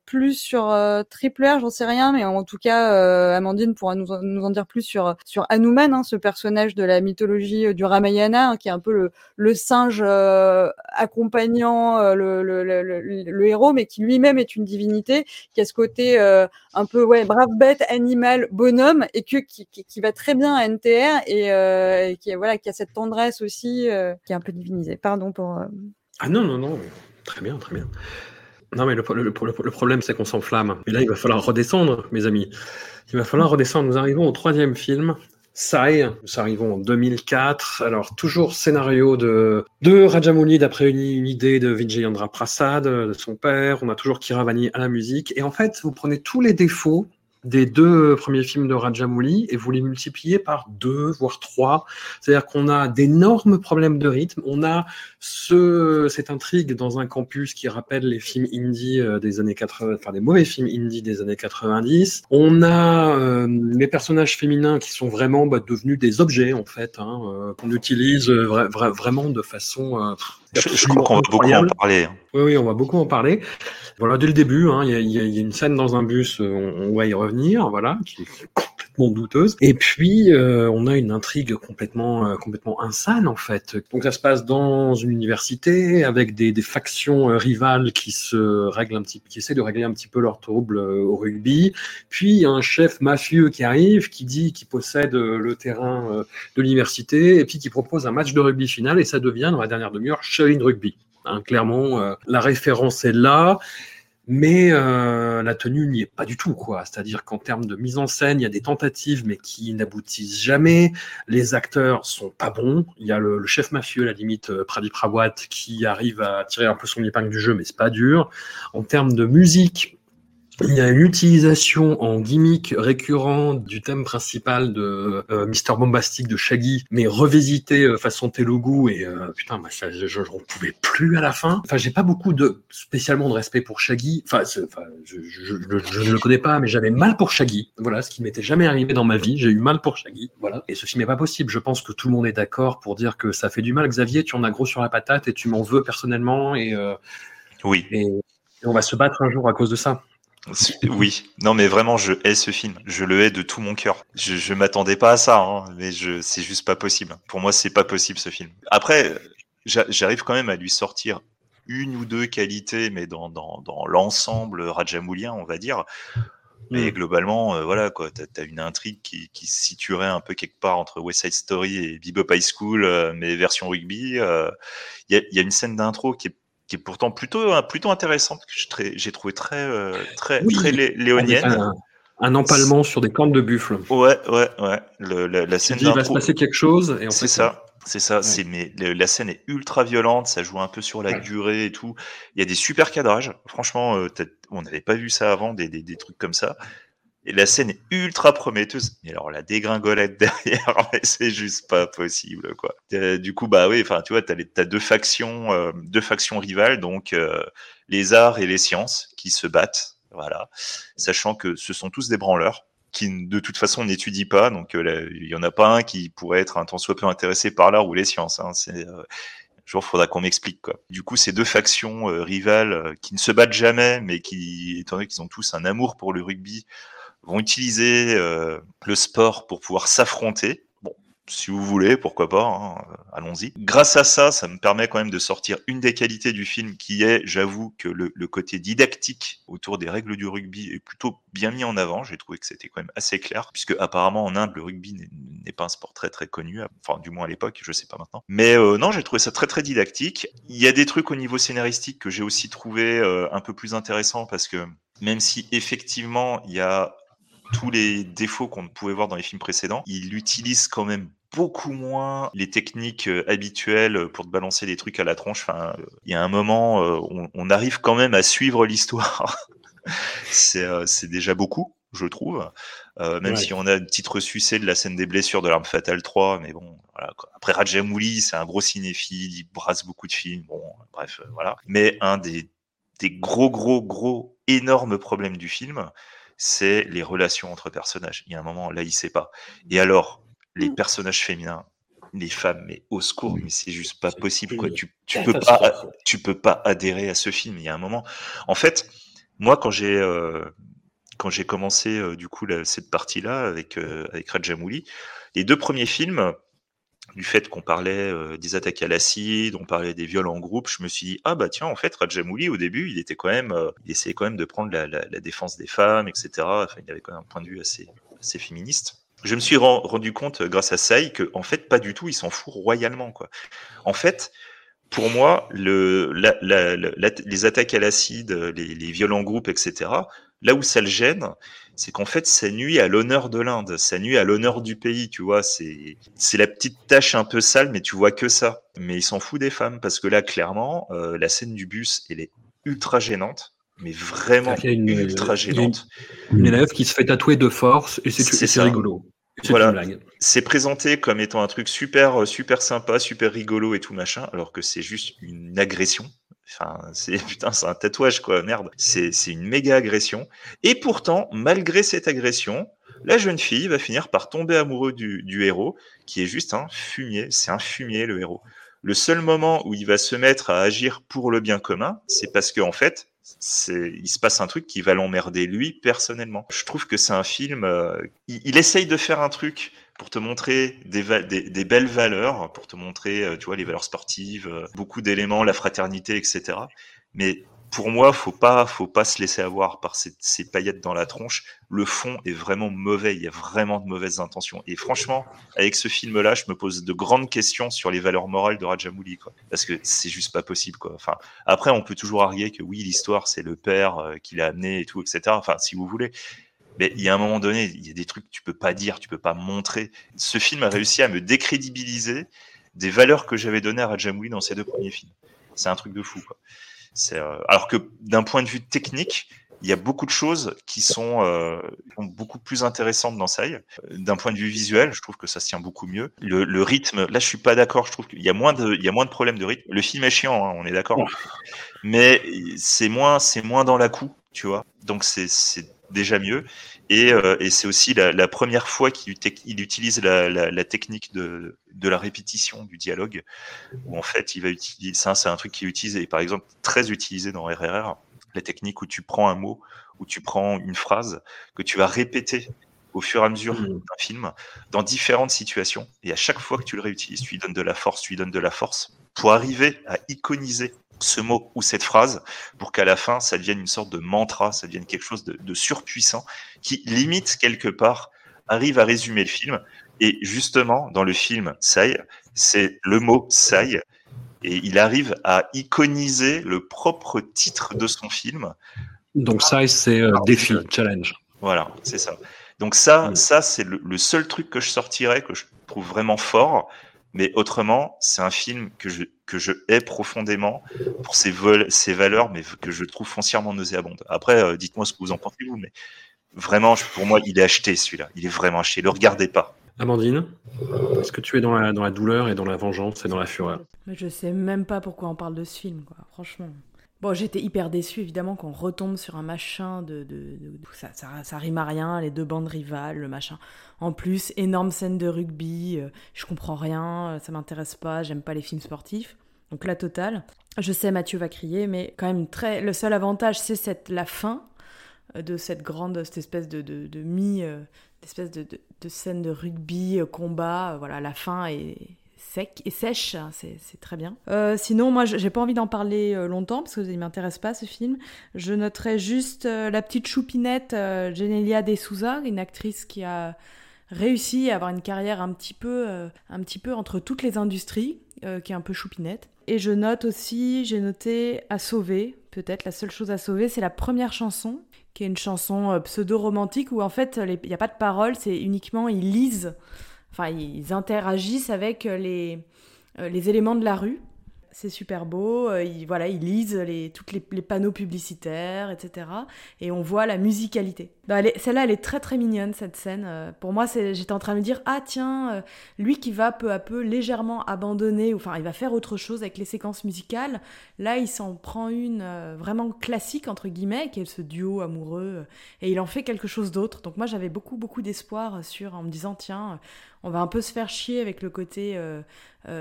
plus sur Triple R, j'en sais rien, mais en tout cas, Amandine pourra nous, nous en dire plus sur sur Hanuman, hein, ce personnage de la mythologie du Ramayana, hein, qui est un peu le, le singe accompagnant le, le, le le héros, mais qui lui-même est une divinité, qui a ce côté euh, un peu ouais brave bête, animal, bonhomme, et que qui, va très bien à NTR et, euh, et, qui voilà qui a cette tendresse aussi, euh, qui est un peu divinisée. Pardon pour. Ah non non non, très bien très bien. Non, mais le, le, le, le problème, c'est qu'on s'enflamme. Et là, il va falloir redescendre, mes amis. Il va falloir redescendre. Nous arrivons au troisième film, Sai, nous arrivons en 2004. Alors, toujours scénario de, de Rajamouli d'après une, une, idée de Vijayendra Prasad, de son père. On a toujours Kiravani à la musique. Et en fait, vous prenez tous les défauts des deux premiers films de Rajamouli et vous les multipliez par deux, voire trois. C'est-à-dire qu'on a d'énormes problèmes de rythme. On a ce, cette intrigue dans un campus qui rappelle les films indie euh, des années 80, enfin des mauvais films indie des années 90. On a euh, les personnages féminins qui sont vraiment bah, devenus des objets en fait, hein, euh, qu'on utilise vra vra vraiment de façon euh, je, je crois qu'on va beaucoup en parler. hein. Oui, oui, on va beaucoup en parler. Voilà, dès le début, hein, il y, y, y, a une scène dans un bus, euh, on, on va y revenir, voilà, qui est douteuse. Et puis, euh, on a une intrigue complètement, euh, complètement insane, en fait. Donc, ça se passe dans une université avec des, factions euh, rivales qui se règlent un petit, qui essaient de régler un petit peu leur trouble euh, au rugby. Puis, un chef mafieux qui arrive, qui dit qu'il possède le terrain de l'université, et puis qui propose un match de rugby final, et ça devient, dans la dernière demi-heure, Shaolin Rugby. Hein, clairement, la référence est là, mais euh, la tenue n'y est pas du tout. quoi. C'est-à-dire qu'en termes de mise en scène, il y a des tentatives, mais qui n'aboutissent jamais. Les acteurs sont pas bons. Il y a le, chef mafieux, à la limite, euh, Pradip Rawat, qui arrive à tirer un peu son épingle du jeu, mais c'est pas dur. En termes de musique, il y a une utilisation en gimmick récurrent du thème principal de euh, Mister Bombastic de Shaggy, mais revisité euh, façon Telugu et euh, putain, bah, ça, je, je, je pouvais plus à la fin. Enfin, j'ai pas beaucoup de spécialement de respect pour Shaggy. Enfin, enfin je, ne le connais pas, mais j'avais mal pour Shaggy. Voilà, ce qui m'était jamais arrivé dans ma vie. J'ai eu mal pour Shaggy. Voilà, et ce film n'est pas possible. Je pense que tout le monde est d'accord pour dire que ça fait du mal. Xavier, tu en as gros sur la patate et tu m'en veux personnellement et euh, oui. Et, et on va se battre un jour à cause de ça. Oui, non mais vraiment je hais ce film, je le hais de tout mon cœur. Je, je m'attendais pas à ça, hein, mais je c'est juste pas possible. Pour moi c'est pas possible ce film. Après j'arrive quand même à lui sortir une ou deux qualités, mais dans, dans, dans l'ensemble rajamoulien on va dire. Mais mmh. globalement, euh, voilà quoi, t'as as une intrigue qui, qui, se situerait un peu quelque part entre West Side Story et Bebop High School, euh, mais version rugby. Il euh, y, a, y, a, une scène d'intro qui est qui est pourtant plutôt, plutôt intéressante, que j'ai trouvé très, euh, très, Oui, très lé- léonienne. Un, un empalement sur des cornes de buffle. Ouais, ouais, ouais. Le- la, scène il va se passer quelque chose et en C'est ça, c'est ça. C'est mais la scène est ultra violente, ça joue un peu sur la durée et tout. Il y a des super cadrages. Franchement, euh, on n'avait pas vu ça avant, des, des, des trucs comme ça. Et la scène est ultra prometteuse. Et alors la dégringolade derrière, mais c'est juste pas possible, quoi. Euh, Du coup, bah oui, enfin, tu vois, t'as, les- deux factions, euh, deux factions rivales, donc euh, les arts et les sciences qui se battent, voilà, sachant que ce sont tous des branleurs qui de toute façon n'étudient pas, donc euh, il y en a pas un qui pourrait être un tant soit peu intéressé par l'art ou les sciences. Hein, c'est euh, faudra qu'on m'explique quoi. Du coup, ces deux factions euh, rivales euh, qui ne se battent jamais, mais qui, étant donné qu'ils ont tous un amour pour le rugby, vont utiliser euh, le sport pour pouvoir s'affronter. Bon, si vous voulez, pourquoi pas, hein, euh, allons-y. Grâce à ça, ça me permet quand même de sortir une des qualités du film qui est, j'avoue, que le, le côté didactique autour des règles du rugby est plutôt bien mis en avant. J'ai trouvé que c'était quand même assez clair, puisque apparemment en Inde, le rugby n'est- pas un sport très très connu, enfin du moins à l'époque, je sais pas maintenant. Mais euh, non, j'ai trouvé ça très très didactique. Il y a des trucs au niveau scénaristique que j'ai aussi trouvé euh, un peu plus intéressants parce que même si effectivement il y a tous les défauts qu'on pouvait voir dans les films précédents, il utilise quand même beaucoup moins les techniques euh, habituelles pour te balancer des trucs à la tronche. Enfin, euh, il y a un moment, euh, on, on arrive quand même à suivre l'histoire. c'est déjà beaucoup, je trouve. Euh, même Ouais. si on a une petite ressucée de la scène des blessures de l'arme fatale 3, mais bon, voilà. Après Rajamouli, c'est un gros cinéphile, il brasse beaucoup de films. Bon, bref, euh, voilà. Mais un des des gros, gros, gros, énormes problèmes du film, c'est les relations entre personnages. Il y a un moment, là, il sait pas. Et alors, les personnages féminins, les femmes, mais au secours, mais c'est juste pas possible, quoi. Tu, tu peux pas, tu peux pas adhérer à ce film. Il y a un moment. En fait, moi, quand j'ai, euh, quand j'ai commencé, euh, du coup, la- cette partie-là avec, euh, avec Rajamouli, les deux premiers films, du fait qu'on parlait euh, des attaques à l'acide, on parlait des viols en groupe, je me suis dit ah bah tiens en fait Rajamouli au début il était quand même, euh, il essayait quand même de prendre la, défense des femmes etc. Enfin il avait quand même un point de vue assez féministe. Je me suis ren- rendu compte euh, grâce à Sai que en fait pas du tout il s'en fout royalement quoi. En fait pour moi les attaques à l'acide, les viols en groupe etc. Là où ça le gêne, c'est qu'en fait, ça nuit à l'honneur de l'Inde, ça nuit à l'honneur du pays, tu vois. C'est c'est la petite tâche un peu sale, mais tu vois que ça. Mais il s'en fout des femmes parce que là, clairement, euh, la scène du bus, elle est ultra gênante, mais vraiment une- ultra a une- gênante. Une élève qui se fait tatouer de force et c'est rigolo. C'est Voilà. présenté comme étant un truc super, super sympa, super rigolo et tout machin, alors que c'est juste une agression. Enfin, c'est putain, c'est un tatouage quoi, merde. C'est c'est une méga agression. Et pourtant, malgré cette agression, la jeune fille va finir par tomber amoureux du, du héros, qui est juste un fumier. C'est un fumier le héros. Le seul moment où il va se mettre à agir pour le bien commun, c'est parce qu'en en fait, il se passe un truc qui va l'emmerder lui personnellement. Je trouve que c'est un film. euh, il, il essaye de faire un truc pour te montrer des, belles valeurs, pour te montrer, euh, tu vois, les valeurs sportives, euh, beaucoup d'éléments, la fraternité, etc. Mais pour moi, faut pas, faut pas se laisser avoir par ces, paillettes dans la tronche. Le fond est vraiment mauvais. Il y a vraiment de mauvaises intentions. Et franchement, avec ce film-là, je me pose de grandes questions sur les valeurs morales de Rajamouli. Parce que c'est juste pas possible, quoi. Enfin, après, on peut toujours arguer que oui, l'histoire, c'est le père euh, qui l'a amené et tout, etc. Enfin, si vous voulez. Mais il y a un moment donné, il y a des trucs que tu peux pas dire, tu peux pas montrer. Ce film a réussi à me décrédibiliser des valeurs que j'avais données à Rajamouli dans ses deux premiers films. C'est un truc de fou, quoi. Euh, alors que d'un point de vue technique, il y a beaucoup de choses qui sont, euh, beaucoup plus intéressantes dans Sai. D'un point de vue visuel, je trouve que ça se tient beaucoup mieux. Le, le rythme, là, je suis pas d'accord. Je trouve qu'il y a moins de, il y a moins de problèmes de rythme. Le film est chiant, hein, on est d'accord. Mais c'est moins, c'est moins dans la coue, tu vois. Donc c'est déjà mieux. Et, euh, et c'est aussi la, la première fois qu'il ut- il utilise la, la, la technique de, de la répétition du dialogue, où en fait il va utiliser, ça c'est un truc qui est utilisé, par exemple très utilisé dans RRR, la technique où tu prends un mot, où tu prends une phrase que tu vas répéter au fur et à mesure d'un film, dans différentes situations, et à chaque fois que tu le réutilises, tu lui donnes de la force, tu lui donnes de la force, pour arriver à iconiser ce mot ou cette phrase, pour qu'à la fin, ça devienne une sorte de mantra, ça devienne quelque chose de, de surpuissant, qui limite quelque part, arrive à résumer le film. Et justement, dans le film Sai, c'est le mot Sai Et il arrive à iconiser le propre titre de son film. Donc ça, c'est euh, défi, challenge. Voilà, c'est ça. Donc ça, Mm. ça c'est le, le seul truc que je sortirais, que je trouve vraiment fort. Mais autrement, c'est un film que je, que je hais profondément pour ses, vol ses valeurs, mais que je trouve foncièrement nauséabondes. Après, euh, dites-moi ce que vous en pensez, vous, mais vraiment, je- pour moi, il est acheté, celui-là. Il est vraiment acheté. Le regardez pas. Amandine, est-ce que tu es dans la, dans la douleur et dans la vengeance et dans la fureur? Mais je sais même pas pourquoi on parle de ce film, quoi, franchement. Bon, j'étais hyper déçue, évidemment, qu'on retombe sur un machin de... de, de- ça, ça, rime à rien, les deux bandes rivales, le machin. En plus, énorme scène de rugby, euh, je comprends rien, euh, ça m'intéresse pas, j'aime pas les films sportifs. Donc la totale. Je sais, Mathieu va crier, mais quand même, très... le seul avantage, c'est cette... la fin euh, de cette grande, cette espèce de, de, de mi... euh, espèce de, de, scène de rugby, combat, voilà, la fin est sec et sèche, hein, c'est très bien. Euh, sinon, moi, j'ai pas envie d'en parler euh, longtemps parce que il m'intéresse pas ce film. Je noterai juste euh, la petite choupinette Genelia De Souza, une actrice qui a réussi à avoir une carrière un petit peu, un petit peu entre toutes les industries, qui est un peu choupinette. Et je note aussi, j'ai noté à sauver, peut-être la seule chose à sauver, c'est la première chanson, qui est une chanson pseudo-romantique où en fait il n'y a pas de paroles, c'est uniquement ils lisent, enfin ils interagissent avec euh, les, euh, les éléments de la rue. C'est super beau, euh, ils, voilà, ils lisent les, toutes les, les panneaux publicitaires, etc. Et on voit la musicalité. Est- Celle-là, elle est très très mignonne, cette scène. Euh, pour moi, j'étais en train de me dire, ah tiens, euh, lui qui va peu à peu légèrement abandonner, enfin il va faire autre chose avec les séquences musicales, là il s'en prend une euh, vraiment classique, entre guillemets, qui est ce duo amoureux, et il en fait quelque chose d'autre. Donc moi j'avais beaucoup beaucoup d'espoir sur, en me disant, tiens, on va un peu se faire chier avec le côté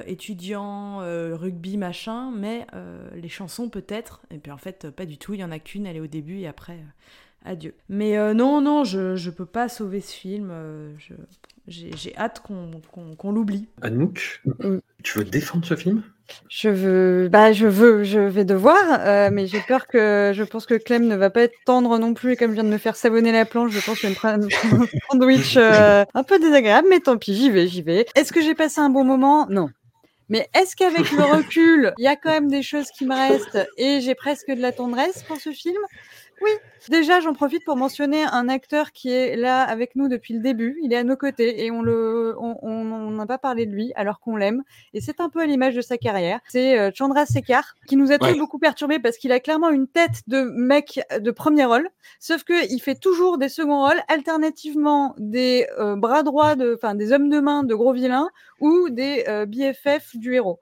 étudiant, rugby, machin, mais les chansons peut-être, et puis en fait pas du tout, il y en a qu'une, elle est au début, et après, adieu. Mais euh, non, non, je, je peux pas sauver ce film, euh, je- j'ai j'ai hâte qu'on qu'on- qu'on l'oublie. Anouk, Mm. tu veux défendre ce film? Je veux, bah, je veux, je vais devoir, euh, mais j'ai peur que, je pense que Clem ne va pas être tendre non plus, et comme je viens de me faire savonner la planche, je pense que je vais me prendre un sandwich euh, un peu désagréable, mais tant pis, j'y vais, j'y vais. Est-ce que j'ai passé un bon moment? Non. Mais est-ce qu'avec le recul, il y a quand même des choses qui me restent et j'ai presque de la tendresse pour ce film? Oui. Déjà, j'en profite pour mentionner un acteur qui est là avec nous depuis le début. Il est à nos côtés et on le, on on- on n'a pas parlé de lui alors qu'on l'aime. Et c'est un peu à l'image de sa carrière. C'est euh, Chandra Sekhar qui nous a tous Ouais. beaucoup perturbés parce qu'il a clairement une tête de mec de premier rôle. Sauf que il fait toujours des seconds rôles, alternativement des euh, bras droits, de, enfin des hommes de main de gros vilains ou des euh, BFF du héros.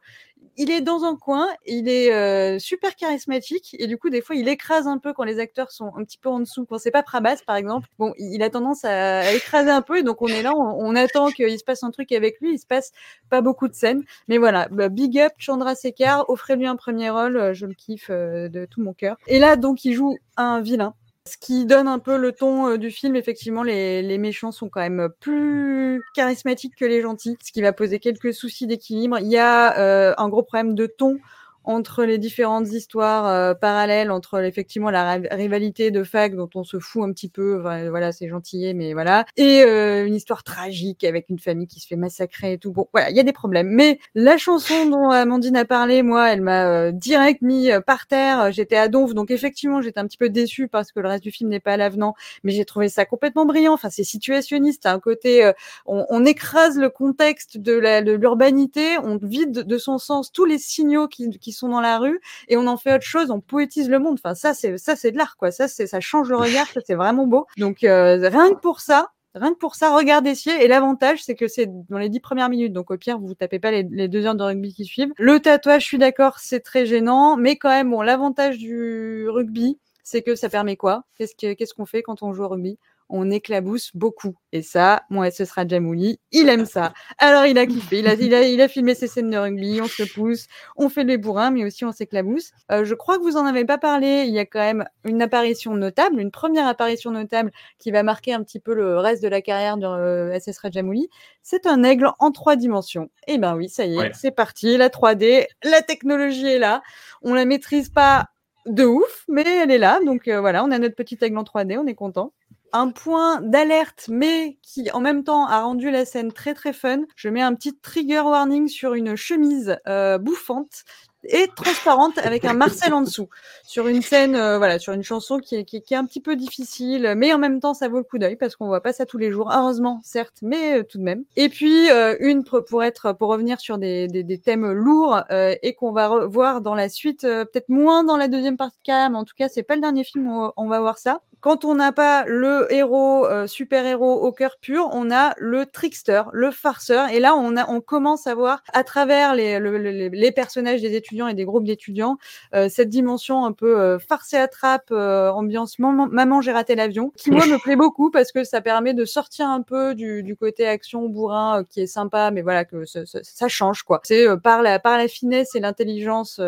Il est dans un coin, il est euh, super charismatique et du coup des fois il écrase un peu quand les acteurs sont un petit peu en dessous. Quand c'est pas Prabas par exemple, bon il a tendance à, écraser un peu et donc on est là, on, on attend qu'il se passe un truc avec lui. Il se passe pas beaucoup de scènes, mais voilà, bah, big up Chandra Sekhar, offrez-lui un premier rôle, euh, je le kiffe euh, de tout mon cœur. Et là donc il joue un vilain. Ce qui donne un peu le ton euh, du film, effectivement, les, méchants sont quand même plus charismatiques que les gentils, ce qui va poser quelques soucis d'équilibre. Il y a euh, un gros problème de ton entre les différentes histoires euh, parallèles, entre effectivement la ri- rivalité de fac dont on se fout un petit peu, voilà, c'est gentillet, mais voilà, et euh, une histoire tragique avec une famille qui se fait massacrer et tout. Bon, voilà, il y a des problèmes. Mais la chanson dont Amandine a parlé, moi, elle m'a euh, direct mis euh, par terre. J'étais à donf, donc effectivement, j'étais un petit peu déçue parce que le reste du film n'est pas à l'avenant, mais j'ai trouvé ça complètement brillant. Enfin, c'est situationniste, à un côté, euh, on, écrase le contexte de l'urbanité, on vide de son sens tous les signaux qui, qui sont dans la rue et on en fait autre chose, on poétise le monde. Enfin, ça, c'est ça, c'est de l'art, quoi. Ça, c'est ça change le regard, ça, c'est vraiment beau. Donc, euh, rien que pour ça. Rien que pour ça, regardez Essier. Et l'avantage, c'est que c'est dans les dix premières minutes. Donc, au pire, vous vous tapez pas les, deux heures de rugby qui suivent. Le tatouage, je suis d'accord, c'est très gênant. Mais quand même, bon, l'avantage du rugby, c'est que ça permet quoi? Qu'est-ce que- qu'est-ce qu'on fait quand on joue au rugby? On éclabousse beaucoup. Et ça, moi, ce sera Jamouli. Il aime ça. Alors, il a kiffé. Il a, il a, il a filmé ses scènes de rugby. On se pousse. On fait les bourrins, mais aussi on s'éclabousse. Euh, je crois que vous en avez pas parlé. Il y a quand même une apparition notable, une première apparition notable qui va marquer un petit peu le reste de la carrière de euh, SS Rajamouli. C'est un aigle en trois dimensions. Et ben oui, ça y est, Ouais. c'est parti. La 3D, la technologie est là. On la maîtrise pas de ouf, mais elle est là. Donc euh, voilà, on a notre petit aigle en 3D, on est content. Un point d'alerte, mais qui en même temps a rendu la scène très très fun. Je mets un petit trigger warning sur une chemise euh, bouffante et transparente avec un Marcel en dessous. Sur une scène euh, voilà sur une chanson qui est, qui, qui est un petit peu difficile mais en même temps ça vaut le coup d'œil parce qu'on voit pas ça tous les jours. Heureusement certes mais euh, tout de même. Et puis euh, une pour, être pour revenir sur des, des, des thèmes lourds euh, et qu'on va voir dans la suite euh, peut-être moins dans la deuxième partie quand même en tout cas c'est pas le dernier film où on va voir ça quand on n'a pas le héros euh, super héros au cœur pur, on a le trickster, le farceur, et là on a on commence à voir à travers les, le- le- les personnages des étudiants et des groupes d'étudiants euh, cette dimension un peu euh, farce et attrape, euh, ambiance maman, maman j'ai raté l'avion, qui moi me plaît beaucoup parce que ça permet de sortir un peu du, du côté action bourrin euh, qui est sympa, mais voilà que ce- ce- ça change quoi. C'est euh, par la par la finesse et l'intelligence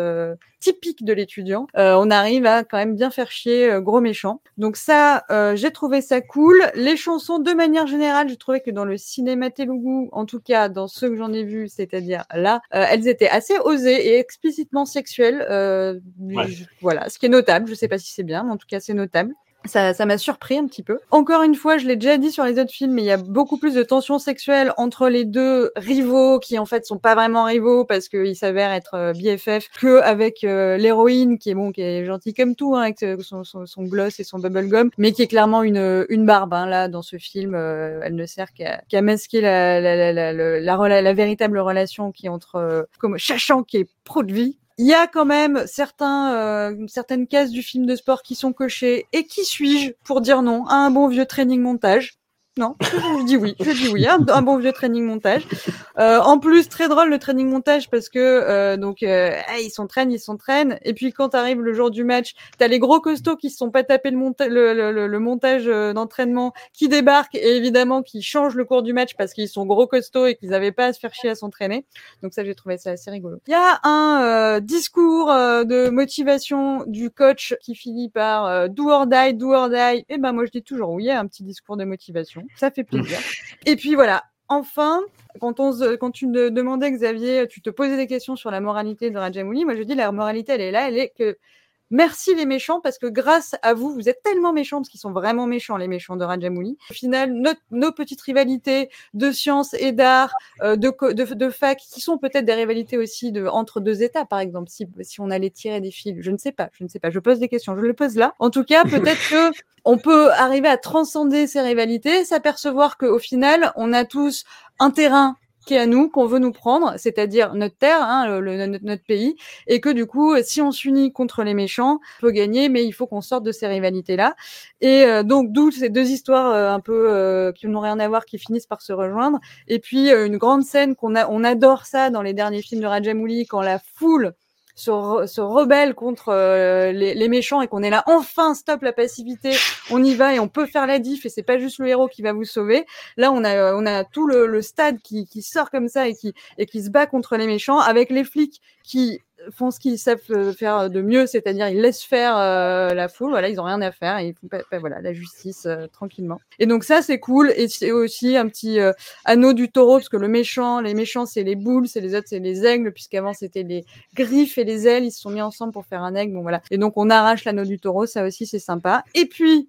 typique de l'étudiant, on arrive à quand même bien faire chier gros méchant. Donc ça, euh, j'ai trouvé ça cool. Les chansons, de manière générale, j'ai trouvé que dans le cinéma Telugu, en tout cas dans ceux que j'en ai vus, c'est-à-dire là, euh, elles étaient assez osées et explicitement sexuelles. euh, Ouais. je- Voilà, ce qui est notable. Je sais pas si c'est bien, mais en tout cas c'est notable. Ça, ça m'a surpris un petit peu. Encore une fois, je l'ai déjà dit sur les autres films, mais il y a beaucoup plus de tensions sexuelles entre les deux rivaux qui en fait sont pas vraiment rivaux parce qu'ils s'avèrent être euh, BFF que avec euh, l'héroïne qui est bon, qui est gentille comme tout, hein, avec euh, son, son, son gloss et son bubblegum, mais qui est clairement une, une barbe. Hein, là, dans ce film, elle ne sert qu'à qu'à masquer la, la, la, la, la, la, véritable relation qui est entre euh, comme Chachant qui est pro de vie il y a quand même certains, euh, certaines cases du film de sport qui sont cochées. Et qui suis-je pour dire non à un bon vieux training montage non, je dis oui, je dis oui, un, bon vieux training montage. Euh, en plus, très drôle le training montage parce que euh, donc euh, ils s'entraînent, ils s'entraînent, et puis quand arrive le jour du match, t'as les gros costauds qui se sont pas tapés le, le, montage euh, d'entraînement, qui débarquent et évidemment qui changent le cours du match parce qu'ils sont gros costauds et qu'ils avaient pas à se faire chier à s'entraîner. Donc ça, j'ai trouvé ça assez rigolo. Il y a un discours de motivation du coach qui finit par do or die, do or die. Et ben moi je dis toujours oui, un petit discours de motivation, ça fait plaisir. Et puis voilà. Enfin, quand on quand tu me demandais Xavier, tu te posais des questions sur la moralité de Rajamouli, moi je dis la moralité elle est là, elle est que Merci les méchants parce que grâce à vous, vous êtes tellement méchants parce qu'ils sont vraiment méchants les méchants de Rajamouli. Au final, nos petites rivalités de science et d'art, euh, de, de, fac, qui sont peut-être des rivalités aussi entre deux États, par exemple, si, si on allait tirer des fils. Je ne sais pas, je ne sais pas. Je pose des questions, je le pose là. En tout cas, peut-être que on peut arriver à transcender ces rivalités, s'apercevoir qu'au final, on a tous un terrain qui est à nous, qu'on veut nous prendre, c'est-à-dire notre terre, hein, notre, pays, et que du coup, si on s'unit contre les méchants, on peut gagner, mais il faut qu'on sorte de ces rivalités-là. Et euh, donc, d'où ces deux histoires euh, un peu euh, qui n'ont rien à voir, qui finissent par se rejoindre. Et puis, euh, une grande scène qu'on on adore ça dans les derniers films de Rajamouli, quand la foule se, re- se rebelle contre euh, les, les méchants et qu'on est là, enfin, stop la passivité, on y va et on peut faire la diff et c'est pas juste le héros qui va vous sauver. Là, on a, euh, on a tout le, le stade qui, qui sort comme ça et qui, et qui se bat contre les méchants avec les flics qui font ce qu'ils savent euh, faire de mieux, c'est-à-dire ils laissent faire euh, la foule, voilà, ils ont rien à faire et ils font voilà, la justice euh, tranquillement. Et donc ça c'est cool et c'est aussi un petit euh, anneau du taureau parce que le méchant, les méchants c'est les boules, c'est les autres c'est les aigles puisqu'avant c'était les griffes et les ailes, ils se sont mis ensemble pour faire un aigle, bon voilà. Et donc on arrache l'anneau du taureau, ça aussi c'est sympa. Et puis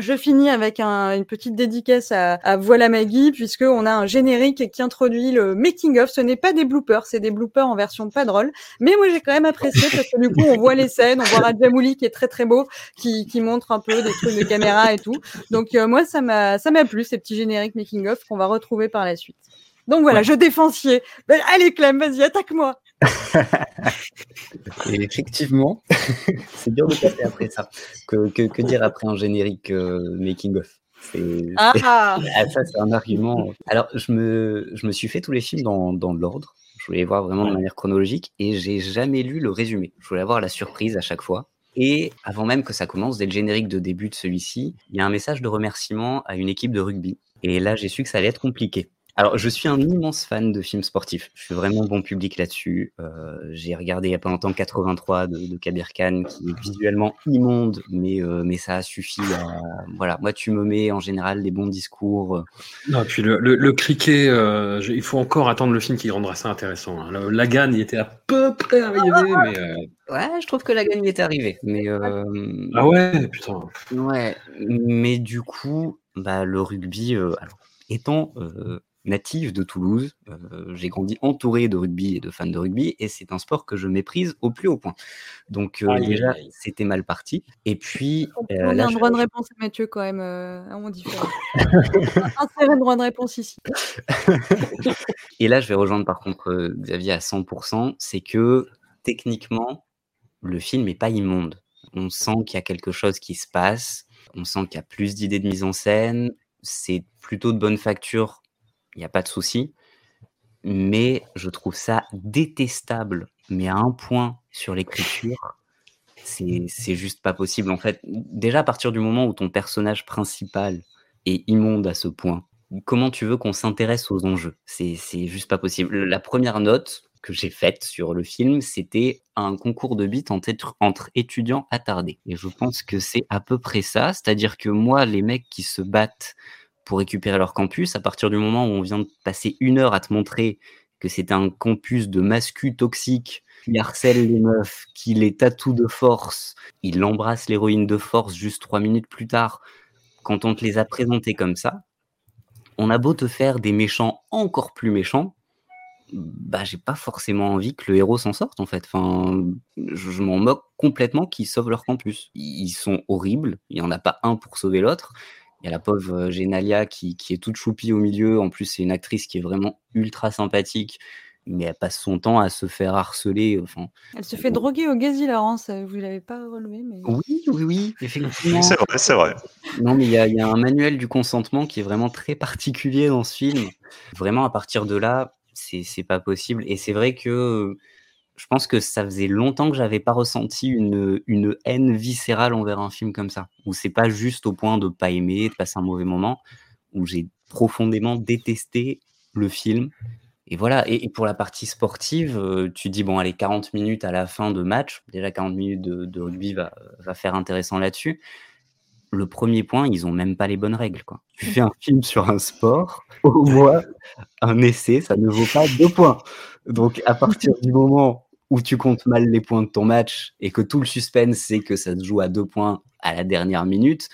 je finis avec un- une petite dédicace à, à Voilà Maggie, puisque on a un générique qui introduit le making of. Ce n'est pas des bloopers, c'est des bloopers en version pas drôle. Mais moi, j'ai quand même apprécié parce que du coup, on voit les scènes, on voit Rajamouli qui est très très beau, qui, qui montre un peu des trucs de caméra et tout. Donc euh, moi, ça m'a ça m'a plu ces petits génériques making of qu'on va retrouver par la suite. Donc voilà, je défencier. Ben, allez Clem, vas-y, attaque-moi. Et effectivement, c'est dur de passer après ça. Que, que, que dire après un générique euh, making of? C'est- Ah, ah. Ah, ça, c'est un argument. Alors, je me, je me suis fait tous les films dans, dans l'ordre. Je voulais les voir vraiment de manière chronologique et j'ai jamais lu le résumé. Je voulais avoir la surprise à chaque fois. Et avant même que ça commence, dès le générique de début de celui-ci, il y a un message de remerciement à une équipe de rugby. Et là, j'ai su que ça allait être compliqué. Alors, je suis un immense fan de films sportifs. Je suis vraiment bon public là-dessus. Euh, j'ai regardé il y a pas longtemps 83 de, de Kabir Khan, qui est visuellement immonde, mais, euh, mais ça a suffi à. Voilà, moi, tu me mets en général des bons discours. euh, Non, puis le, le, le cricket, euh, je- il faut encore attendre le film qui rendra ça intéressant. hein. Le- Lagan, il était à peu près arrivé, mais. Ouais, je trouve que la gagne est arrivée. Mais, Ah ouais, putain. Ouais, mais du coup, bah, le rugby, alors, étant natif de Toulouse, euh, j'ai grandi entouré de rugby et de fans de rugby, et c'est un sport que je méprise au plus haut point. Donc euh, déjà, aïe. c'était mal parti. Et puis, On euh, a là, un je- droit de réponse à Mathieu quand même, euh, à mon différent. Insérer un droit de réponse ici. Et là, je vais rejoindre par contre euh, Xavier à 100%, c'est que techniquement, le film n'est pas immonde. On sent qu'il y a quelque chose qui se passe, on sent qu'il y a plus d'idées de mise en scène, c'est plutôt de bonne facture, il n'y a pas de souci. Mais je trouve ça détestable, mais à un point sur l'écriture, c'est juste pas possible. En fait, déjà à partir du moment où ton personnage principal est immonde à ce point, comment tu veux qu'on s'intéresse aux enjeux? C'est juste pas possible. La première note que j'ai faite sur le film, c'était un concours de beats entre, entre étudiants attardés. Et je pense que c'est à peu près ça. C'est-à-dire que moi, les mecs qui se battent pour récupérer leur campus, à partir du moment où on vient de passer une heure à te montrer que c'est un campus de mascus toxiques qui harcèle les meufs, qui les tatoue de force, il embrasse l'héroïne de force juste trois minutes plus tard, quand on te les a présentés comme ça, on a beau te faire des méchants encore plus méchants, bah j'ai pas forcément envie que le héros s'en sorte en fait. Enfin, je, je m'en moque complètement qu'ils sauvent leur campus. Ils sont horribles, il y en a pas un pour sauver l'autre. Il y a la pauvre euh, Genalia qui, qui est toute choupie au milieu. En plus, c'est une actrice qui est vraiment ultra sympathique, mais elle passe son temps à se faire harceler. Enfin, Elle se fait droguer au gaz hilarant, ça, vous l'avez pas relevé, mais. oui, oui, oui, effectivement. C'est vrai, c'est vrai. Non, mais il y, a- il y a un manuel du consentement qui est vraiment très particulier dans ce film. Vraiment, à partir de là, c'est c'est pas possible. Et c'est vrai que euh, je pense que ça faisait longtemps que j'avais pas ressenti une, une haine viscérale envers un film comme ça. Où c'est pas juste au point de pas aimer, de passer un mauvais moment, où j'ai profondément détesté le film. Et voilà, et, pour la partie sportive, euh, tu dis, bon, allez, 40 minutes à la fin de match, déjà 40 minutes de, de rugby va, va faire intéressant là-dessus le premier point, ils ont même pas les bonnes règles. Quoi. Tu fais un film sur un sport, au moins un essai, ça ne vaut pas deux points. Donc à partir du moment où tu comptes mal les points de ton match et que tout le suspense c'est que ça se joue à deux points à la dernière minute,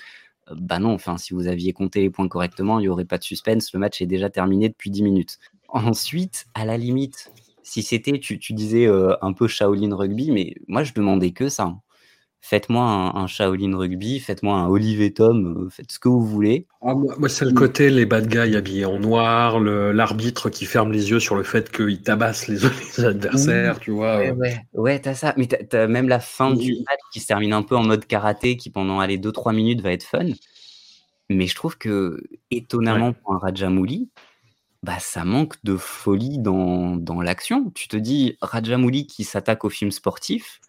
euh, bah non, enfin si vous aviez compté les points correctement, il n'y aurait pas de suspense, le match est déjà terminé depuis 10 minutes. Ensuite, à la limite, si c'était, tu, disais euh, un peu Shaolin Rugby, mais moi je demandais que ça. Faites-moi un, un Shaolin Rugby, faites-moi un Olivier Tom, euh, faites ce que vous voulez. Ah, moi, c'est le côté les bad guys habillés en noir, l'arbitre qui ferme les yeux sur le fait qu'il tabasse les, les adversaires, tu vois. Ouais, euh. ouais, ouais, t'as ça. Mais t'as, même la fin du match qui se termine un peu en mode karaté, qui pendant allez, 2-3 minutes va être fun. Mais je trouve que, étonnamment, pour un Rajamouli, bah, ça manque de folie dans, dans l'action. Tu te dis, Rajamouli qui s'attaque au film sportif,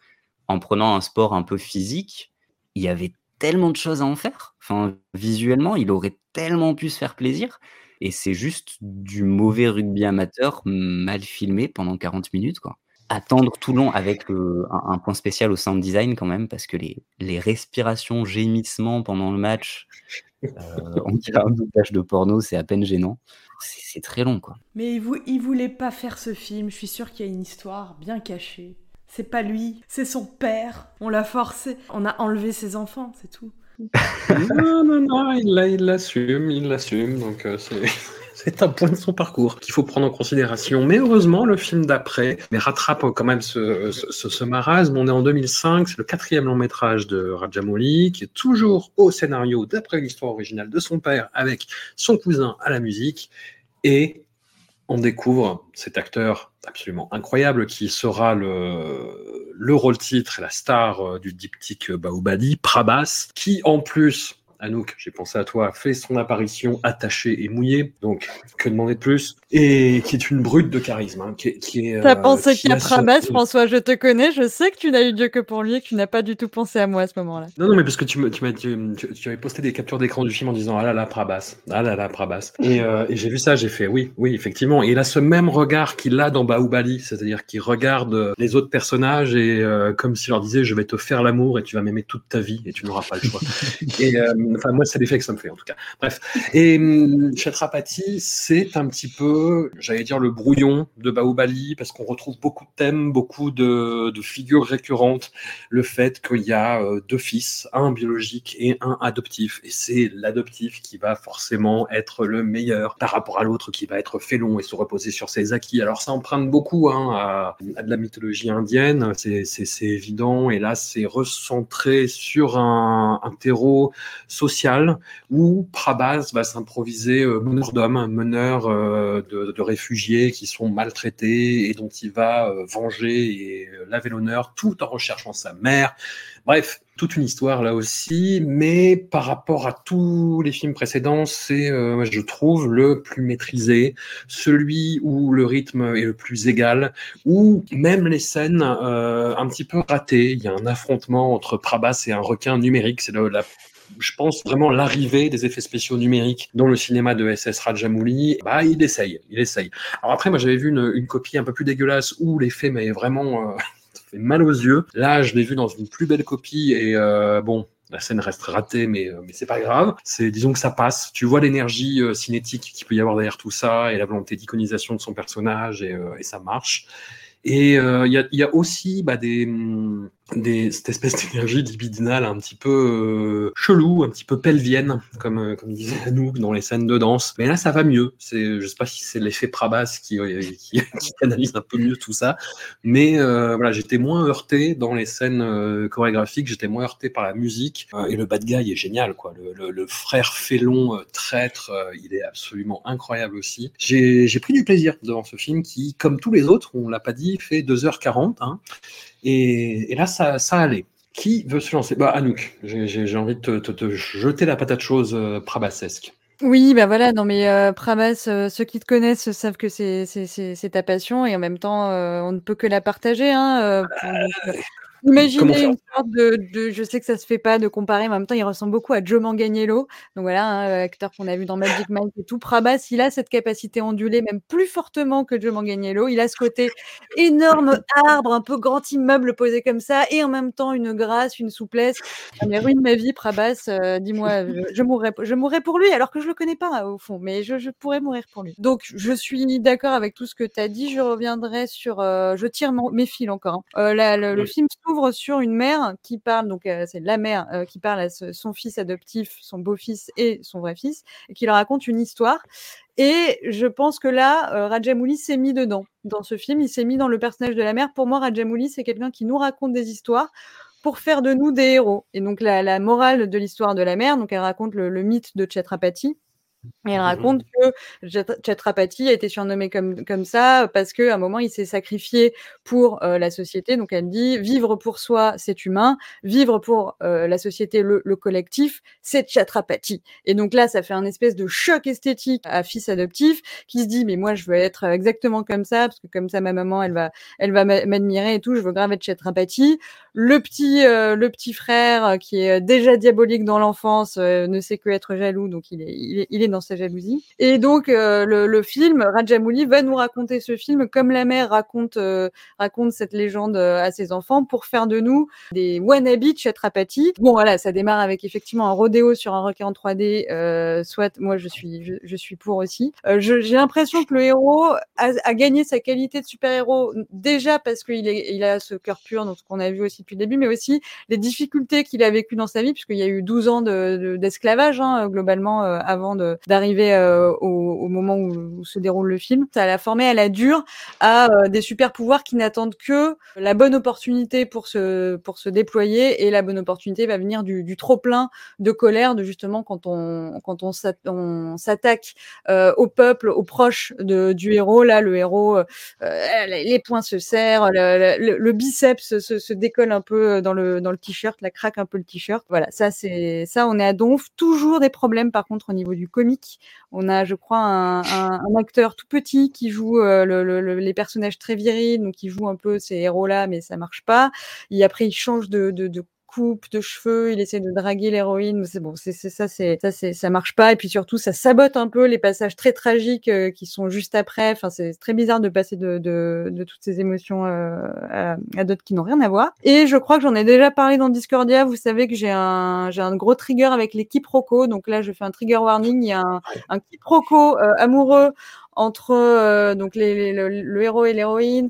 en prenant un sport un peu physique, il y avait tellement de choses à en faire. Enfin, visuellement, il aurait tellement pu se faire plaisir. Et c'est juste du mauvais rugby amateur mal filmé pendant 40 minutes, quoi attendre tout long avec euh, un, point spécial au sound design quand même, parce que les, respirations, gémissements pendant le match, euh, on dirait un de porno, c'est à peine gênant. C'est très long, quoi. Mais il, vou- voulait pas faire ce film. Je suis sûre qu'il y a une histoire bien cachée. C'est pas lui, c'est son père. On l'a forcé. On a enlevé ses enfants, c'est tout. Non, non, non, il l'a- il l'assume, il l'assume, donc euh, c'est. Un point de son parcours qu'il faut prendre en considération. Mais heureusement, le film d'après mais rattrape quand même ce- ce marasme. On est en 2005, c'est le quatrième long métrage de Rajamouli, qui est toujours au scénario d'après l'histoire originale de son père, avec son cousin à la musique. Et on découvre cet acteur absolument incroyable qui sera le, le rôle titre et la star euh, du diptyque Baobadi, Prabhas, qui en plus Anouk, j'ai pensé à toi, fait son apparition attachée et mouillée, donc que demander de plus? Et qui est une brute de charisme. Hein, qui, qui est, T'as euh, pensé qui qu'à a ce- Prabas, François, je te connais, je sais que tu n'as eu Dieu que pour lui et que tu n'as pas du tout pensé à moi à ce moment-là. Non, non, mais parce que tu, me, tu, m'as, tu, tu- tu avais posté des captures d'écran du film en disant Ah là là, Prabas, ah là là, Prabas. Et, euh, et j'ai vu ça, j'ai fait Oui, oui, effectivement. Et il a ce même regard qu'il a dans Baobali, c'est-à-dire qu'il regarde les autres personnages et euh, comme s'il leur disait Je vais te faire l'amour et tu vas m'aimer toute ta vie et tu n'auras pas le choix. et euh, enfin, moi, c'est l'effet que ça me fait en tout cas. Bref. Et hum, Chhatrapati, c'est un petit peu, j'allais dire, le brouillon de Baobali parce qu'on retrouve beaucoup de thèmes, beaucoup de, figures récurrentes le fait qu'il y a euh, deux fils, un biologique et un adoptif. Et c'est l'adoptif qui va forcément être le meilleur par rapport à l'autre qui va être félon et se reposer sur ses acquis. Alors ça emprunte beaucoup hein, à, de la mythologie indienne, c'est évident. Et là, c'est recentré sur un terreau social où Prabhas va s'improviser euh, meneur d'hommes, meneur euh, de, réfugiés qui sont maltraités et dont il va euh, venger et laver l'honneur tout en recherchant sa mère. Bref, toute une histoire là aussi, mais par rapport à tous les films précédents, c'est, je trouve, le plus maîtrisé, celui où le rythme est le plus égal, où même les scènes un petit peu ratées, il y a un affrontement entre Prabhas et un requin numérique, c'est la je pense vraiment l'arrivée des effets spéciaux numériques dans le cinéma de SS Rajamouli, bah il essaye, il essaye. Alors après, moi j'avais vu une, copie un peu plus dégueulasse où l'effet m'avait vraiment euh, fait mal aux yeux. Là, je l'ai vu dans une plus belle copie et euh, bon. La scène reste ratée, mais, euh, mais c'est pas grave. C'est, disons que ça passe. Tu vois l'énergie cinétique qu'il peut y avoir derrière tout ça et la volonté d'iconisation de son personnage et, ça marche. Et il y, a, il y a aussi bah, des, hum, des, cette espèce d'énergie libidinale un petit peu euh, chelou, un petit peu pelvienne, comme, euh, comme disait Anouk dans les scènes de danse. Mais là, ça va mieux. C'est, je sais pas si c'est l'effet Prabas qui, euh, qui, qui canalise un peu mieux tout ça. Mais voilà, j'étais moins heurté dans les scènes chorégraphiques, j'étais moins heurté par la musique. Et le bad guy est génial, quoi. Le, le, le frère félon traître, il est absolument incroyable aussi. J'ai pris du plaisir devant ce film qui, comme tous les autres, on l'a pas dit, fait 2h40. Hein, et, et là, ça, ça allait. Qui veut se lancer? Bah, Anouk, j'ai- envie de te, te- te jeter la patate chose euh, prabasesque. Oui, bah voilà, non mais euh, Prabas, euh, ceux qui te connaissent savent que c'est ta passion et en même temps, euh, on ne peut que la partager. Hein, euh, pour- imaginez une sorte de, de, je sais que ça se fait pas de comparer, mais en même temps, il ressemble beaucoup à Joe Manganiello. Donc voilà, hein, euh, acteur qu'on a vu dans Magic Mike et tout. Prabas, il a cette capacité ondulée, même plus fortement que Joe Manganiello. Il a ce côté énorme arbre, un peu grand immeuble posé comme ça, et en même temps une grâce, une souplesse. Me ruine ma vie, Prabas. euh, Dis-moi, je, je mourrais, je mourrais pour lui, alors que je le connais pas au fond, mais je, je pourrais mourir pour lui. Donc je suis d'accord avec tout ce que tu as dit. Je reviendrai sur, euh, je tire mon- mes fils encore. hein. Euh, le, le Oui. film s'ouvre sur une mère qui parle, donc euh, c'est la mère euh, qui parle à son fils adoptif, son beau-fils et son vrai fils, et qui leur raconte une histoire. Et je pense que là, euh, Rajamouli s'est mis dedans. Dans ce film, il s'est mis dans le personnage de la mère. Pour moi, Rajamouli, c'est quelqu'un qui nous raconte des histoires pour faire de nous des héros. Et donc, la, la morale de l'histoire de la mère, donc elle raconte le, le mythe de Chhatrapati. Et elle raconte que Chat- Chhatrapati a été surnommé comme, comme ça parce qu'à un moment, il s'est sacrifié pour euh, la société. Donc, elle dit vivre pour soi, c'est humain. Vivre pour euh, la société, le, le collectif, c'est Chhatrapati. Et donc là, ça fait un espèce de choc esthétique à fils adoptif qui se dit mais moi, je veux être exactement comme ça parce que comme ça, ma maman, elle va, elle va m'a- m'admirer et tout. Je veux grave être Chhatrapati. Le petit, euh, le petit frère euh, qui est déjà diabolique dans l'enfance euh, ne sait que être jaloux, donc il est, il est, il est dans sa jalousie. Et donc euh, le, le film, Rajamouli va nous raconter ce film comme la mère raconte euh, raconte cette légende euh, à ses enfants pour faire de nous des wannabe Chhatrapati. Bon voilà, ça démarre avec effectivement un rodéo sur un requin en 3D. Euh, soit moi je suis je, suis pour aussi. J'ai l'impression que le héros a, a gagné sa qualité de super héros déjà parce qu'il il a ce cœur pur, donc qu'on a vu aussi depuis le début, mais aussi les difficultés qu'il a vécues dans sa vie, puisqu'il y a eu 12 ans de- de- d'esclavage hein, globalement euh, avant de- d'arriver euh, au, au moment où, où se déroule le film. Ça l'a formé à la dure à euh, des super pouvoirs qui n'attendent que la bonne opportunité pour se pour se déployer et la bonne opportunité va venir du, du trop plein de colère de justement quand on quand on s'at- on s'attaque euh, au peuple, aux proches de, du héros. Là, le héros, euh, les les poings se serrent, le, le- le biceps se, se décolle un peu dans le dans le t-shirt, la craque un peu le t-shirt. Voilà, ça c'est ça, on est à Donf. Toujours des problèmes par contre au niveau du comique. On a, je crois, un, acteur tout petit qui joue euh, le, le, les personnages très virils, donc il joue un peu ces héros-là, mais ça marche pas. Et après, il change de coupe de cheveux, il essaie de draguer l'héroïne, c'est bon, c'est ça, c'est ça, c'est ça marche pas. Et puis surtout, ça sabote un peu les passages très tragiques euh, qui sont juste après. Enfin, c'est très bizarre de passer de, de, de toutes ces émotions euh, à, à d'autres qui n'ont rien à voir. Et je crois que j'en ai déjà parlé dans Discordia. Vous savez que j'ai un j'ai un gros trigger avec les quiproquos. Donc là, je fais un trigger warning. Il y a un, un quiproquo euh, amoureux entre euh, donc les, les, le, le héros et l'héroïne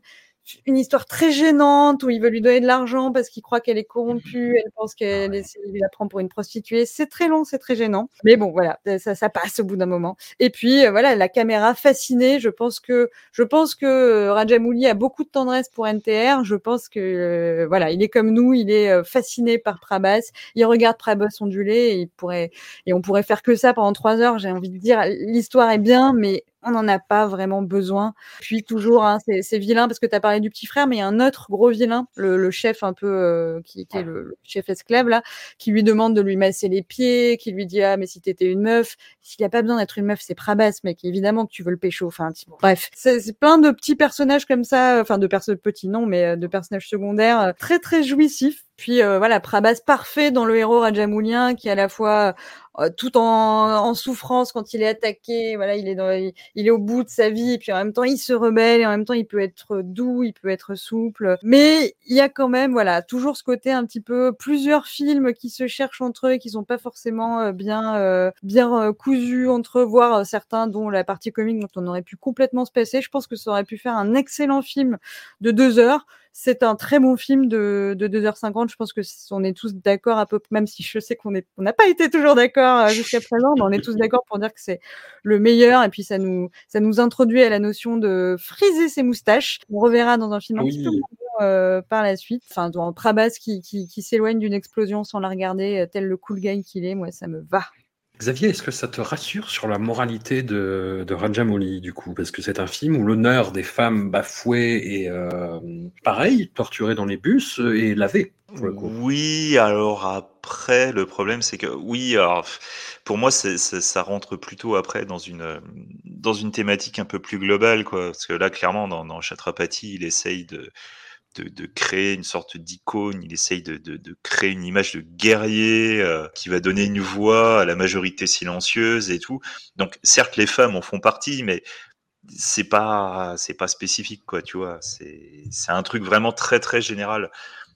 une histoire très gênante où il veut lui donner de l'argent parce qu'il croit qu'elle est corrompue, elle pense qu'elle il la prend pour une prostituée. C'est très long, c'est très gênant. Mais bon, voilà, ça, ça passe au bout d'un moment. Et puis euh, voilà, la caméra fascinée. Je pense que je pense que euh, Rajamouli a beaucoup de tendresse pour NTR. Je pense que euh, voilà, il est comme nous, il est euh, fasciné par Prabas. Il regarde Prabas onduler et il pourrait et on pourrait faire que ça pendant trois heures. J'ai envie de dire, l'histoire est bien, mais on n'en a pas vraiment besoin. Puis toujours, hein, c'est vilain parce que tu as parlé du petit frère, mais il y a un autre gros vilain, le, le chef un peu, euh, qui, qui, est le, le, chef esclave là, qui lui demande de lui masser les pieds, qui lui dit ah mais si t'étais une meuf, s'il a pas besoin d'être une meuf, c'est Prabas, mec, évidemment que tu veux le pécho. Enfin, bref, c'est plein de petits personnages comme ça, enfin de personnes petits non, mais euh, de personnages secondaires euh, très très jouissifs. Puis euh, voilà, Prabas parfait dans le héros rajamoulien qui est à la fois euh, tout en, en, souffrance quand il est attaqué, voilà, il est dans, il, est au bout de sa vie et puis en même temps il se rebelle et en même temps il peut être doux, il peut être souple. Mais il y a quand même voilà, toujours ce côté un petit peu plusieurs films qui se cherchent entre eux et qui sont pas forcément euh, bien euh, bien cousus entre eux, voire certains dont la partie comique dont on aurait pu complètement se passer. Je pense que ça aurait pu faire un excellent film de deux heures c'est un très bon film de, de 2h50. Je pense que on est tous d'accord à peu même si je sais qu'on est, on n'a pas été toujours d'accord jusqu'à présent, mais on est tous d'accord pour dire que c'est le meilleur. Et puis ça nous, ça nous introduit à la notion de friser ses moustaches. On reverra dans un film oui. un petit peu euh, par la suite. Enfin, dans Prabas qui, qui, qui s'éloigne d'une explosion sans la regarder, tel le cool guy qu'il est, moi ça me va. Xavier, est-ce que ça te rassure sur la moralité de, de du coup? Parce que c'est un film où l'honneur des femmes bafouées et, euh, pareil, torturées dans les bus, est lavé. Oui, alors après, le problème, c'est que, oui, alors, pour moi, ça rentre plutôt après dans une, thématique un peu plus globale, quoi. Parce que là, clairement, dans, dans il essaye de de, créer une sorte d'icône, il essaye de, de, de, créer une image de guerrier euh, qui va donner une voix à la majorité silencieuse et tout. Donc certes les femmes en font partie, mais c'est pas c'est pas spécifique quoi, tu vois. C'est c'est un truc vraiment très très général.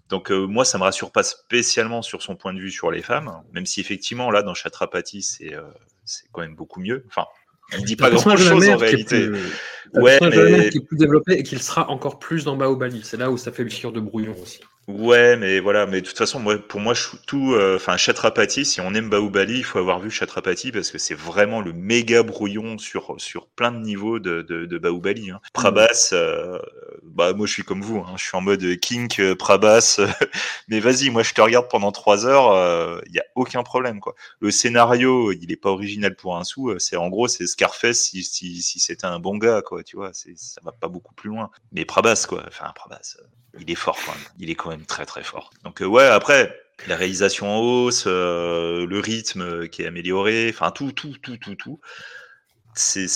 Donc euh, moi ça me rassure pas spécialement sur son point de vue sur les femmes, même si effectivement là dans Chatrapati c'est euh, c'est quand même beaucoup mieux. Enfin il dit pas grand chose en réalité. Plus, ouais, mais... qui est plus développé et qu'il sera encore plus dans Baobali. C'est là où ça fait le chire de brouillon aussi. Ouais, mais voilà, mais de toute façon, moi, pour moi, tout, enfin, euh, Chatrapati, si on aime Baobali, il faut avoir vu Chatrapati parce que c'est vraiment le méga brouillon sur sur plein de niveaux de de, de Baobali. Hein. Prabhas, euh, bah moi, je suis comme vous, hein, je suis en mode kink euh, Prabhas, mais vas-y, moi, je te regarde pendant trois heures, il y a aucun problème quoi. Le scénario, il est pas original pour un sou. C'est en gros, c'est Scarface si si, si c'était un bon gars quoi, tu vois. Ça va pas beaucoup plus loin. Mais Prabhas quoi, enfin Prabhas il est fort quand même. Il est quand même très très fort. Donc euh, ouais, après la réalisation en hausse, euh, le rythme qui est amélioré, enfin tout tout tout tout tout. C'est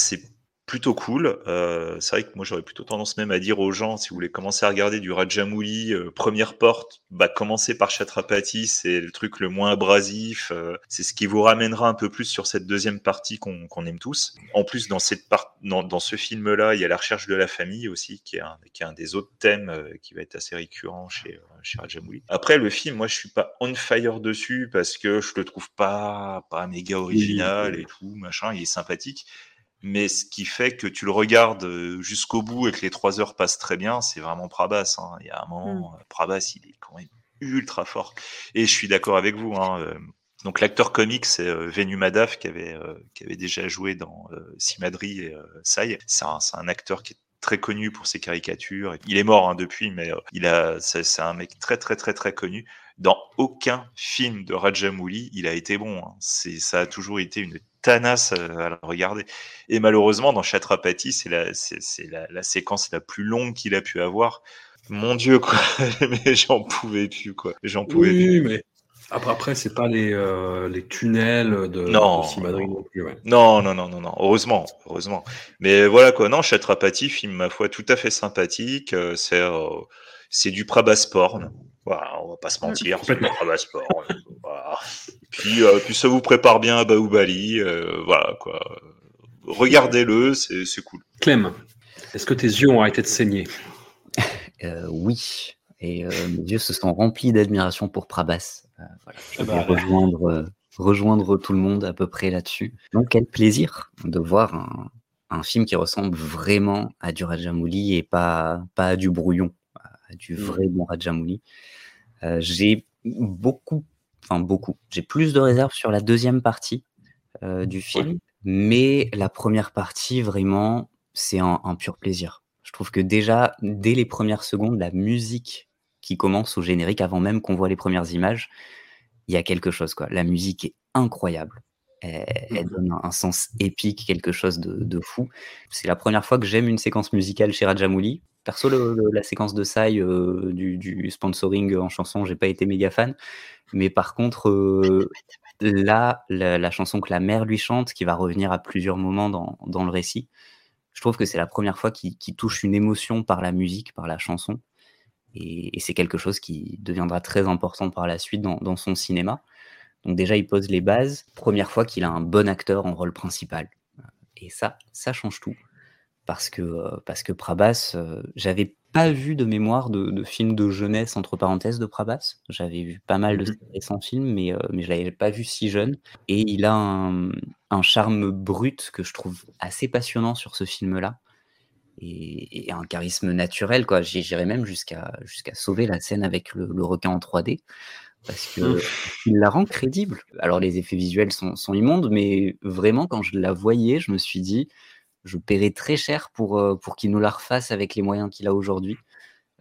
plutôt cool. Euh, c'est vrai que moi j'aurais plutôt tendance même à dire aux gens, si vous voulez commencer à regarder du Rajamouli, euh, première porte, bah commencez par Chatrapati, c'est le truc le moins abrasif. Euh, c'est ce qui vous ramènera un peu plus sur cette deuxième partie qu'on aime tous. En plus, dans cette part, dans, dans ce film-là, il y a la recherche de la famille aussi, qui est un, qui est un des autres thèmes euh, qui va être assez récurrent chez chez Rajamouli. Après le film, moi je suis pas on fire dessus parce que je le trouve pas pas méga original et tout machin. Il est sympathique mais ce qui fait que tu le regardes euh, jusqu'au bout et que les trois heures passent très bien, c'est vraiment Prabas. Hein. Il y a un moment, mm. Prabas, il est quand même ultra fort. Et je suis d'accord avec vous. Hein, euh, donc l'acteur comique, c'est euh, Venu Madaf qui avait, euh, qui avait déjà joué dans euh, Simadri et euh, Sai. C'est un, un, acteur qui est très connu pour ses caricatures. Il est mort hein, depuis, mais il a, c'est un mec très très très très connu. Dans aucun film de Rajamouli, il a été bon. Hein. C'est, ça a toujours été une tanasse euh, à le regarder. Et malheureusement, dans Chatrapati, c'est la, c'est, la, la, séquence la plus longue qu'il a pu avoir. Mon Dieu, quoi. mais j'en pouvais plus, quoi. J'en pouvais Oui, plus. mais après, après c'est pas les, euh, les tunnels de, Non, de Simadri non plus. ouais. Non, non, non, non, non. Heureusement, heureusement. Mais voilà, quoi. Non, Chatrapati, film, ma foi, tout à fait sympathique. euh, c'est, euh, c'est du Prabhas porn. Voilà, on va pas se mentir, c'est du complètement. Prabhas porn. voilà. Puis, euh, puis ça vous prépare bien à Baoubali. euh, voilà, quoi. Regardez-le, c'est, c'est cool. Clem, est-ce que tes yeux ont arrêté de saigner? Euh, oui, et euh, mes yeux se sont remplis d'admiration pour Prabhas. Euh, voilà, je Ah vais bah, rejoindre, euh, rejoindre tout le monde à peu près là-dessus. Donc quel plaisir de voir un, un film qui ressemble vraiment à du Rajamouli et pas, pas à du brouillon, du Mm. vrai bon Rajamouli. Euh, j'ai beaucoup, enfin beaucoup, j'ai plus de réserves sur la deuxième partie euh, du film, mais la première partie, vraiment, c'est un, un pur plaisir. Je trouve que déjà, dès les premières secondes, la musique qui commence au générique, avant même qu'on voit les premières images, il y a quelque chose. Quoi. La musique est incroyable. Elle, elle donne un, un sens épique, quelque chose de, de fou. C'est la première fois que j'aime une séquence musicale chez Rajamouli. Perso, la séquence de Sai euh, du, sponsoring en chanson, j'ai pas été méga fan. Mais par contre, euh, là, la, chanson que la mère lui chante, qui va revenir à plusieurs moments dans, dans le récit, je trouve que c'est la première fois qu'il touche une émotion par la musique, par la chanson. Et, c'est quelque chose qui deviendra très important par la suite dans son cinéma. Donc déjà, il pose les bases. Première fois qu'il a un bon acteur en rôle principal. Et ça, ça change tout. Parce que, euh, parce que Prabhas, euh, j'avais pas vu de mémoire de, de film de jeunesse, entre parenthèses, de Prabhas. J'avais vu pas mal de ses récents films, mais, euh, mais je l'avais pas vu si jeune. Et il a un, un charme brut que je trouve assez passionnant sur ce film-là. Et, et un charisme naturel, quoi. J'irais même jusqu'à jusqu'à sauver la scène avec le, le requin en 3D. Parce que il la rend crédible. Alors les effets visuels sont, sont immondes, mais vraiment quand je la voyais, je me suis dit, je paierais très cher pour, euh, pour qu'il nous la refasse avec les moyens qu'il a aujourd'hui.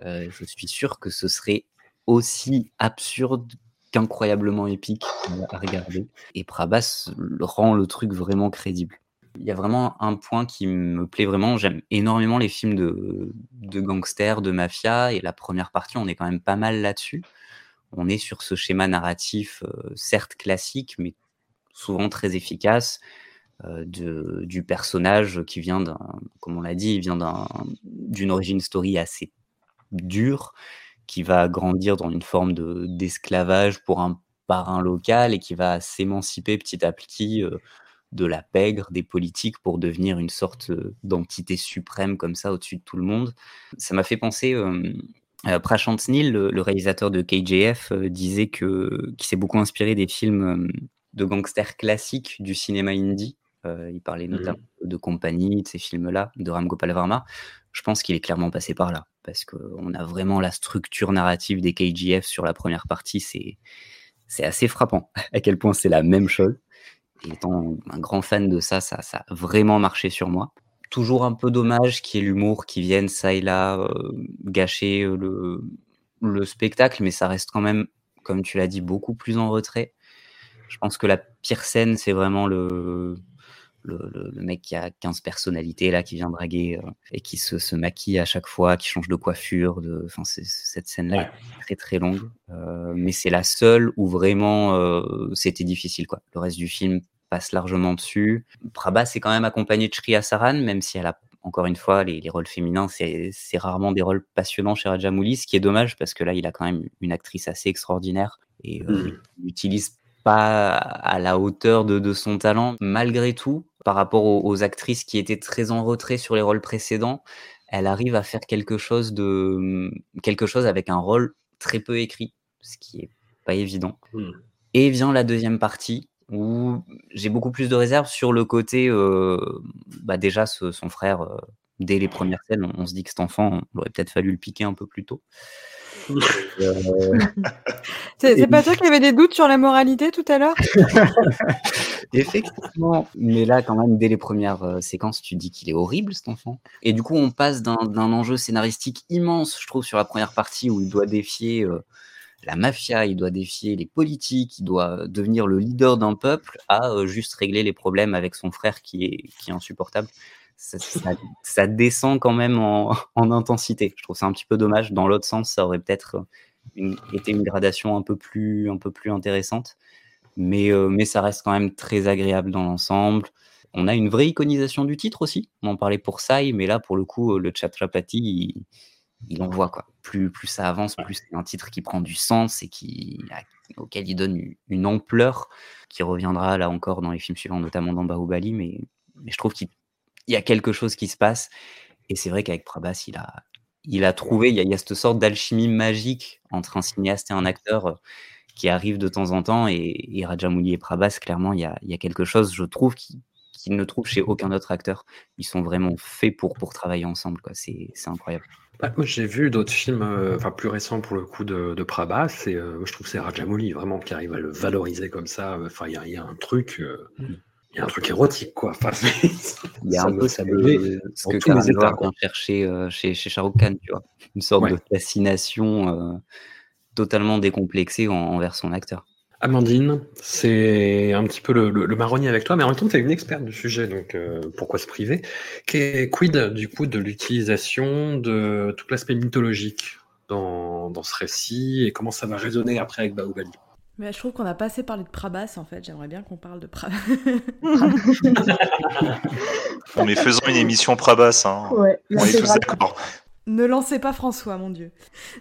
Euh, je suis sûr que ce serait aussi absurde qu'incroyablement épique à regarder. Et Prabhas le- rend le truc vraiment crédible. Il y a vraiment un point qui me plaît vraiment. J'aime énormément les films de, de gangsters, de mafia, et la première partie, on est quand même pas mal là-dessus. On est sur ce schéma narratif, euh, certes classique, mais souvent très efficace, de, du personnage qui vient d'un, comme on l'a dit, il vient d'un- d'une origin story assez dure, qui va grandir dans une forme de- d'esclavage pour un parrain local et qui va s'émanciper petit à petit euh, de la pègre, des politiques, pour devenir une sorte euh, d'entité suprême comme ça au-dessus de tout le monde. Ça m'a fait penser... euh, euh, Prashant Neel, le, réalisateur de KJF, euh, disait que qu'il s'est beaucoup inspiré des films euh, de gangsters classiques du cinéma indie. Euh, il parlait notamment de Compagnie, de ces films-là, de Ram Gopal Varma. Je pense qu'il est clairement passé par là, parce qu'on a vraiment la structure narrative des KJF sur la première partie. C'est c'est assez frappant à quel point c'est la même chose. Et étant un grand fan de ça, ça, ça a vraiment marché sur moi toujours un peu dommage qu'il y ait l'humour qui vienne ça et là euh, gâcher euh, le, le spectacle, mais ça reste quand même, comme tu l'as dit, beaucoup plus en retrait. Je pense que la pire scène, c'est vraiment le, le, le- le mec qui a 15 personnalités là, qui vient draguer euh, et qui se, se maquille à chaque fois, qui change de coiffure. De... Enfin, c'est- cette scène-là est très très longue, euh, mais c'est la seule où vraiment euh, c'était difficile. Quoi. Le reste du film passe largement dessus. Prabhas est quand même accompagné de Shriya Saran, même si elle a encore une fois les, les rôles féminins, c'est c'est rarement des rôles passionnants chez Rajamouli, ce qui est dommage parce que là il a quand même une actrice assez extraordinaire et euh, Mhm. il n'utilise pas à la hauteur de, de son talent malgré tout par rapport aux, aux actrices qui étaient très en retrait sur les rôles précédents. Elle arrive à faire quelque chose de quelque chose avec un rôle très peu écrit, ce qui est pas évident. Mhm. Et vient la deuxième partie où j'ai beaucoup plus de réserves sur le côté, euh, bah déjà ce- son frère, euh, dès les premières scènes, on, on se dit que cet enfant, il aurait peut-être fallu le piquer un peu plus tôt. Euh, C'est pas toi qui avais des doutes sur la moralité tout à l'heure? Effectivement, mais là, quand même, dès les premières euh, séquences, tu dis qu'il est horrible, cet enfant. Et du coup, on passe d'un d'un enjeu scénaristique immense, je trouve, sur la première partie où il doit défier euh, la mafia, il doit défier les politiques, il doit devenir le leader d'un peuple, à euh, juste régler les problèmes avec son frère qui est, qui est insupportable. Ça, descend quand même en, en intensité. Je trouve ça un petit peu dommage. Dans l'autre sens, ça aurait peut-être une- été une gradation un peu plus, un peu plus intéressante. Mais, euh, mais ça reste quand même très agréable dans l'ensemble. On a une vraie iconisation du titre aussi. On en parlait pour Sai, mais là, pour le coup, le Chhatrapati, il, il envoie quoi. Plus, plus ça avance, plus c'est un titre qui prend du sens et qui, auquel il donne une, une ampleur qui reviendra là encore dans les films suivants, notamment dans Bahubali. Mais, mais je trouve qu'il il y a quelque chose qui se passe. Et c'est vrai qu'avec Prabhas, il a, il a trouvé, il y a, il y a cette sorte d'alchimie magique entre un cinéaste et un acteur euh, qui arrive de temps en temps. Et, et Rajamouli et Prabhas, clairement, il y a, il y a quelque chose, je trouve, qui qu'il ne trouve chez aucun autre acteur. Ils sont vraiment faits pour, pour travailler ensemble. quoi. C'est c'est incroyable. Bah, moi, j'ai vu d'autres films, euh, enfin plus récents pour le coup de, de Prabhas, et euh, moi, je trouve que c'est Rajamouli vraiment qui arrive à le valoriser comme ça. Enfin, il y, a- il y a un truc, euh, il y a un truc érotique quoi. Enfin, Il y a un peu ça ce me que, met ce que tous les Karan vient chercher euh, chez, chez Shah Rukh Khan, tu vois. Une sorte Ouais. de fascination euh, totalement décomplexée en- envers son acteur. Amandine, c'est un petit peu le, le, le marronnier avec toi, mais en même temps, tu es une experte du sujet, donc euh, pourquoi se priver? Qu'est- Quid, du coup, de l'utilisation de tout l'aspect mythologique dans, dans ce récit et comment ça va résonner après avec Bahubali Mais je trouve qu'on n'a pas assez parlé de Prabhas en fait. J'aimerais bien qu'on parle de Prabhas. Bon, mais faisons une émission Prabas. Hein. Ouais, On est tous d'accord. Ne lancez pas François, mon Dieu.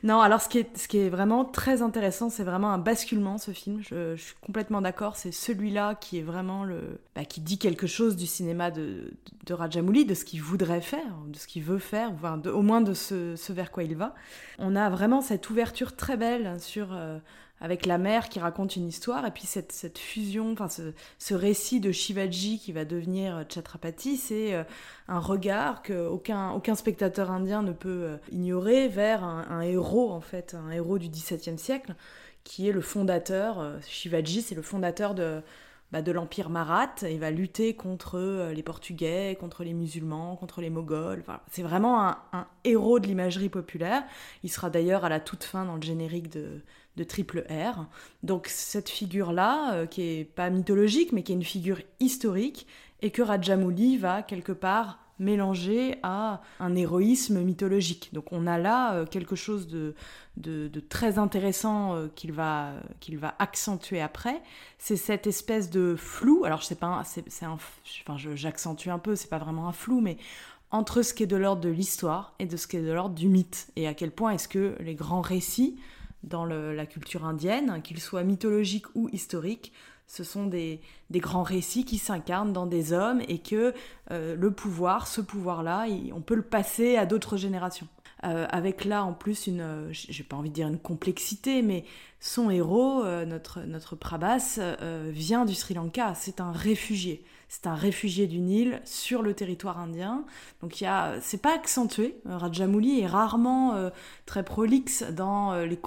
Non, alors ce qui est, ce qui est vraiment très intéressant, c'est vraiment un basculement, ce film. Je, je suis complètement d'accord. C'est celui-là qui est vraiment le. bah, qui dit quelque chose du cinéma de, de Rajamouli, de ce qu'il voudrait faire, de ce qu'il veut faire, enfin, de- au moins de ce, ce vers quoi il va. On a vraiment cette ouverture très belle sur. euh, avec la mère qui raconte une histoire, et puis cette, cette fusion, enfin ce, ce récit de Shivaji qui va devenir Chhatrapati, c'est euh, un regard que aucun, spectateur indien ne peut euh, ignorer vers un, héros, en fait, un héros du XVIIe siècle, qui est le fondateur, euh, Shivaji, c'est le fondateur de, bah, de l'Empire Marathe. Il va lutter contre euh, les Portugais, contre les musulmans, contre les Moghols. Enfin, c'est vraiment un héros de l'imagerie populaire. Il sera d'ailleurs à la toute fin dans le générique de, de Triple R. Donc cette figure-là, euh, qui est pas mythologique, mais qui est une figure historique, et que Rajamouli va quelque part mélanger à un héroïsme mythologique. Donc on a là euh, quelque chose de, très intéressant euh, qu'il va, va accentuer après. C'est cette espèce de flou. Alors je sais pas, c'est j'accentue un peu, c'est pas vraiment un flou, mais entre ce qui est de l'ordre de l'histoire et de ce qui est de l'ordre du mythe. Et à quel point est-ce que les grands récits dans la culture indienne, qu'ils soient mythologiques ou historiques, ce sont des, grands récits qui s'incarnent dans des hommes et que euh, le pouvoir, ce pouvoir-là, on peut le passer à d'autres générations. Euh, avec là en plus une, j'ai pas envie de dire une complexité, mais son héros, euh, notre, notre Prabhas, vient du Sri Lanka, c'est un réfugié. C'est un réfugié du Nil sur le territoire indien. Donc il y a, c'est pas accentué. Rajamouli est rarement euh, très prolixe dans euh, les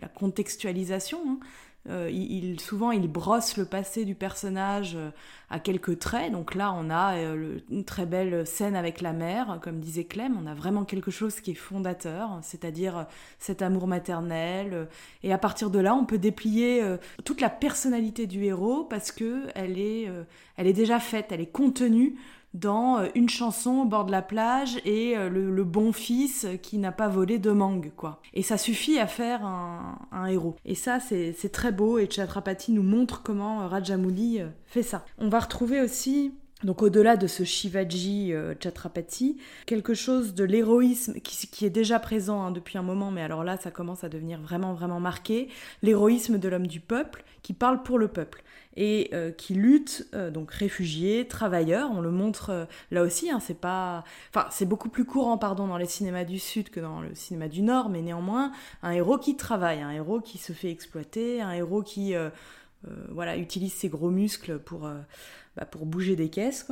la contextualisation. hein. Euh, il, souvent, il brosse le passé du personnage euh, à quelques traits. Donc là, on a euh, une très belle scène avec la mère, comme disait Clem. On a vraiment quelque chose qui est fondateur, c'est-à-dire cet amour maternel. et à partir de là, on peut déplier toute la personnalité du héros parce que elle est, elle est déjà faite, elle est contenue dans euh, une chanson au bord de la plage et euh, le, bon fils qui n'a pas volé de mangue, quoi. Et ça suffit à faire un, héros. Et ça, c'est très beau et Chhatrapati nous montre comment euh, Rajamouli fait ça. On va retrouver aussi donc au-delà de ce Shivaji Chhatrapati, quelque chose de l'héroïsme qui, qui est déjà présent hein, depuis un moment, mais alors là ça commence à devenir vraiment vraiment marqué, l'héroïsme de l'homme du peuple qui parle pour le peuple et euh, qui lutte, euh, donc réfugié, travailleur, on le montre euh, là aussi, hein, c'est pas, enfin c'est beaucoup plus courant pardon dans les cinémas du sud que dans le cinéma du nord, mais néanmoins un héros qui travaille, un héros qui se fait exploiter, un héros qui voilà utilise ses gros muscles pour bah, pour bouger des caisses.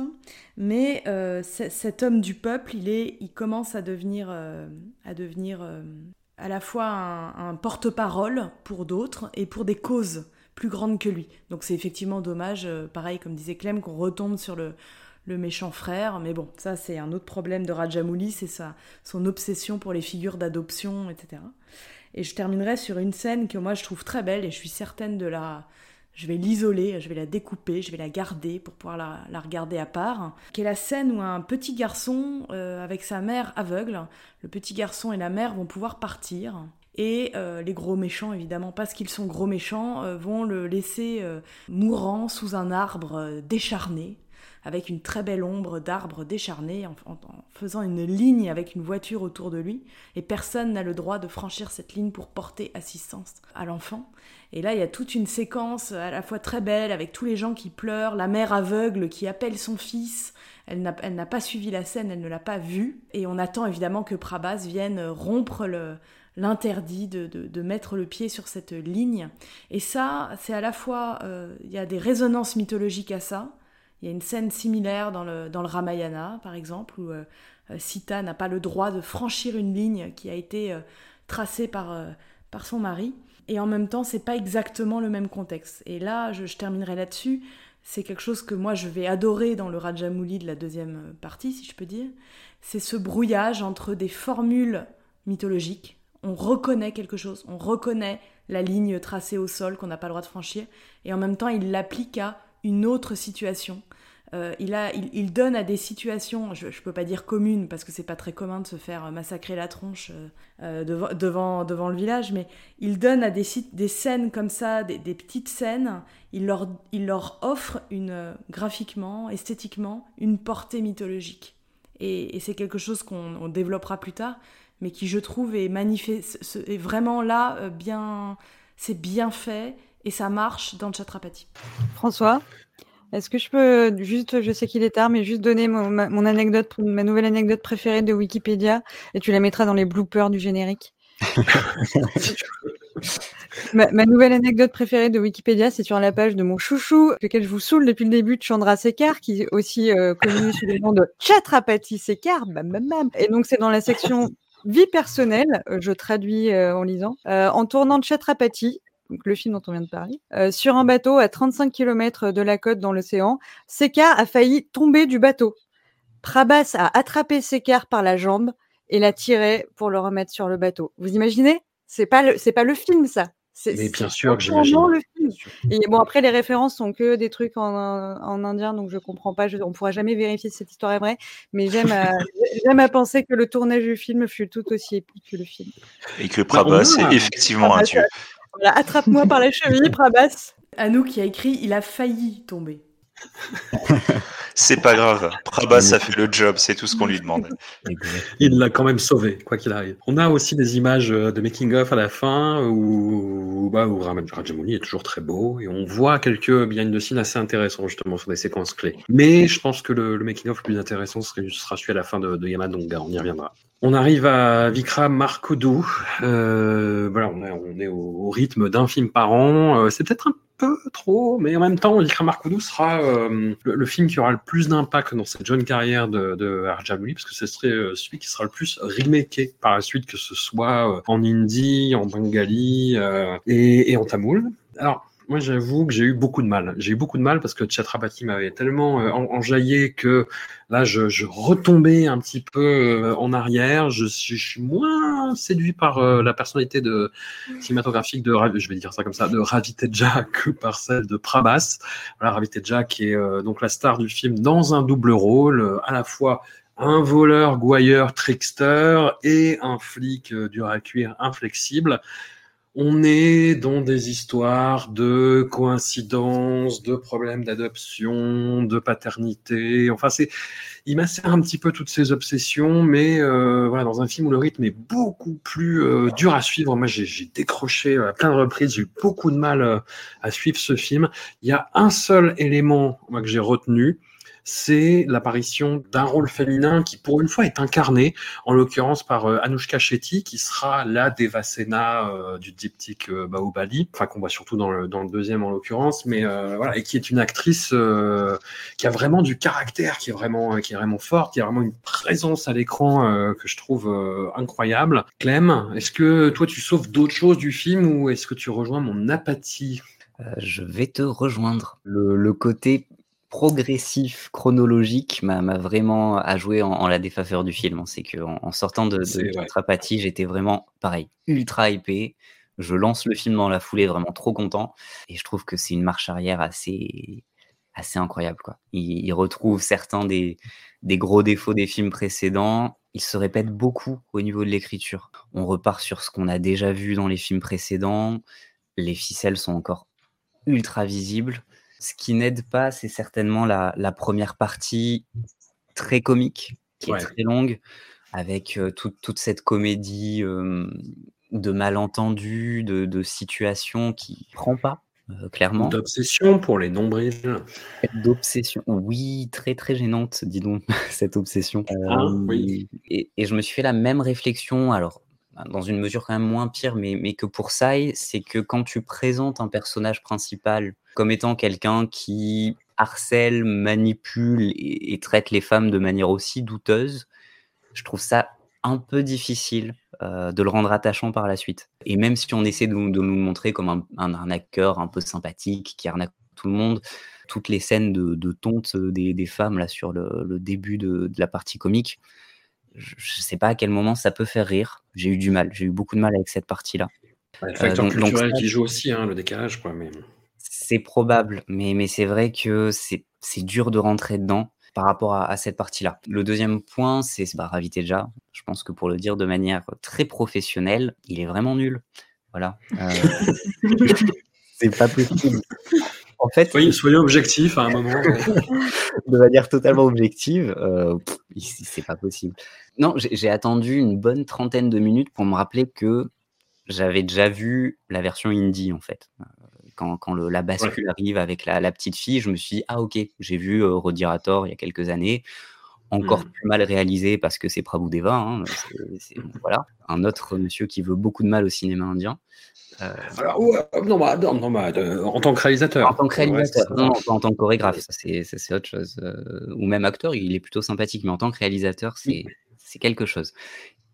Mais cet homme du peuple, il, est, il commence à devenir, à, devenir à la fois un porte-parole pour d'autres et pour des causes plus grandes que lui. Donc c'est effectivement dommage, euh, pareil comme disait Clem, qu'on retombe sur le, le méchant frère. Mais bon, ça c'est un autre problème de Rajamouli, c'est sa, son obsession pour les figures d'adoption, etc. Et je terminerai sur une scène que moi je trouve très belle et je suis certaine de la je vais l'isoler, je vais la découper, je vais la garder pour pouvoir la, regarder à part. Qui est la scène où un petit garçon euh, avec sa mère aveugle, le petit garçon et la mère vont pouvoir partir. Et euh, les gros méchants, évidemment, parce qu'ils sont gros méchants, euh, vont le laisser mourant sous un arbre décharné avec une très belle ombre d'arbres décharnés, en, faisant une ligne avec une voiture autour de lui, et personne n'a le droit de franchir cette ligne pour porter assistance à l'enfant. Et là, il y a toute une séquence à la fois très belle, avec tous les gens qui pleurent, la mère aveugle qui appelle son fils, elle n'a pas suivi la scène, elle ne l'a pas vue, et on attend évidemment que Prabhas vienne rompre l'interdit de, mettre le pied sur cette ligne. Et ça, c'est à la fois, euh, il y a des résonances mythologiques à ça, il y a une scène similaire dans le, dans le Ramayana, par exemple, où euh, Sita n'a pas le droit de franchir une ligne qui a été euh, tracée par, par son mari. Et en même temps, c'est pas exactement le même contexte. Et là, je, terminerai là-dessus. C'est quelque chose que moi je vais adorer dans le Rajamouli de la deuxième partie, si je peux dire. C'est ce brouillage entre des formules mythologiques. On reconnaît quelque chose, on reconnaît la ligne tracée au sol qu'on n'a pas le droit de franchir, et en même temps il l'applique à une autre situation. Euh, il, a, il, donne à des situations, je ne peux pas dire communes parce que c'est pas très commun de se faire massacrer la tronche euh, euh, devant, devant, devant, le village, mais il donne à des, des scènes comme ça, des, petites scènes, il leur, il leur offre une, graphiquement, esthétiquement, une portée mythologique. Et, c'est quelque chose qu'on développera plus tard, mais qui je trouve est, manifeste, est vraiment là, bien, c'est bien fait et ça marche dans le Chatrapati. François est-ce que je peux juste, je sais qu'il est tard, mais juste donner mon, anecdote, ma nouvelle anecdote préférée de Wikipédia, et tu la mettras dans les bloopers du générique? ma, nouvelle anecdote préférée de Wikipédia, c'est sur la page de mon chouchou, lequel je vous saoule depuis le début, de Chandra Sekar, qui est aussi euh, connu sous le nom de Chatrapati Sekar. Et donc c'est dans la section vie personnelle, euh, je traduis euh, en lisant, en tournant Chatrapati, donc le film dont on vient de parler, euh, sur un bateau à 35 km de la côte dans l'océan. Sekar a failli tomber du bateau. Prabhas a attrapé Sekar par la jambe et l'a tiré pour le remettre sur le bateau. Vous imaginez? C'est pas le film ça. Mais bien sûr que j'imagine. Et bon après les références sont que des trucs en, en indien donc je comprends pas. Je, on pourra jamais vérifier si cette histoire est vraie, mais j'aime à, j'aime à penser que le tournage du film fut tout aussi épique que le film. Et que Prabhas est effectivement un dieu. Voilà, attrape-moi par la cheville, Prabhas. nous qui a écrit Il a failli tomber. c'est pas grave. Prabhas a fait le job, c'est tout ce qu'on lui demande. Il l'a quand même sauvé, quoi qu'il arrive. On a aussi des images euh, de making-of à la fin où, bah, où Rajamouli est toujours très beau et on voit quelques bien de scènes assez intéressants justement sur des séquences clés. Mais je pense que le, making-of le plus intéressant sera celui à la fin de, de Yamadonga, on y reviendra. On arrive à Vikram Markodou. Euh, voilà, on est, au, rythme d'un film par an. Euh, c'est peut-être un peu trop, mais en même temps, Vikram Markodou sera euh, le, film qui aura le plus d'impact dans cette jeune carrière de, de parce que ce serait celui qui sera le plus remaké par la suite, que ce soit en hindi, en bengali et, et en tamoul. Alors, moi, j'avoue que j'ai eu beaucoup de mal. J'ai eu beaucoup de mal parce que Chatrapati m'avait tellement euh, enjaillé que là, je, retombais un petit peu euh, en arrière. Je, suis moins séduit par euh, la personnalité cinématographique de, je vais dire ça comme ça, de Ravi Teja que par celle de Prabhas. Voilà, Ravi Teja qui est donc la star du film dans un double rôle, à la fois un voleur, gouailleur, trickster et un flic dur à cuire, inflexible on est dans des histoires de coïncidences, de problèmes d'adoption, de paternité. Enfin, c'est, il macère un petit peu toutes ces obsessions, mais euh, voilà, dans un film où le rythme est beaucoup plus euh, dur à suivre. Moi, j'ai décroché à plein de reprises. J'ai eu beaucoup de mal euh, à suivre ce film. Il y a un seul élément moi, que j'ai retenu c'est l'apparition d'un rôle féminin qui, pour une fois, est incarné, en l'occurrence par euh, Anushka Shetty, qui sera la Devasena euh, du diptyque euh, enfin qu'on voit surtout dans le, dans le deuxième en l'occurrence, mais voilà, et qui est une actrice qui a vraiment du caractère, qui est vraiment, qui est vraiment forte, qui a vraiment une présence à l'écran que je trouve incroyable. Clem, est-ce que toi tu sauves d'autres choses du film ou est-ce que tu rejoins mon apathie? Je vais te rejoindre. Le, le, côté progressif, chronologique m'a vraiment à jouer en, la défaveur du film. C'est qu'en en sortant de, de j'étais vraiment, pareil, ultra hypé. Je lance le film dans la foulée, vraiment trop content. Et je trouve que c'est une marche arrière assez, assez incroyable. Quoi. Il, il retrouve certains des, des gros défauts des films précédents. Il se répète beaucoup au niveau de l'écriture. On repart sur ce qu'on a déjà vu dans les films précédents. Les ficelles sont encore ultra visibles. Ce qui n'aide pas, c'est certainement la, la, première partie très comique, qui ouais. est très longue, avec euh, tout, toute cette comédie euh, de malentendus, de, de situations qui prend pas. Euh, clairement. D'obsession pour les nombrils. D'obsession, oui, très très gênante, dis donc, cette obsession. Ah, oui. et, et, je me suis fait la même réflexion, alors dans une mesure quand même moins pire, mais, mais que pour Sai, c'est que quand tu présentes un personnage principal comme étant quelqu'un qui harcèle, manipule et, et, traite les femmes de manière aussi douteuse, je trouve ça un peu difficile euh, de le rendre attachant par la suite. Et même si on essaie de, de nous montrer comme un, un, arnaqueur un peu sympathique qui arnaque tout le monde, toutes les scènes de, de tonte des, des, femmes là sur le, le début de, de, la partie comique, je ne sais pas à quel moment ça peut faire rire. J'ai eu du mal, j'ai eu beaucoup de mal avec cette partie-là. Ouais, le facteur euh, donc, culturel donc, qui joue aussi, hein, le décalage. Quoi, mais... C'est probable, mais, mais c'est vrai que c'est dur de rentrer dedans par rapport à, à cette partie-là. Le deuxième point, c'est bah, Ravité déjà. Je pense que pour le dire de manière très professionnelle, il est vraiment nul. Voilà. Euh... c'est pas possible. En fait, soyez, soyez objectif à un moment. de manière totalement objective, euh, c'est pas possible. Non, j'ai attendu une bonne trentaine de minutes pour me rappeler que j'avais déjà vu la version indie en fait. Quand, quand le, la bascule ouais. arrive avec la, la, petite fille, je me suis dit, ah ok, j'ai vu euh, Rodirator il y a quelques années, encore mmh. plus mal réalisé parce que c'est Prabhudeva, hein, c'est voilà, un autre monsieur qui veut beaucoup de mal au cinéma indien. Euh... Alors, ouais, non, bah, non, non bah, euh, en tant que réalisateur. En tant que réalisateur, ouais, non, non, pas en tant que chorégraphe, ça c'est autre chose. Euh, ou même acteur, il est plutôt sympathique, mais en tant que réalisateur, c'est mmh. quelque chose.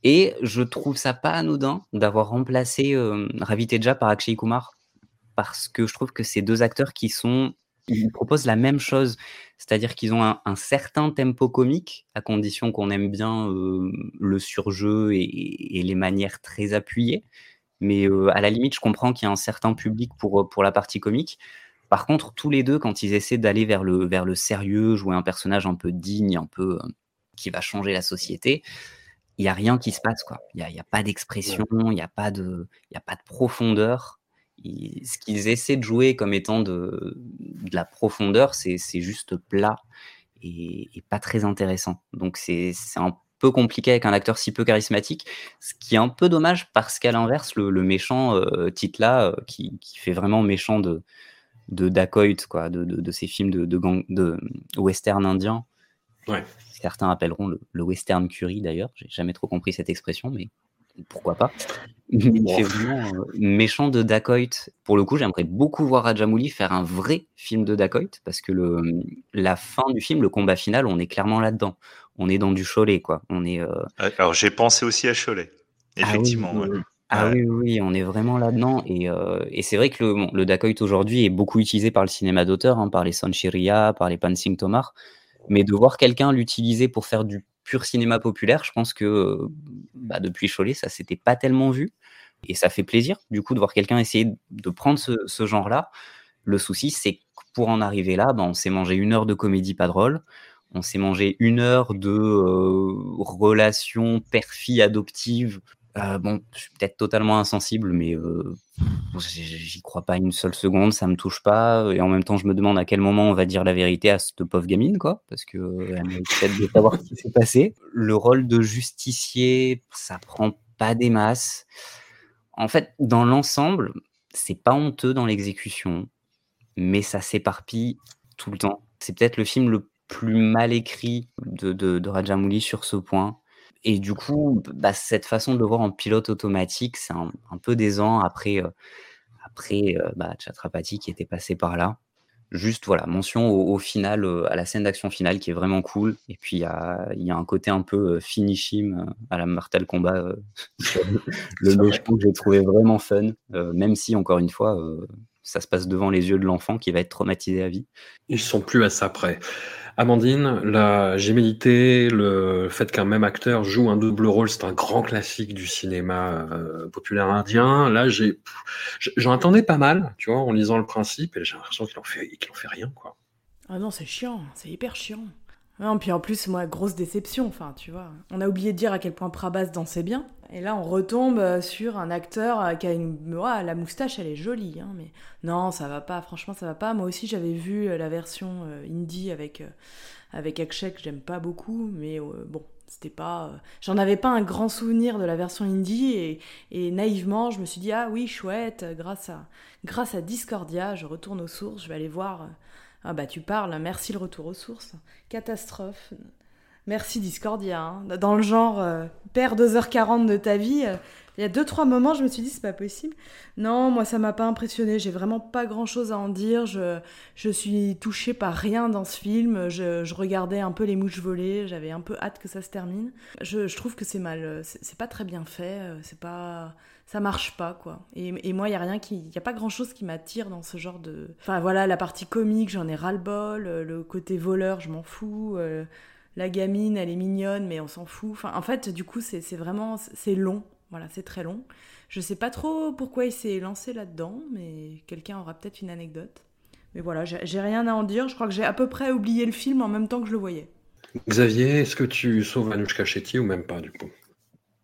Et je trouve ça pas anodin d'avoir remplacé euh, Ravi Teja par Akshay Kumar parce que je trouve que ces deux acteurs qui sont ils proposent la même chose, c'est-à-dire qu'ils ont un, certain tempo comique, à condition qu'on aime bien euh, le surjeu et, les manières très appuyées. Mais euh, à la limite, je comprends qu'il y a un certain public pour, pour la partie comique. Par contre, tous les deux, quand ils essaient d'aller vers le, vers le sérieux, jouer un personnage un peu digne, un peu euh, qui va changer la société, il n'y a rien qui se passe. Il n'y a, a, pas d'expression, il n'y a, de, a pas de profondeur ce qu'ils essaient de jouer comme étant de, de la profondeur, c'est juste plat et, et, pas très intéressant. Donc c'est un peu compliqué avec un acteur si peu charismatique, ce qui est un peu dommage parce qu'à l'inverse, le, le, méchant euh, Titla, euh, qui, qui, fait vraiment méchant de, de dacoit, quoi, de, de, de, ces films de, de, gang, de western indien. Ouais. Certains appelleront le, le western curry d'ailleurs. J'ai jamais trop compris cette expression, mais pourquoi pas. Il fait vraiment euh, méchant de Dacoit. Pour le coup, j'aimerais beaucoup voir Rajamouli faire un vrai film de Dacoit parce que le, la fin du film, le combat final, on est clairement là-dedans. On est dans du Cholet, quoi. On est. Euh... Alors j'ai pensé aussi à Cholet, effectivement. Ah oui, ouais. Ah oui, oui, on est vraiment là-dedans. Et, euh, et c'est vrai que le, bon, le Dacoit aujourd'hui est beaucoup utilisé par le cinéma d'auteur, hein, par les Sanchiria, par les Pansing Tomar. Mais de voir quelqu'un l'utiliser pour faire du pur cinéma populaire, je pense que bah, depuis Cholet, ça s'était pas tellement vu. Et ça fait plaisir, du coup, de voir quelqu'un essayer de prendre ce, genre-là. Le souci, c'est que pour en arriver là, bah, on s'est mangé une heure de comédie pas drôle. On s'est mangé une heure de euh, relations père-fille adoptive. Euh, bon, je suis peut-être totalement insensible, mais euh, j'y crois pas une seule seconde, ça me touche pas. Et en même temps, je me demande à quel moment on va dire la vérité à cette pauvre gamine, quoi, parce que euh, de savoir ce qui s'est passé. Le rôle de justicier, ça prend pas des masses. En fait, dans l'ensemble, c'est pas honteux dans l'exécution, mais ça s'éparpille tout le temps. C'est peut-être le film le plus mal écrit de, de Rajamouli sur ce point. Et du coup, bah, cette façon de le voir en pilote automatique, c'est un, un, peu décent après, euh, après euh, bah, Chatrapati qui était passé par là. Juste, voilà, mention au, au final, euh, à la scène d'action finale qui est vraiment cool. Et puis, il y a, y a, un côté un peu euh, finishim euh, à la Mortal Kombat, le méchant que j'ai trouvé vraiment fun, même si, encore une fois, ça se passe devant les yeux de l'enfant qui va être traumatisé à vie. Ils sont plus à ça près. Amandine, la gémellité, le fait qu'un même acteur joue un double rôle, c'est un grand classique du cinéma euh, populaire indien. Là, j'en attendais pas mal, tu vois, en lisant le principe, et j'ai l'impression qu'il en fait, fait rien, quoi. Ah non, c'est chiant, c'est hyper chiant. Non, puis en plus, moi, grosse déception, enfin, tu vois. On a oublié de dire à quel point Prabhas dansait bien. Et là, on retombe euh, sur un acteur euh, qui a une... Ouais, la moustache, elle est jolie, hein, mais non, ça va pas, franchement, ça va pas. Moi aussi, j'avais vu euh, la version indie avec, avec Akshay, que j'aime pas beaucoup, mais bon, c'était pas... J'en avais pas un grand souvenir de la version indie, et, et, naïvement, je me suis dit, ah oui, chouette, grâce à, grâce à Discordia, je retourne aux sources, je vais aller voir... Ah bah tu parles, merci le retour aux sources. Catastrophe. Merci Discordia. Hein. Dans le genre, euh, perds 2h40 de ta vie. Euh, il y a deux, trois moments, je me suis dit, c'est pas possible. Non, moi, ça m'a pas impressionné. J'ai vraiment pas grand chose à en dire. Je, je suis touchée par rien dans ce film. Je, je regardais un peu les mouches volées. J'avais un peu hâte que ça se termine. Je, je trouve que c'est mal. C'est pas très bien fait. C'est pas ça marche pas quoi. Et, moi, il y a rien qui, y a pas grand chose qui m'attire dans ce genre de. Enfin voilà, la partie comique, j'en ai ras le bol. Le côté voleur, je m'en fous. Euh, la gamine, elle est mignonne, mais on s'en fout. Enfin, en fait, du coup, c'est vraiment, c'est long. Voilà, c'est très long. Je sais pas trop pourquoi il s'est lancé là-dedans, mais quelqu'un aura peut-être une anecdote. Mais voilà, j'ai rien à en dire. Je crois que j'ai à peu près oublié le film en même temps que je le voyais. Xavier, est-ce que tu sauves Anouchka Chetty ou même pas du coup?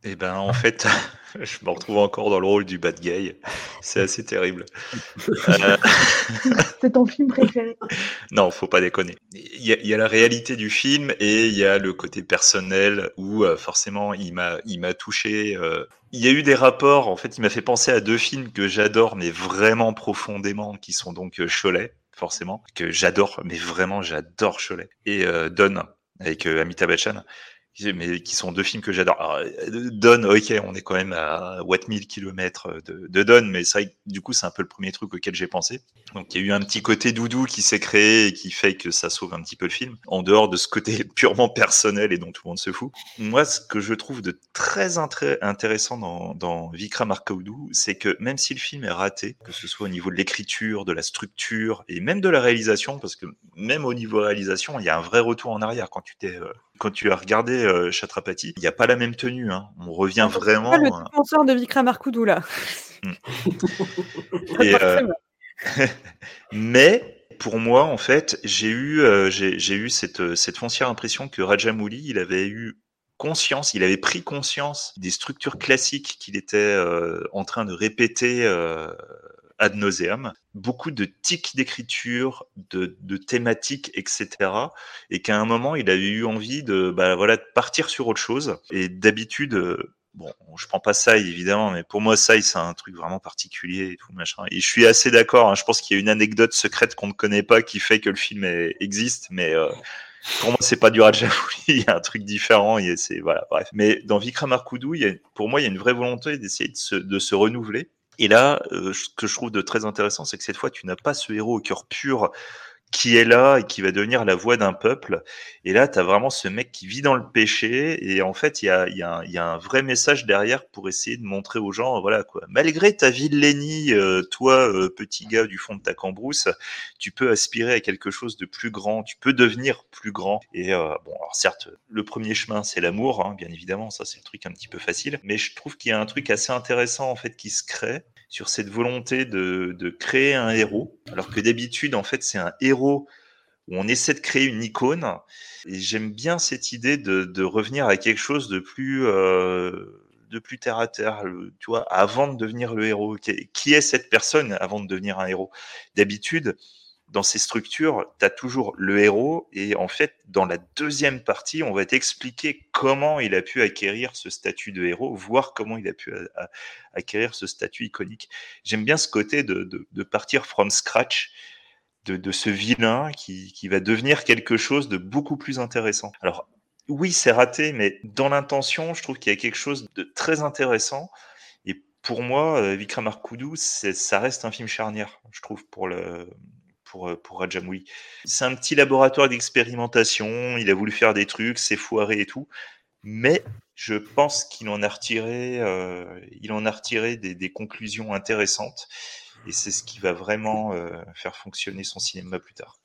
Eh ben, en fait, je me retrouve encore dans le rôle du bad guy. C'est assez terrible. Euh, C'est ton film préféré Non, faut pas déconner. Il y, a, la réalité du film et il y a le côté personnel où euh, forcément il m'a il m'a touché. Euh. Il y a eu des rapports. En fait, il m'a fait penser à deux films que j'adore, mais vraiment profondément, qui sont donc Cholet, forcément, que j'adore, mais vraiment j'adore Cholet et Don avec Amitabh Bachchan mais qui sont deux films que j'adore. Don, ok, on est quand même à what 1000 km de, de Don, mais ça, du coup, c'est un peu le premier truc auquel j'ai pensé. Donc, il y a eu un petit côté doudou qui s'est créé et qui fait que ça sauve un petit peu le film, en dehors de ce côté purement personnel et dont tout le monde se fout. Moi, ce que je trouve de très intéressant dans, dans Vikram c'est que même si le film est raté, que ce soit au niveau de l'écriture, de la structure et même de la réalisation, parce que même au niveau réalisation, il y a un vrai retour en arrière quand tu t'es euh, quand tu as regardé euh, Chatrapati, il n'y a pas la même tenue. Hein. On revient vraiment. Pas le euh, défenseur de Vikram Arkoudou là. Hmm. Euh, mais pour moi, en fait, j'ai eu, j'ai eu cette, cette foncière impression que Rajamouli, il avait eu conscience, il avait pris conscience des structures classiques qu'il était en train de répéter ad nauseam, beaucoup de tics d'écriture, de, thématiques, etc. Et qu'à un moment, il avait eu envie de, bah, voilà, de partir sur autre chose. Et d'habitude, euh, bon, je prends pas ça évidemment, mais pour moi, ça, c'est un truc vraiment particulier et tout machin. Et je suis assez d'accord. Hein, je pense qu'il y a une anecdote secrète qu'on ne connaît pas qui fait que le film existe, mais euh, pour moi, c'est pas du Rajamouli. il y a un truc différent. C'est voilà, bref. Mais dans Vikram Arkoudou, il y a, pour moi, il y a une vraie volonté d'essayer de se renouveler et là, euh, ce que je trouve de très intéressant, c'est que cette fois, tu n'as pas ce héros au cœur pur qui est là et qui va devenir la voix d'un peuple. Et là, tu as vraiment ce mec qui vit dans le péché. Et en fait, il y a, un vrai message derrière pour essayer de montrer aux gens, voilà quoi. Malgré ta vilainie, euh, toi, euh, petit gars du fond de ta cambrousse, tu peux aspirer à quelque chose de plus grand. Tu peux devenir plus grand. Et euh, bon, alors certes, le premier chemin, c'est l'amour, hein, bien évidemment. Ça, c'est le truc un petit peu facile. Mais je trouve qu'il y a un truc assez intéressant en fait qui se crée sur cette volonté de, de créer un héros, alors que d'habitude, en fait, c'est un héros où on essaie de créer une icône. Et j'aime bien cette idée de, de, revenir à quelque chose de plus, euh, de plus terre à terre, tu vois, avant de devenir le héros. Qui est cette personne avant de devenir un héros? D'habitude, dans ces structures, tu as toujours le héros et en fait, dans la deuxième partie, on va t'expliquer comment il a pu acquérir ce statut de héros, voir comment il a pu acquérir ce statut iconique. J'aime bien ce côté de, de, partir from scratch, de, de ce vilain qui, qui va devenir quelque chose de beaucoup plus intéressant. Alors, oui, c'est raté, mais dans l'intention, je trouve qu'il y a quelque chose de très intéressant. Et pour moi, euh, Vikram Arkoudou, ça reste un film charnière, je trouve, pour le, pour, euh, pour Rajamouli. C'est un petit laboratoire d'expérimentation, il a voulu faire des trucs, c'est foiré et tout, mais je pense qu'il en a retiré, euh, il en a retiré des, des, conclusions intéressantes, et c'est ce qui va vraiment euh, faire fonctionner son cinéma plus tard.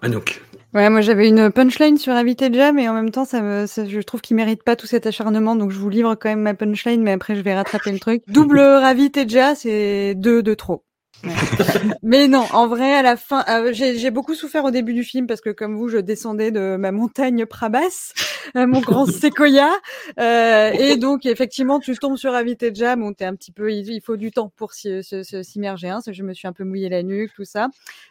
Anouk. Ouais, moi j'avais une punchline sur Aviteja, mais en même temps, ça me, ça- je trouve qu'il mérite pas tout cet acharnement, donc je vous livre quand même ma punchline, mais après je vais rattraper le truc. Double Raviteja, c'est deux de trop. Ouais. mais non, en vrai, à la fin, euh, j'ai beaucoup souffert au début du film parce que comme vous, je descendais de ma montagne Prabas, euh, mon grand séquoia, euh, et donc effectivement, tu tombes sur Aviteja, bon, t'es un petit peu, il, il faut du temps pour s'immerger. Hein, je me suis un peu mouillé la nuque, tout ça.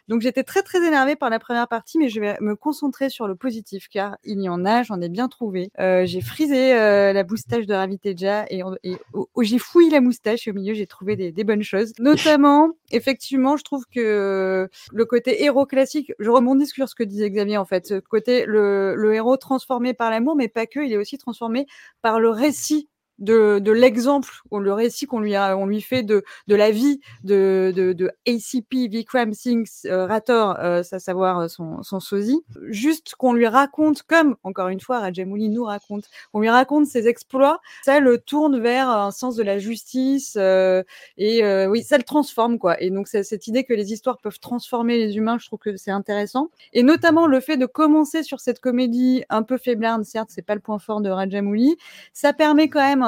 Donc j'étais très très énervée par la première partie, mais je vais me concentrer sur le positif car il y en a, j'en ai bien trouvé. J'ai frisé la moustache de Raviteja et, et oh, oh, j'ai fouillé la moustache et au milieu j'ai trouvé des, des bonnes choses. Notamment, effectivement, je trouve que le côté héros classique, je rebondis sur ce que disait Xavier en fait, ce côté le héros transformé par l'amour, mais pas que, il est aussi transformé par le récit de, de l'exemple ou le récit qu'on lui a, on lui fait de, de la vie de, de, de ACP Vikram Singh euh, Rathore, euh, à savoir euh, son, son sosie, juste qu'on lui raconte, comme encore une fois Rajamouli nous raconte, on lui raconte ses exploits, ça le tourne vers un sens de la justice euh, et euh, oui, ça le transforme quoi. Et donc cette idée que les histoires peuvent transformer les humains, je trouve que c'est intéressant. Et notamment le fait de commencer sur cette comédie un peu faiblarde, certes, c'est pas le point fort de Rajamouli, ça permet quand même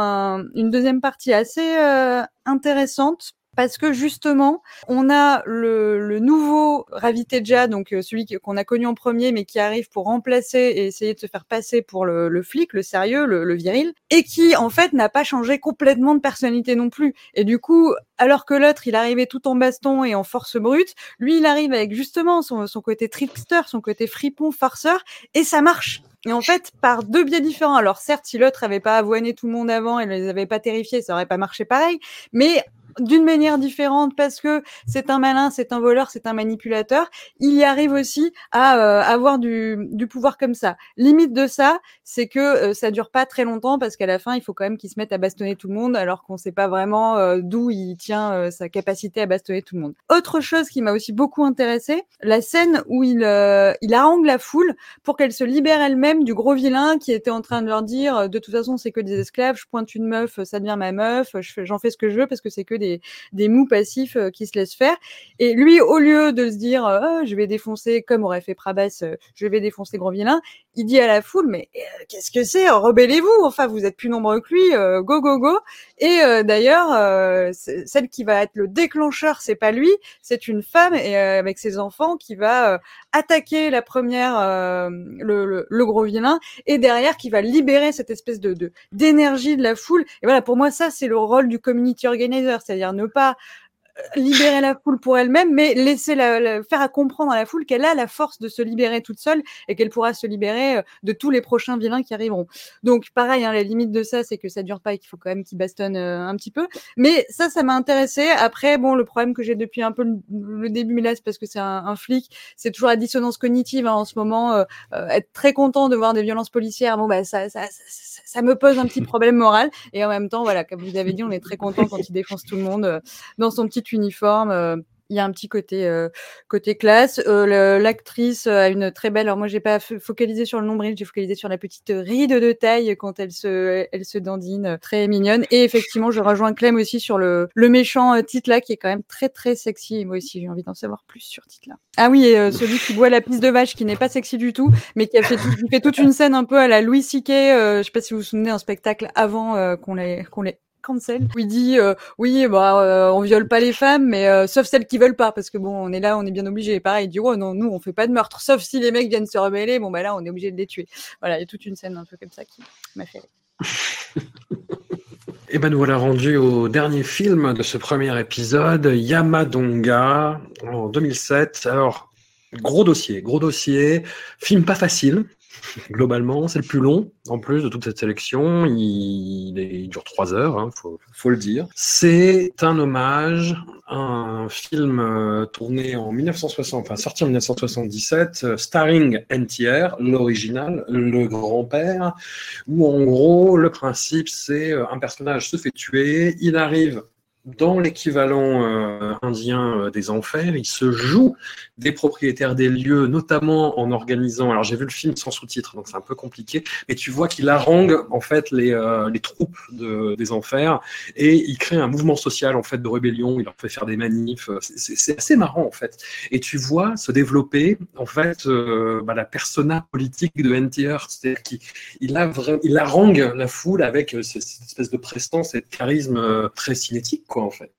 une deuxième partie assez euh, intéressante parce que justement, on a le, nouveau Raviteja, donc euh, celui qu'on a connu en premier, mais qui arrive pour remplacer et essayer de se faire passer pour le, flic, le sérieux, le, le viril, et qui en fait n'a pas changé complètement de personnalité non plus. Et du coup, alors que l'autre, il arrivait tout en baston et en force brute, lui, il arrive avec justement son, son côté trickster, son côté fripon, farceur, et ça marche. Et en fait, par deux biais différents. Alors certes, si l'autre avait pas avoiné tout le monde avant et ne les avait pas terrifiés, ça aurait pas marché pareil. Mais d'une manière différente parce que c'est un malin, c'est un voleur, c'est un manipulateur, il y arrive aussi à euh, avoir du, du pouvoir comme ça. Limite de ça, c'est que euh, ça dure pas très longtemps parce qu'à la fin, il faut quand même qu'il se mette à bastonner tout le monde alors qu'on sait pas vraiment euh, d'où il tient euh, sa capacité à bastonner tout le monde. Autre chose qui m'a aussi beaucoup intéressé, la scène où il, euh, il harangue la foule pour qu'elle se libère elle-même du gros vilain qui était en train de leur dire euh, de toute façon c'est que des esclaves, je pointe une meuf, ça devient ma meuf, j'en fais ce que je veux parce que c'est que des, des mous passifs euh, qui se laissent faire. Et lui, au lieu de se dire euh, Oh, je vais défoncer comme aurait fait Prabas, euh, je vais défoncer gros vilain, il dit à la foule mais euh, qu'est-ce que c'est Rebellez-vous, enfin vous êtes plus nombreux que lui, euh, go go go. Et euh, d'ailleurs, euh, celle qui va être le déclencheur, c'est pas lui, c'est une femme et euh, avec ses enfants qui va attaquer la première, le, le, le gros vilain, et derrière qui va libérer cette espèce de de- d'énergie de, la foule. Et voilà, pour moi, ça c'est le rôle du community organizer, c'est-à-dire ne pas libérer la foule pour elle-même, mais laisser la, faire à comprendre à la foule qu'elle a la force de se libérer toute seule et qu'elle pourra se libérer euh, de tous les prochains vilains qui arriveront. Donc pareil, hein, la limite de ça, c'est que ça dure pas et qu'il faut quand même qu'il bastonne euh, un petit peu. Mais ça, ça m'a intéressé. Après, bon, le problème que j'ai depuis un peu le, début, mais là, c'est parce que c'est un, flic, c'est toujours la dissonance cognitive hein, en ce moment. euh, euh, être très content de voir des violences policières, bon bah ça, ça, ça, ça- ça me pose un petit problème moral. Et en même temps, voilà, comme vous avez dit, on est très content quand il défonce tout le monde euh, dans son petit uniforme. euh, il y a un petit côté euh, côté classe. Euh, L'actrice a une très belle. Alors moi, j'ai pas focalisé sur le nombril, j'ai focalisé sur la petite ride de taille quand elle se elle se dandine, très mignonne. Et effectivement, je rejoins Clem aussi sur le méchant Titla qui est quand même très très sexy. Moi aussi, j'ai envie d'en savoir plus sur Titla. Ah oui, et, celui qui boit la pisse de vache, qui n'est pas sexy du tout, mais qui a fait, toute une scène un peu à la Louis C.K. Je sais pas si vous vous souvenez, un spectacle avant qu'on les qu'on cancel où il dit euh, oui bah euh, on viole pas les femmes mais euh, sauf celles qui veulent pas parce que bon on est là on est bien obligé pareil il dit oh non nous on fait pas de meurtre sauf si les mecs viennent se rebeller bon bah là on est obligé de les tuer voilà il y a toute une scène un peu comme ça qui m'a fait. Et ben nous voilà rendus au dernier film de ce premier épisode, Yamadonga, en 2007. Alors, gros dossier, gros dossier, film pas facile, globalement, c'est le plus long, en plus de toute cette sélection, il, dure trois heures, il faut, faut le dire. C'est un hommage à un film euh, tourné en 1960, enfin sorti en 1977, euh, starring NTR, l'original, le grand-père, où en gros le principe c'est euh, un personnage se fait tuer, il arrive dans l'équivalent euh, indien euh, des enfers, il se joue des propriétaires des lieux, notamment en organisant. Alors j'ai vu le film sans sous-titres, donc c'est un peu compliqué, mais tu vois qu'il harangue en fait les, euh, les troupes de, des enfers et il crée un mouvement social en fait de rébellion. Il leur fait faire des manifs. C'est assez marrant en fait. Et tu vois se développer en fait bah, la persona politique de NTR, c'est-à-dire qu'il il harangue la foule avec ce- cette espèce de prestance et de charisme très cinétique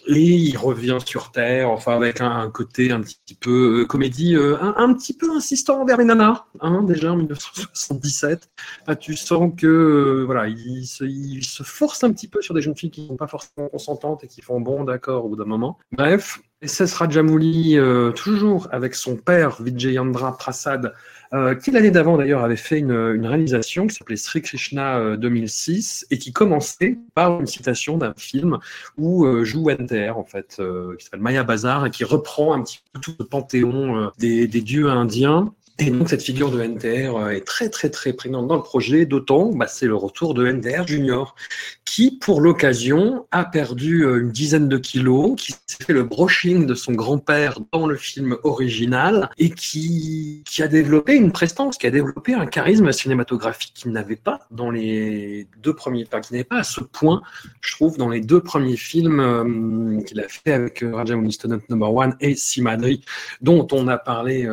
Et il revient sur terre, enfin avec un, côté un petit peu euh, comédie, euh, un, petit peu insistant envers les nanas, hein, déjà en 1977. Ah, tu sens que euh, voilà, il se, il se force un petit peu sur des jeunes filles qui ne sont pas forcément consentantes et qui font bon d'accord au bout d'un moment. Bref, SS Rajamouli, euh, toujours avec son père Vijayendra Prasad, euh, qui l'année d'avant d'ailleurs avait fait une, réalisation qui s'appelait Sri Krishna euh, 2006 et qui commençait par une citation d'un film où euh, joue NTR en fait, euh, qui s'appelle Maya Bazar et qui reprend un petit peu tout le panthéon euh, des, des dieux indiens. Et donc cette figure de NTR euh, est très très très prégnante dans le projet, d'autant bah, c'est le retour de NTR Junior, qui pour l'occasion a perdu euh, une dizaine de kilos, qui fait le brushing de son grand-père dans le film original et qui, a développé une prestance, qui a développé un charisme cinématographique qu'il n'avait pas dans les deux premiers, enfin, n'avait pas à ce point, je trouve, dans les deux premiers films euh, qu'il a fait avec Rajamouli Student Number One et Simadri, dont on a parlé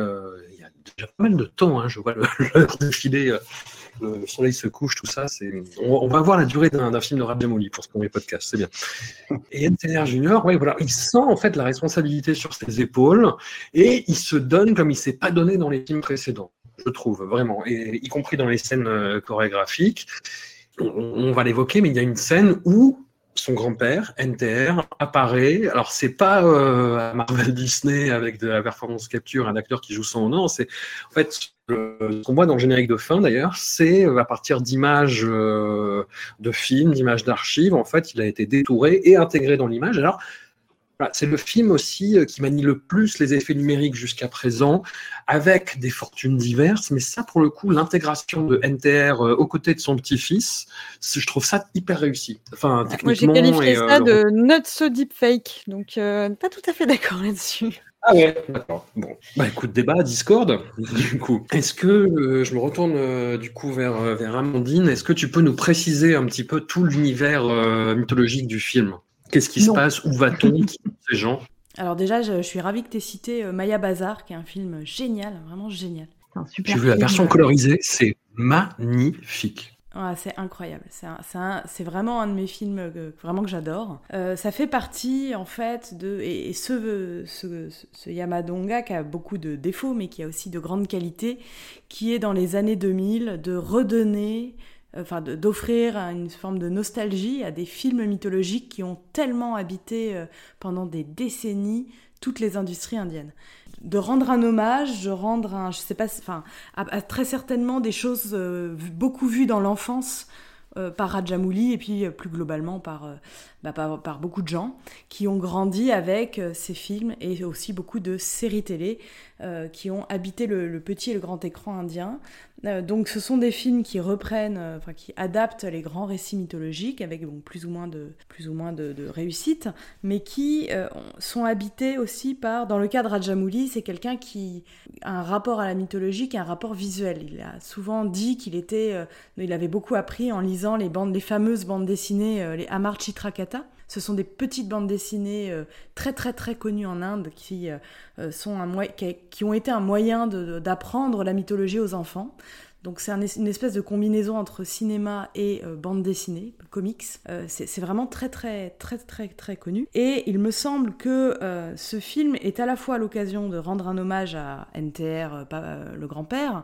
déjà pas mal de temps, hein, je vois l'heure défiler. euh, le soleil se couche, tout ça. On, on va voir la durée d'un film de Rajamouli pour ce premier podcast, c'est bien. Et NTR Junior, ouais, voilà, il sent en fait la responsabilité sur ses épaules et il se donne comme il s'est pas donné dans les films précédents, je trouve vraiment, et y compris dans les scènes euh, chorégraphiques. On va l'évoquer, mais il y a une scène où son grand-père, NTR, apparaît. Alors, c'est pas euh, Marvel Disney avec de la performance capture, un acteur qui joue son nom. C'est en fait ce qu'on voit dans le générique de fin d'ailleurs, c'est euh, à partir d'images euh, de films, d'images d'archives. En fait, il a été détouré et intégré dans l'image. Alors, voilà, c'est le film aussi euh, qui manie le plus les effets numériques jusqu'à présent, avec des fortunes diverses. Mais ça, pour le coup, l'intégration de NTR euh, aux côtés de son petit-fils, je trouve ça hyper réussi. Enfin, Moi, j'ai techniquement. qualifié et, euh, ça de not so deep fake, donc euh, pas tout à fait d'accord là-dessus. Ah ouais, d'accord. Bon, bah écoute, débat, Discord. Du coup, est-ce que euh, je me retourne euh, du coup vers vers Amandine Est-ce que tu peux nous préciser un petit peu tout l'univers euh, mythologique du film? Qu'est-ce qui se passe? Où va-t-on? Qui sont ces gens? Alors déjà, je, je suis ravie que tu aies cité euh, Maya Bazar, qui est un film génial, vraiment génial. C'est un super J'ai vu la version colorisée, c'est magnifique. Ouais, c'est incroyable. C'est vraiment un de mes films que, vraiment que j'adore. Euh, ça fait partie, en fait, de. Et, et ce, ce, ce Yamadonga qui a beaucoup de défauts, mais qui a aussi de grandes qualités, qui est dans les années 2000 de redonner. Enfin, d'offrir une forme de nostalgie à des films mythologiques qui ont tellement habité euh, pendant des décennies toutes les industries indiennes. De rendre un hommage, de rendre un, je sais pas, enfin, à, très certainement des choses euh, beaucoup vues dans l'enfance euh, par Rajamouli et puis plus globalement par, bah, par, beaucoup de gens qui ont grandi avec ces films et aussi beaucoup de séries télé euh, qui ont habité le, petit et le grand écran indien. Euh, donc ce sont des films qui reprennent, euh, enfin qui adaptent les grands récits mythologiques avec plus ou moins de plus ou moins de, réussite, mais qui sont habités aussi par, dans le cas de Rajamouli, c'est quelqu'un qui a un rapport à la mythologie, qui a un rapport visuel. Il a souvent dit qu'il était, il avait beaucoup appris en lisant les bandes, les fameuses bandes dessinées, les Amar Chitrakata. Ce sont des petites bandes dessinées euh, très très très connues en Inde qui euh, euh, sont un qui, ont été un moyen d'apprendre la mythologie aux enfants. Donc c'est un es- une espèce de combinaison entre cinéma et euh, bande dessinée, comics. C'est vraiment très très très très très connu. Et il me semble que ce film est à la fois l'occasion de rendre un hommage à NTR, le grand-père,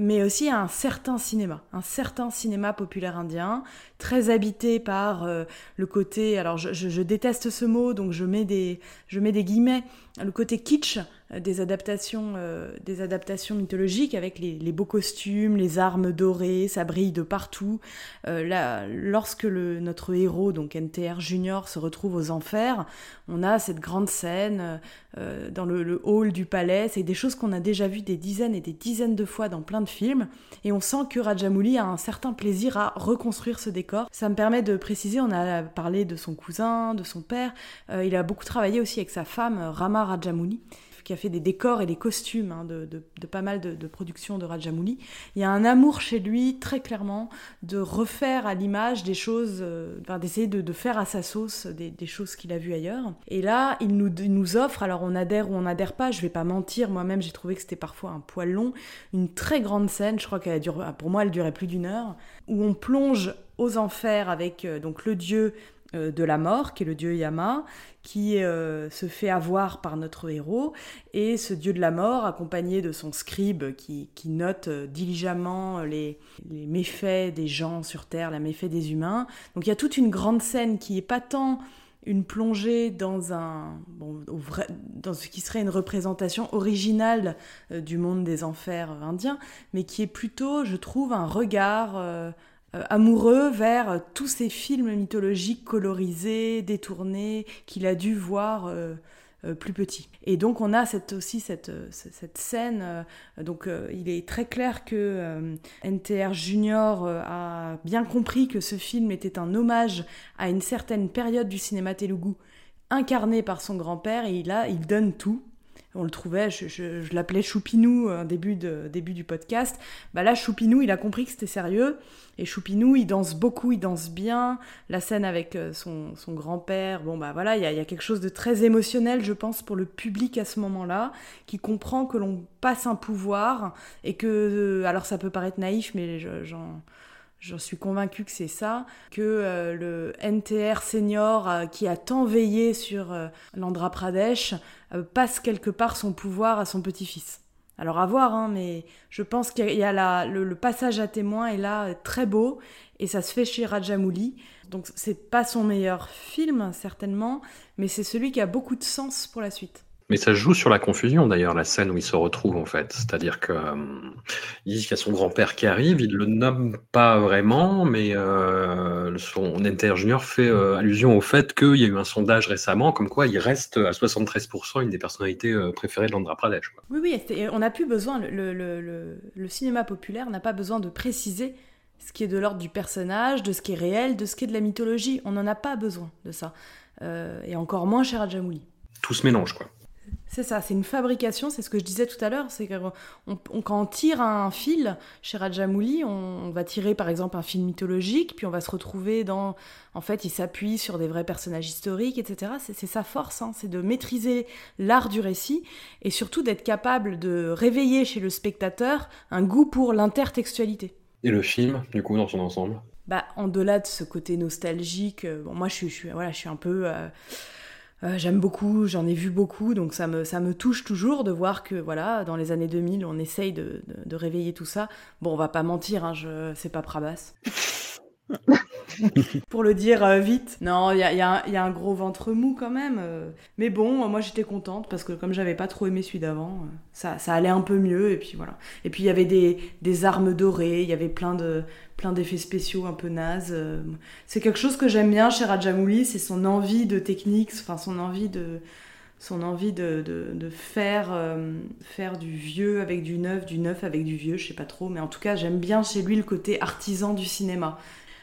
mais aussi à un certain cinéma, un certain cinéma populaire indien, très habité par euh, le côté, alors je, je- je déteste ce mot, donc je mets des, je mets des guillemets, le côté kitsch euh, des adaptations, euh, des adaptations mythologiques avec les, beaux costumes, les armes dorées, ça brille de partout. Euh, là, lorsque notre héros, donc NTR Junior, se retrouve aux enfers, on a cette grande scène dans le, le, hall du palais. C'est des choses qu'on a déjà vues des dizaines et des dizaines de fois dans plein de films, et on sent que Rajamouli a un certain plaisir à reconstruire ce décor. Ça me permet de préciser, on a parlé de son cousin, de son père. Il a beaucoup travaillé aussi avec sa femme Rama Rajamouli qui a fait des décors et des costumes hein, de, pas mal de, productions de Rajamouli. Il y a un amour chez lui, très clairement, de refaire à l'image des choses, euh, d'essayer de, faire à sa sauce des, choses qu'il a vues ailleurs. Et là, il nous, offre, alors on adhère ou on n'adhère pas, je vais pas mentir, moi-même j'ai trouvé que c'était parfois un poil long, une très grande scène, je crois qu'elle dure, pour moi elle durait plus d'une heure, où on plonge aux enfers avec euh, donc le dieu de la mort, qui est le dieu Yama, qui euh, se fait avoir par notre héros, et ce dieu de la mort, accompagné de son scribe qui, qui note euh, diligemment les, les, méfaits des gens sur Terre, les méfaits des humains. Donc il y a toute une grande scène qui est pas tant une plongée dans un dans ce qui serait une représentation originale euh, du monde des enfers indiens, mais qui est plutôt, je trouve, un regard euh, euh, amoureux vers tous ces films mythologiques colorisés, détournés, qu'il a dû voir euh, euh, plus petit. Et donc on a cette, aussi cette, scène, euh, donc euh, il est très clair que NTR Junior a bien compris que ce film était un hommage à une certaine période du cinéma telugu incarné par son grand-père et là il donne tout on le trouvait, je, je, l'appelais Choupinou au début, de, début du podcast. Bah là, Choupinou, il a compris que c'était sérieux. Et Choupinou, il danse beaucoup, il danse bien. La scène avec euh, son, son grand-père, bon bah voilà, il y a, y a, quelque chose de très émotionnel, je pense, pour le public à ce moment-là, qui comprend que l'on passe un pouvoir et que, euh, alors ça peut paraître naïf, mais j'en J'en suis convaincue que c'est ça, que euh, le NTR senior euh, qui a tant veillé sur euh, l'Andhra Pradesh passe quelque part son pouvoir à son petit-fils. Alors à voir, hein, mais je pense qu'il y a le, le, passage à témoin est là très beau et ça se fait chez Rajamouli. Donc c'est pas son meilleur film certainement, mais c'est celui qui a beaucoup de sens pour la suite. Mais ça joue sur la confusion d'ailleurs, la scène où il se retrouve en fait. C'est-à-dire que euh, qu'il y a son grand-père qui arrive, il le nomme pas vraiment, mais euh, son inter junior fait euh, allusion au fait qu'il y a eu un sondage récemment, comme quoi il reste à 73% une des personnalités euh, préférées de l'Andhra Pradesh. Quoi. Oui, oui, on n'a plus besoin, le, le, le, le cinéma populaire n'a pas besoin de préciser ce qui est de l'ordre du personnage, de ce qui est réel, de ce qui est de la mythologie. On n'en a pas besoin de ça. Et encore moins chez Rajamouli. Tout se mélange, quoi. C'est ça, c'est une fabrication, c'est ce que je disais tout à l'heure, c'est qu'on on, quand on tire un fil chez Rajamouli, on, on, va tirer par exemple un film mythologique, puis on va se retrouver dans... En fait, il s'appuie sur des vrais personnages historiques, etc. C'est sa force, hein, c'est de maîtriser l'art du récit, et surtout d'être capable de réveiller chez le spectateur un goût pour l'intertextualité. Et le film, du coup, dans son ensemble? Bah, En-delà de ce côté nostalgique, euh, bon, moi je suis, je suis, voilà, je suis un peu... Euh, euh, j'aime beaucoup, j'en ai vu beaucoup, donc ça me, ça me touche toujours de voir que voilà, dans les années 2000, on essaye de, de, réveiller tout ça. Bon, on va pas mentir, hein, je, c'est pas Prabas. pour le dire euh, vite. Non, il y a, un gros ventre mou quand même. Euh. Mais bon, moi j'étais contente parce que comme j'avais pas trop aimé celui d'avant, euh, ça, allait un peu mieux. Et puis voilà. Et puis il y avait des, armes dorées, il y avait plein de plein d'effets spéciaux un peu nazes. C'est quelque chose que j'aime bien chez Rajamouli, c'est son envie de technique, enfin son envie de son envie de, faire, euh, faire du vieux avec du neuf, du neuf avec du vieux, je sais pas trop, mais en tout cas j'aime bien chez lui le côté artisan du cinéma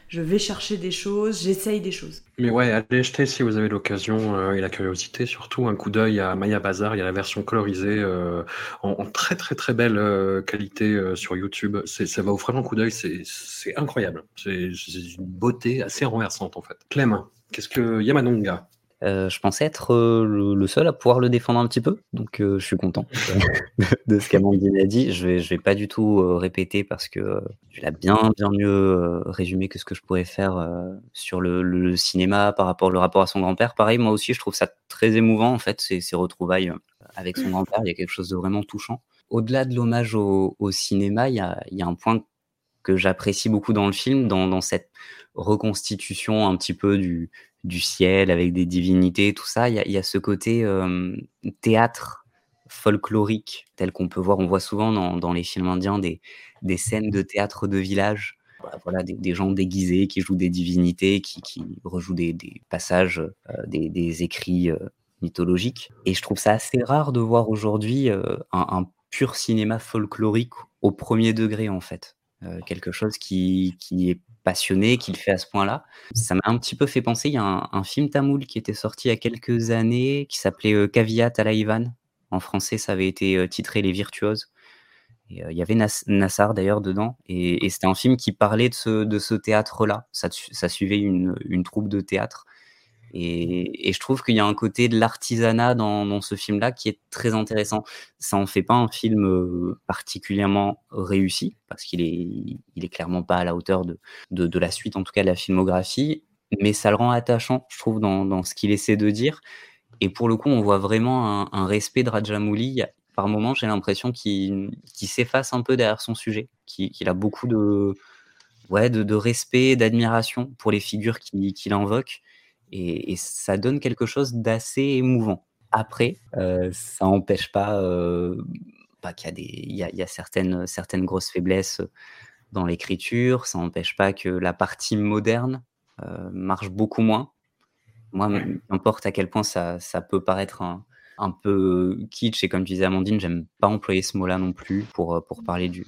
je vais chercher des choses, j'essaye des choses. Mais ouais, allez jeter si vous avez l'occasion euh, et la curiosité, surtout un coup d'œil à Maya Bazar. Il y a la version colorisée euh, en, très très très belle euh, qualité sur YouTube. Ça va offrir un coup d'œil, c'est incroyable. C'est une beauté assez renversante en fait. Clem, qu'est-ce que Yamanonga? Euh, je pensais être euh, le, le, seul à pouvoir le défendre un petit peu, donc euh, je suis content de ce qu'Amandine a dit. Je vais, je vais pas du tout euh, répéter parce que tu l'as bien, bien mieux résumé que ce que je pourrais faire sur le, le, cinéma par rapport le rapport à son grand-père. Pareil, moi aussi, je trouve ça très émouvant en fait, ces, ces retrouvailles avec son grand-père. Il y a quelque chose de vraiment touchant. Au-delà de l'hommage au, au, cinéma, il y a, il y a un point que j'apprécie beaucoup dans le film, dans, dans cette reconstitution un petit peu du, du ciel avec des divinités, tout ça. Il y a, ce côté théâtre folklorique tel qu'on peut voir. On voit souvent dans, les films indiens des, des scènes de théâtre de village. Voilà, des, gens déguisés qui jouent des divinités, qui, rejouent des, passages, euh, des, écrits euh, mythologiques. Et je trouve ça assez rare de voir aujourd'hui euh, un, pur cinéma folklorique au premier degré, en fait. Quelque chose qui, qui, est passionné, qui le fait à ce point-là. Ça m'a un petit peu fait penser, il y a un, film tamoul qui était sorti il y a quelques années, qui s'appelait euh, Caviat Talaivan. En français, ça avait été euh, titré Les Virtuoses. Et, euh, il y avait Nas Nassar d'ailleurs dedans. Et, c'était un film qui parlait de ce, théâtre-là. Ça, ça, suivait une, une, troupe de théâtre. Et, je trouve qu'il y a un côté de l'artisanat dans, ce film-là qui est très intéressant. Ça en fait pas un film euh, particulièrement réussi, parce qu'il est, clairement pas à la hauteur de, la suite, en tout cas de la filmographie, mais ça le rend attachant, je trouve, dans, ce qu'il essaie de dire. Et pour le coup, on voit vraiment un, respect de Rajamouli. Par moments, j'ai l'impression qu'il qu s'efface un peu derrière son sujet, qu'il qu a beaucoup de, respect, d'admiration pour les figures qu'il qu invoque. Et, et, ça donne quelque chose d'assez émouvant. Après, euh, ça n'empêche pas, euh, pas qu'il y a, des, il y a, il y a certaines, certaines grosses faiblesses dans l'écriture, ça n'empêche pas que la partie moderne euh, marche beaucoup moins. Moi, n'importe à quel point ça, ça peut paraître un, un peu kitsch, et comme tu disais Amandine, j'aime pas employer ce mot-là non plus pour, pour parler du,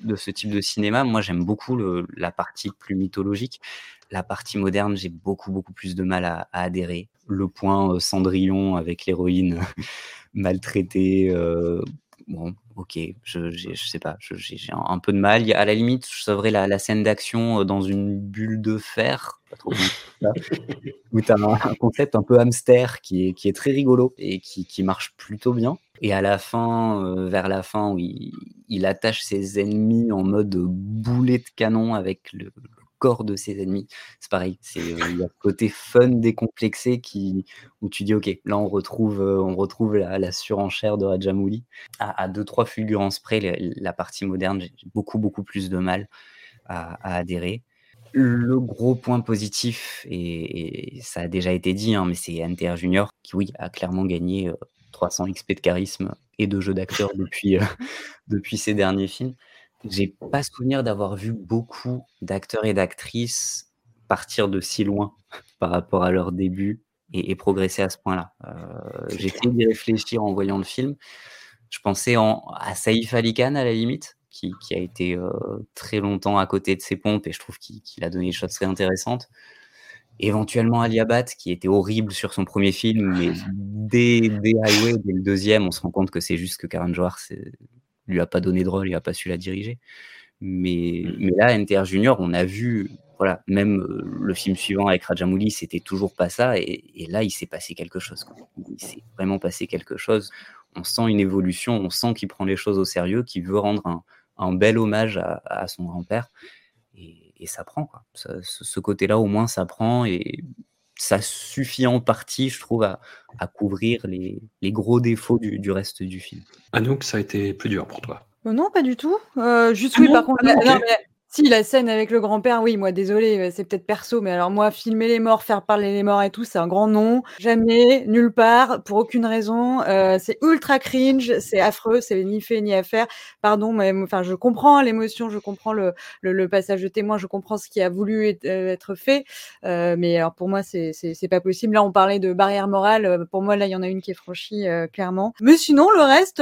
de ce type de cinéma. Moi, j'aime beaucoup le, la partie plus mythologique. La partie moderne, j'ai beaucoup, beaucoup plus de mal à, à adhérer. Le point euh, Cendrillon avec l'héroïne maltraitée, euh, bon, ok, je, je sais pas, j'ai un, peu de mal. À la limite, je sauverais la, la scène d'action euh, dans une bulle de fer, pas trop où tu as un, un, concept un peu hamster qui est, qui est très rigolo et qui, qui marche plutôt bien. Et à la fin, euh, vers la fin, où il, il, attache ses ennemis en mode boulet de canon avec le, corps de ses ennemis. C'est pareil, c'est euh, il y a le côté fun décomplexé qui où tu dis ok, là on retrouve euh, on retrouve la, la, surenchère de Rajamouli à, à deux trois fulgurances près. La, la partie moderne, j'ai beaucoup beaucoup plus de mal à, à, adhérer. Le gros point positif et, et ça a déjà été dit, hein, mais c'est NTR Junior qui oui a clairement gagné euh, 300 XP de charisme et de jeu d'acteur depuis euh, depuis ses derniers films j'ai pas souvenir d'avoir vu beaucoup d'acteurs et d'actrices partir de si loin par rapport à leur début et, et progresser à ce point-là. Euh, j'ai essayé d'y réfléchir en voyant le film. Je pensais en, à Saïf Ali Khan à la limite, qui, qui a été euh, très longtemps à côté de ses pompes et je trouve qu'il qu a donné des choses très intéressantes. Éventuellement Ali Abad, qui était horrible sur son premier film, mais dès, dès Highway, dès le deuxième, on se rend compte que c'est juste que Karan Johar, lui a pas donné de rôle, il a pas su la diriger. Mais, mais là, NTR Junior, on a vu, voilà, même euh, le film suivant avec Rajamouli, c'était toujours pas ça. Et, et là, il s'est passé quelque chose. Quoi. Il s'est vraiment passé quelque chose. On sent une évolution, on sent qu'il prend les choses au sérieux, qu'il veut rendre un, un, bel hommage à, à son grand-père. Et, et, ça prend, quoi. Ça, ce, ce côté-là, au moins, ça prend. Et ça suffit en partie, je trouve, à, à couvrir les, les, gros défauts du, du, reste du film. Anouk, ça a été plus dur pour toi? Euh, Non, pas du tout. Euh, juste ah oui, non, par contre, ah non, okay. Si, la scène avec le grand-père, oui, moi, désolé, euh, c'est peut-être perso, mais alors moi, filmer les morts, faire parler les morts et tout, c'est un grand nom. Jamais, nulle part, pour aucune raison. Euh, c'est ultra cringe, c'est affreux, c'est ni fait ni à faire. Pardon, mais enfin, je comprends l'émotion, je comprends le, le, passage de témoin, je comprends ce qui a voulu être, euh, fait, euh, mais alors pour moi, c'est pas possible. Là, on parlait de barrière morale, euh, pour moi, là, il y en a une qui est franchie, clairement. Mais sinon, le reste,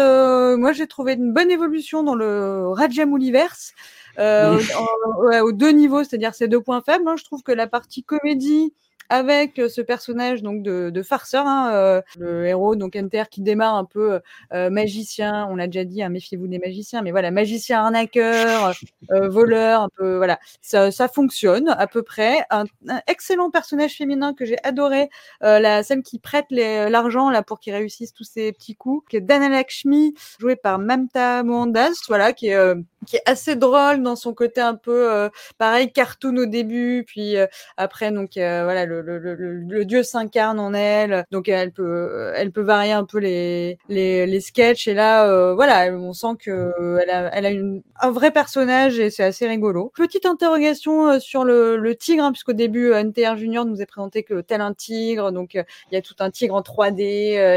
moi, j'ai trouvé une bonne évolution dans le Rajamouliverse euh, en, ouais, aux deux niveaux, c'est-à-dire ces deux points faibles. Hein, je trouve que la partie comédie avec ce personnage donc de, de farceur, hein, euh, le héros donc Enter qui démarre un peu euh, magicien, on l'a déjà dit, hein, méfiez-vous des magiciens, mais voilà magicien arnaqueur, euh, voleur, un peu voilà, ça, ça fonctionne à peu près. Un, un excellent personnage féminin que j'ai adoré, euh, la celle qui prête l'argent là pour qu'il réussisse tous ses petits coups, qui est Dana Lakshmi, jouée par Mamta Mohandas, voilà, qui est qui est assez drôle dans son côté un peu euh, pareil cartoon au début puis euh, après donc euh, voilà le, le, le, le dieu s'incarne en elle donc elle peut elle peut varier un peu les les, les sketchs et là voilà on sent que elle a elle a une, un vrai personnage et c'est assez rigolo. Petite interrogation sur le, le tigre hein, puisqu'au début NTR Junior nous est présenté que tel un tigre donc il y a tout un tigre en 3D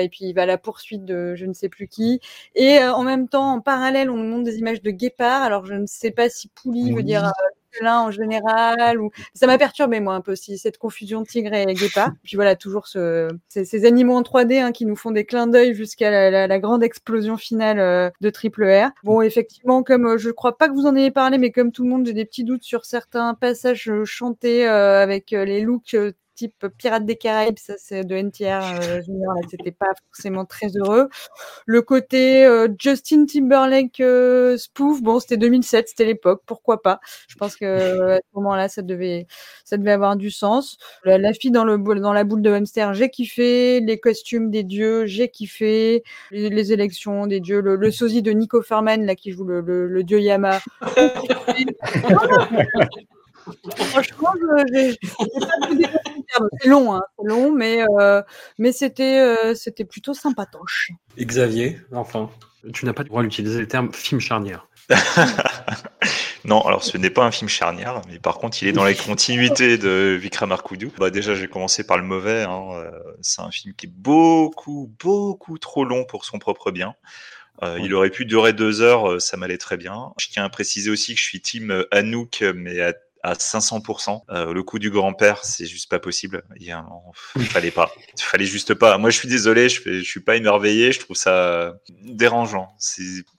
et puis il va à la poursuite de je ne sais plus qui et en même temps en parallèle on nous montre des images de alors je ne sais pas si Pouli veut dire euh, en général ou ça m'a perturbé moi un peu aussi cette confusion tigre et guépard. Puis voilà toujours ce... ces, ces, animaux en 3D hein, qui nous font des clins d'œil jusqu'à la, la, la, grande explosion finale euh, de Triple R. Bon effectivement comme euh, je crois pas que vous en ayez parlé mais comme tout le monde j'ai des petits doutes sur certains passages chantés euh, avec les looks type Pirates des Caraïbes, ça c'est de NTR euh, c'était pas forcément très heureux. Le côté euh, Justin Timberlake euh, spoof, bon c'était 2007, c'était l'époque, pourquoi pas. Je pense que à ce moment-là ça devait ça devait avoir du sens. La, fille dans le dans la boule de hamster, j'ai kiffé, les costumes des dieux, j'ai kiffé, les, les, élections des dieux, le, le, sosie de Nico Ferman là qui joue le, le dieu Yama. Franchement, c'est long, hein, c'est long, mais euh, mais c'était euh, c'était plutôt sympatoche. Et Xavier, enfin, tu n'as pas le droit d'utiliser le terme film charnière. non, alors ce n'est pas un film charnière, mais par contre, il est dans la continuité de Vikramarkudu. Bah déjà, j'ai commencé par le mauvais. Hein, euh, c'est un film qui est beaucoup beaucoup trop long pour son propre bien. Euh, il aurait pu durer deux heures, ça m'allait très bien. Je tiens à préciser aussi que je suis team Anouk, mais à à 500%. Euh, le coup du grand-père, c'est juste pas possible. Il, y a, il fallait pas. Il fallait juste pas. Moi, je suis désolé, je, fais, je suis pas émerveillé. Je trouve ça dérangeant.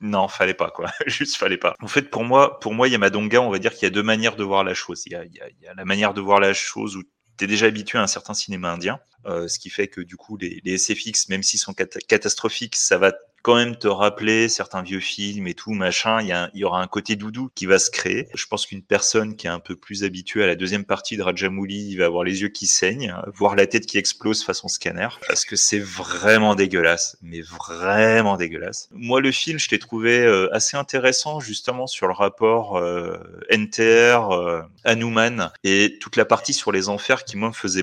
Non, fallait pas quoi. juste fallait pas. En fait, pour moi, pour moi, Yamadonga, on va dire qu'il y a deux manières de voir la chose. Il y a, il y a, il y a la manière de voir la chose où tu es déjà habitué à un certain cinéma indien, ce qui fait que du coup les, les SFX, même s'ils sont cat catastrophiques, ça va quand même te rappeler certains vieux films et tout, machin. Il y, y aura un côté doudou qui va se créer. Je pense qu'une personne qui est un peu plus habituée à la deuxième partie de Rajamouli, il va avoir les yeux qui saignent, voir la tête qui explose façon scanner, parce que c'est vraiment dégueulasse, mais vraiment dégueulasse. Moi, le film, je l'ai trouvé euh, assez intéressant justement sur le rapport euh, NTR, euh, Hanuman et toute la partie sur les enfers qui moi me faisait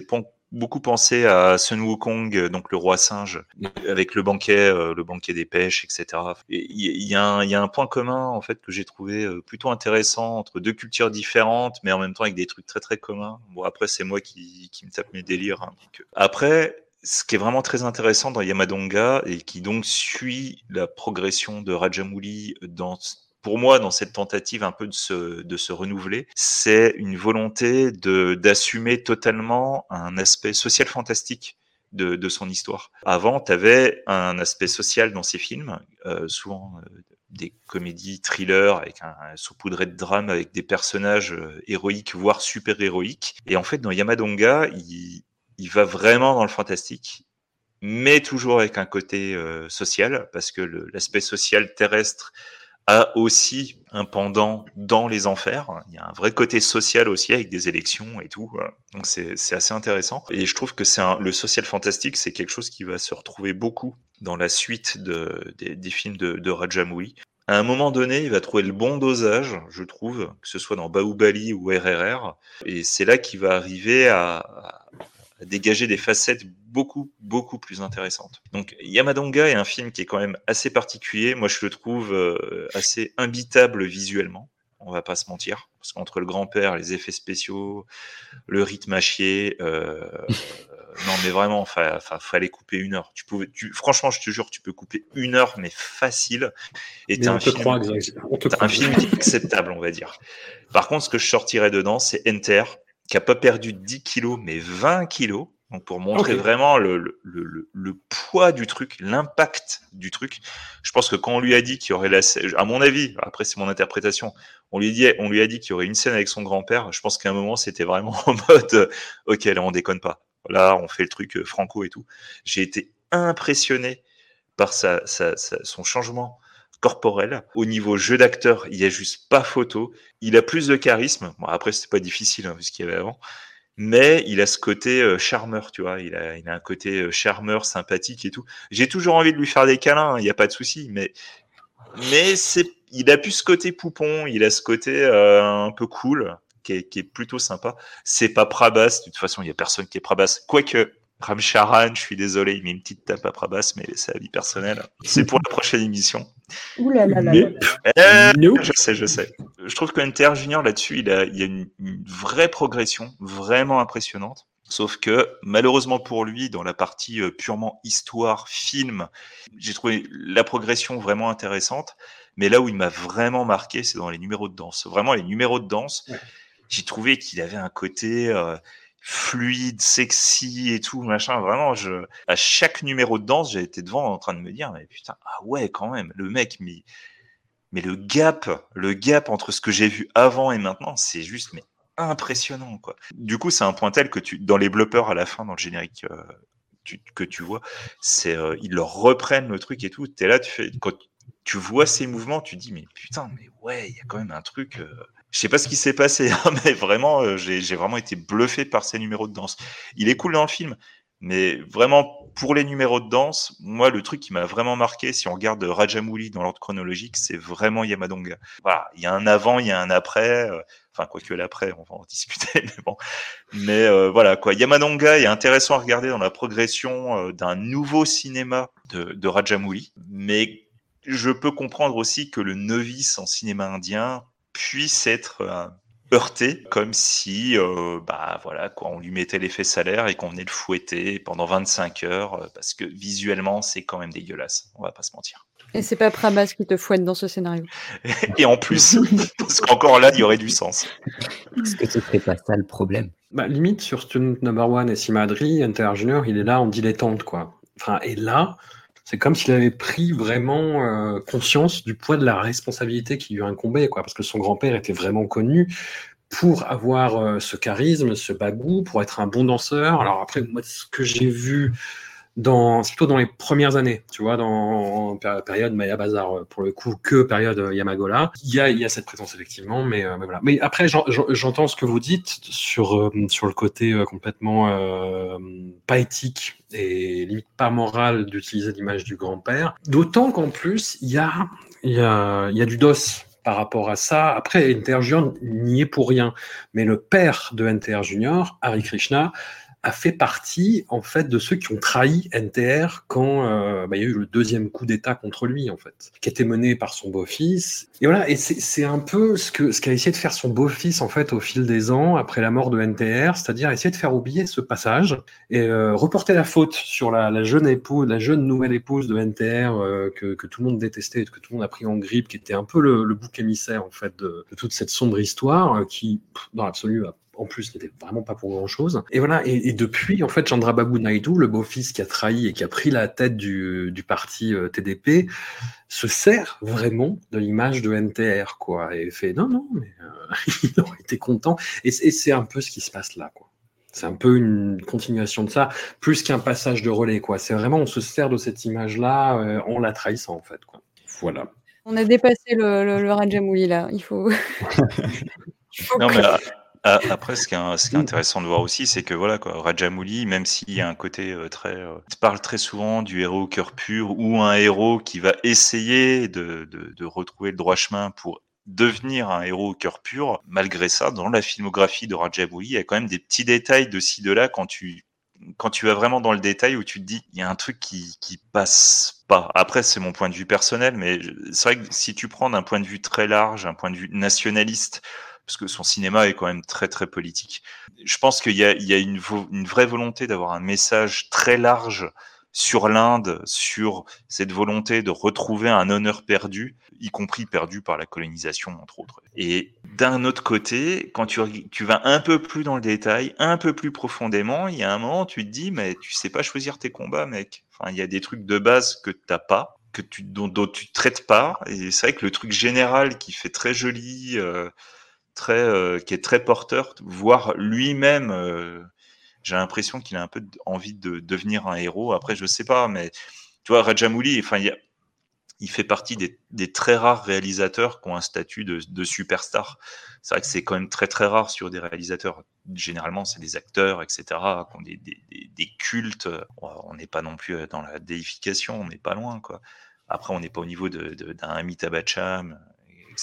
beaucoup pensé à Sun Wukong, donc le roi singe, avec le banquet, euh, le banquet des pêches, etc. Il y, y, a un point commun en fait que j'ai trouvé euh, plutôt intéressant entre deux cultures différentes, mais en même temps avec des trucs très très communs. Bon après c'est moi qui, qui me tape mes délires. Hein. Après ce qui est vraiment très intéressant dans Yamadonga et qui donc suit la progression de Rajamouli dans pour moi, dans cette tentative un peu de se, de se renouveler, c'est une volonté de d'assumer totalement un aspect social fantastique de, de son histoire. Avant, tu avais un aspect social dans ces films, euh, souvent euh, des comédies thrillers avec un, un saupoudré de drame avec des personnages euh, héroïques, voire super-héroïques. Et en fait, dans Yamadonga, il, il va vraiment dans le fantastique mais toujours avec un côté social, parce que l'aspect social terrestre a aussi un pendant dans les enfers. Il y a un vrai côté social aussi avec des élections et tout. Donc c'est assez intéressant. Et je trouve que c'est le social fantastique, c'est quelque chose qui va se retrouver beaucoup dans la suite de, des, films de, de Rajamouli. À un moment donné, il va trouver le bon dosage, je trouve, que ce soit dans Baoubali ou RRR. Et c'est là qu'il va arriver à, à dégager des facettes beaucoup, beaucoup plus intéressantes. Donc Yamadonga est un film qui est quand même assez particulier. Moi, je le trouve euh, assez imbitable visuellement. On va pas se mentir. Parce qu'entre le grand-père, les effets spéciaux, le rythme à chier, euh, non mais vraiment, fa, fa, fallait couper une heure. Tu pouvais, tu, franchement, je te jure, tu peux couper une heure, mais facile. Et t'as un, film, croit, as un film acceptable, on va dire. Par contre, ce que je sortirais dedans, c'est Enter, qui a pas perdu 10 kilos, mais 20 kilos. Donc pour montrer okay. vraiment le, le, le, le, poids du truc, l'impact du truc. Je pense que quand on lui a dit qu'il y aurait la à mon avis, après c'est mon interprétation, on lui, dit, on lui a dit qu'il y aurait une scène avec son grand-père, je pense qu'à un moment c'était vraiment en mode ok là on déconne pas. Là on fait le truc euh, franco et tout. J'ai été impressionné par sa, sa, sa, son changement corporel. Au niveau jeu d'acteur, il y a juste pas photo. Il a plus de charisme. Bon, après, c'était pas difficile, hein, vu ce qu'il y avait avant. Mais il a ce côté euh, charmeur, tu vois. Il a, il a un côté euh, charmeur, sympathique et tout. J'ai toujours envie de lui faire des câlins, il n'y a pas de souci. Mais, mais c'est, il a plus ce côté poupon, il a ce côté euh, un peu cool, qui est, qui est plutôt sympa. C'est pas Prabas, de toute façon, il y a personne qui est Prabas. Quoique, Ram Charan, je suis désolé, il met une petite tape à Prabas, mais c'est la vie personnelle. C'est pour la prochaine émission. Ouh là là là Mais- là là. Eh, Nope. Je sais, je sais. Je trouve que NTR Junior là-dessus, il, a, il y a une, une vraie progression, vraiment impressionnante. Sauf que malheureusement pour lui, dans la partie euh, purement histoire, film, j'ai trouvé la progression vraiment intéressante. Mais là où il m'a vraiment marqué, c'est dans les numéros de danse. Vraiment, les numéros de danse, j'ai trouvé qu'il avait un côté euh, fluide, sexy et tout, machin. Vraiment, à chaque numéro de danse, j'ai été devant en train de me dire, mais putain, ah ouais, quand même, le mec, mais, mais le gap, le gap entre ce que j'ai vu avant et maintenant, c'est juste, mais impressionnant, quoi. Du coup, c'est un point tel que tu, dans les bloopers à la fin, dans le générique, euh, que tu vois, c'est, euh, ils leur reprennent le truc et tout. T'es là, tu fais, quand tu vois ces mouvements, tu dis, mais putain, mais ouais, il y a quand même un truc. euh, Je sais pas ce qui s'est passé, hein, mais vraiment, euh, j'ai vraiment été bluffé par ces numéros de danse. Il est cool dans le film, mais vraiment, pour les numéros de danse, moi, le truc qui m'a vraiment marqué, si on regarde Rajamouli dans l'ordre chronologique, c'est vraiment Yamadonga. Voilà, il y a un avant, il y a un après. euh, Enfin, quoique l'après, on va en discuter, mais bon. Mais euh, voilà, quoi. Yamadonga est intéressant à regarder dans la progression euh, d'un nouveau cinéma de, de Rajamouli, mais je peux comprendre aussi que le novice en cinéma indien puisse être euh, heurté, comme si, euh, bah voilà, quoi, on lui mettait l'effet salaire et qu'on venait le fouetter pendant 25 heures, euh, parce que visuellement, c'est quand même dégueulasse. On va pas se mentir. Et c'est pas Prabas qui te fouette dans ce scénario. Et en plus, parce qu'encore là, il y aurait du sens. Est-ce que ce serait pas ça le problème? Bah, limite, sur Student Number One et Simadri, Inter Junior, il est là en dilettante, quoi. Enfin, et là, c'est comme s'il avait pris vraiment euh, conscience du poids de la responsabilité qui lui incombait, quoi. Parce que son grand-père était vraiment connu pour avoir euh, ce charisme, ce bagou, pour être un bon danseur. Alors après, moi, ce que j'ai vu dans, plutôt dans les premières années, tu vois, dans péri- période Maya Bazar, euh, pour le coup, que période euh, Yamagola. Il y a, cette présence, effectivement, mais, euh, voilà. Mais après, j'en- j'en- j'entends ce que vous dites sur, sur le côté complètement pas éthique et limite pas moral d'utiliser l'image du grand-père. D'autant qu'en plus, il y a, il y, a, il y a du dos par rapport à ça. Après, NTR Junior n'y est pour rien. Mais le père de NTR Junior, Hari Krishna, a fait partie en fait de ceux qui ont trahi NTR quand euh, bah, il y a eu le deuxième coup d'État contre lui en fait, qui était mené par son beau-fils. Et voilà, et c'est un peu ce que ce qu'a essayé de faire son beau-fils en fait au fil des ans après la mort de NTR, c'est-à-dire essayer de faire oublier ce passage et euh, reporter la faute sur la, jeune épouse, la jeune nouvelle épouse de NTR euh, que, que tout le monde détestait, que tout le monde a pris en grippe, qui était un peu le, bouc émissaire en fait de, de toute cette sombre histoire qui, dans l'absolu, a en plus n'était vraiment pas pour grand chose. Et voilà, et, et depuis, en fait, Chandrababu Naidu, le beau-fils qui a trahi et qui a pris la tête du, du parti euh, TDP, se sert vraiment de l'image de NTR, quoi. Et fait non, non, mais euh, il aurait été content. Et, c'est- et c'est un peu ce qui se passe là, quoi. C'est un peu une continuation de ça, plus qu'un passage de relais, quoi. C'est vraiment, on se sert de cette image-là euh, en la trahissant, en fait, quoi. Voilà. On a dépassé le, le, le Rajamouli là. Il faut. Il faut Non, que- mais a- a- après, ce qui, est, ce qui est intéressant de voir aussi, c'est que voilà, quoi, Rajamouli, même s'il y a un côté euh, très. euh, parle très souvent du héros au cœur pur ou un héros qui va essayer de, de, de retrouver le droit chemin pour devenir un héros au cœur pur. Malgré ça, dans la filmographie de Rajamouli, il y a quand même des petits détails de ci, de là quand tu. Quand tu vas vraiment dans le détail où tu te dis, il y a un truc qui, qui passe pas. Après, c'est mon point de vue personnel, mais c'est vrai que si tu prends d'un point de vue très large, un point de vue nationaliste, parce que son cinéma est quand même très très politique. Je pense qu'il y a, une, vraie volonté d'avoir un message très large sur l'Inde, sur cette volonté de retrouver un honneur perdu, y compris perdu par la colonisation, entre autres. Et d'un autre côté, quand tu, vas un peu plus dans le détail, un peu plus profondément, il y a un moment, tu te dis, mais tu sais pas choisir tes combats, mec. Enfin, il y a des trucs de base que t'as pas, que tu, dont, traites pas. Et c'est vrai que le truc général qui fait très joli, euh, euh, qui est très porteur, voire lui-même, euh, j'ai l'impression qu'il a un peu envie de devenir un héros. Après, je sais pas, mais tu vois, Rajamouli, enfin, il, fait partie des, très rares réalisateurs qui ont un statut de, de superstar. C'est vrai que c'est quand même très très rare sur des réalisateurs. Généralement, c'est des acteurs, etc., qui ont des, des, cultes. On n'est pas non plus dans la déification, on n'est pas loin. Après, on n'est pas au niveau de- de- d'un Amitabh Bachchan,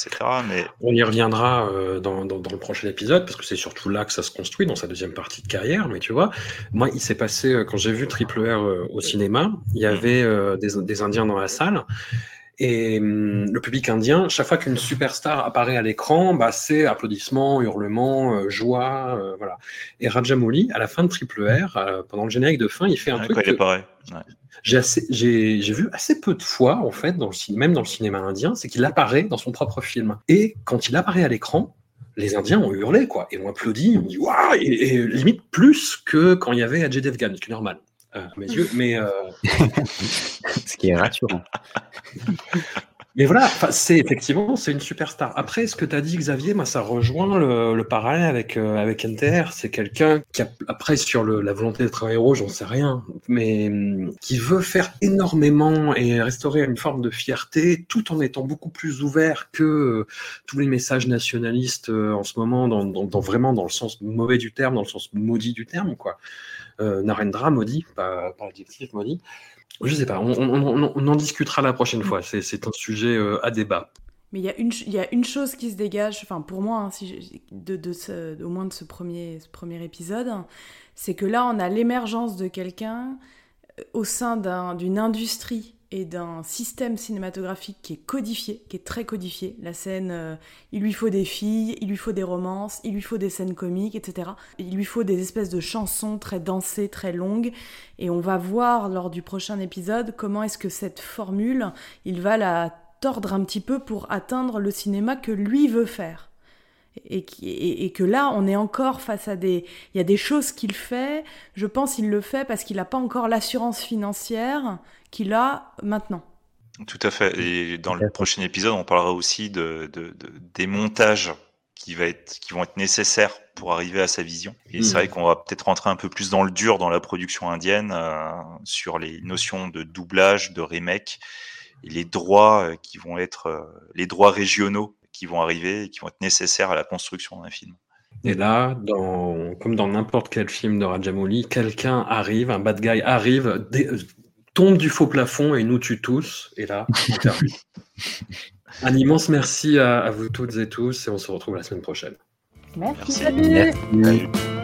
etc. Mais On y reviendra euh, dans, dans, dans le prochain épisode, parce que c'est surtout là que ça se construit, dans sa deuxième partie de carrière. Mais tu vois, moi, il s'est passé, euh, quand j'ai vu Triple R euh, au cinéma, il y avait euh, des, des Indiens dans la salle. Et hum, le public indien, chaque fois qu'une superstar apparaît à l'écran, bah, c'est applaudissements, hurlements, joie, voilà. Et Rajamouli, à la fin de Triple R, pendant le générique de fin, il fait un ouais, truc quand il que- apparaît. Ouais. J'ai vu assez peu de fois, en fait, dans le cinéma, même dans le cinéma indien, c'est qu'il apparaît dans son propre film. Et quand il apparaît à l'écran, les Indiens ont hurlé, quoi, et ont applaudi, ont dit waouh, et, et limite plus que quand il y avait Ajay Devgan, ce qui est normal, euh, à mes yeux. Mais, euh, Ce qui est rassurant. mais voilà, c'est effectivement, c'est une superstar. Après, ce que tu as dit, Xavier, moi, ça rejoint le, le parallèle avec, euh, avec NTR. C'est quelqu'un qui, a, après, sur le, la volonté d'être un héros, j'en sais rien, mais hum, qui veut faire énormément et restaurer une forme de fierté tout en étant beaucoup plus ouvert que euh, tous les messages nationalistes euh, en ce moment, dans, dans, dans- vraiment dans le sens mauvais du terme, dans le sens maudit du terme, quoi. Euh, Narendra maudit, pas, pas adjectif maudit. Je sais pas, on, on- on- on en discutera la prochaine fois. C'est- un sujet euh, à débat. Mais il y, a une ch- il y a une chose qui se dégage, enfin pour moi, hein, si je- de, de ce- au moins de ce premier, ce premier épisode, c'est que là on a l'émergence de quelqu'un euh, au sein d'un- d'une industrie et d'un système cinématographique qui est codifié, qui est très codifié. La scène, euh, il lui faut des filles, il lui faut des romances, il lui faut des scènes comiques, etc. Il lui faut des espèces de chansons très dansées, très longues. Et on va voir lors du prochain épisode comment est-ce que cette formule, il va la tordre un petit peu pour atteindre le cinéma que lui veut faire. Et, qui- et- et que là, on est encore face à des... Il y a des choses qu'il fait, je pense qu'il le fait parce qu'il n'a pas encore l'assurance financière qu'il a maintenant. Tout à fait. Et dans le prochain épisode, on parlera aussi de, de- de- des montages qui, va être, qui vont être nécessaires pour arriver à sa vision. Et c'est Mhm. vrai qu'on va peut-être rentrer un peu plus dans le dur dans la production indienne euh, sur les notions de doublage, de remake et les droits euh, qui vont être euh, les droits régionaux qui vont arriver et qui vont être nécessaires à la construction d'un film. Et là, dans, comme dans n'importe quel film de Rajamouli, quelqu'un arrive, un bad guy arrive, dé- euh, tombe du faux plafond et nous tue tous. Et là, on termine. un immense merci à, à vous toutes et tous et on se retrouve la semaine prochaine. Merci, Merci. salut. Merci.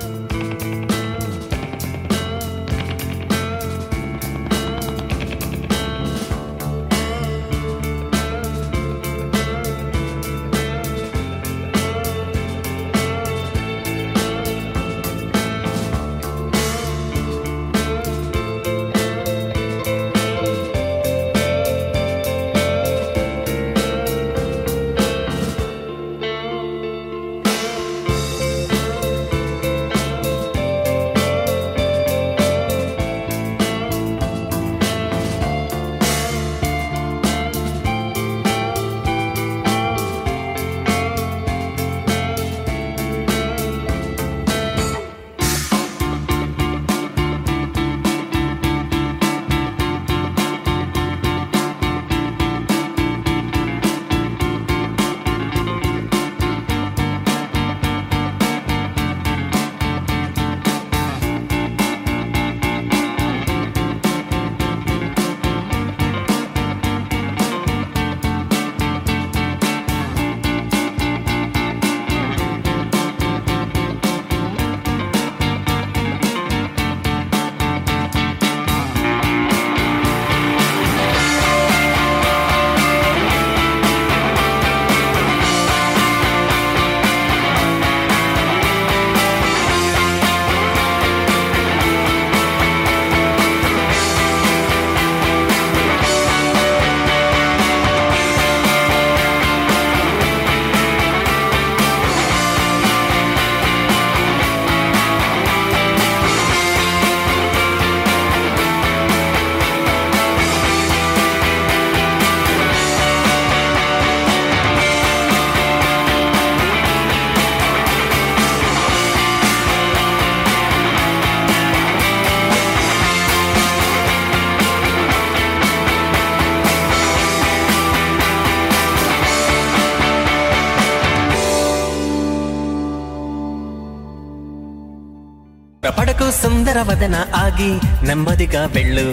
సుందరవదన ఆగి నెమ్మదిగా వెళ్ళు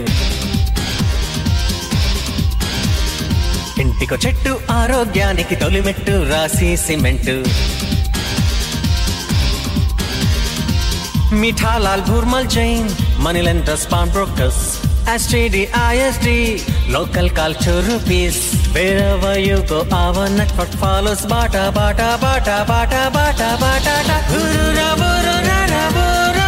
ఇంటికో చెట్టు ఆరోగ్యానికి తొలిమెట్టు రాసి cement Mithalal Bhurmal Jain మనీలెంటర్ span brokers STD ISD local culture rupees wherever you network follows Bata Bata Bata Bata Bata Bata Bata గురు రా బురు రా రా బురు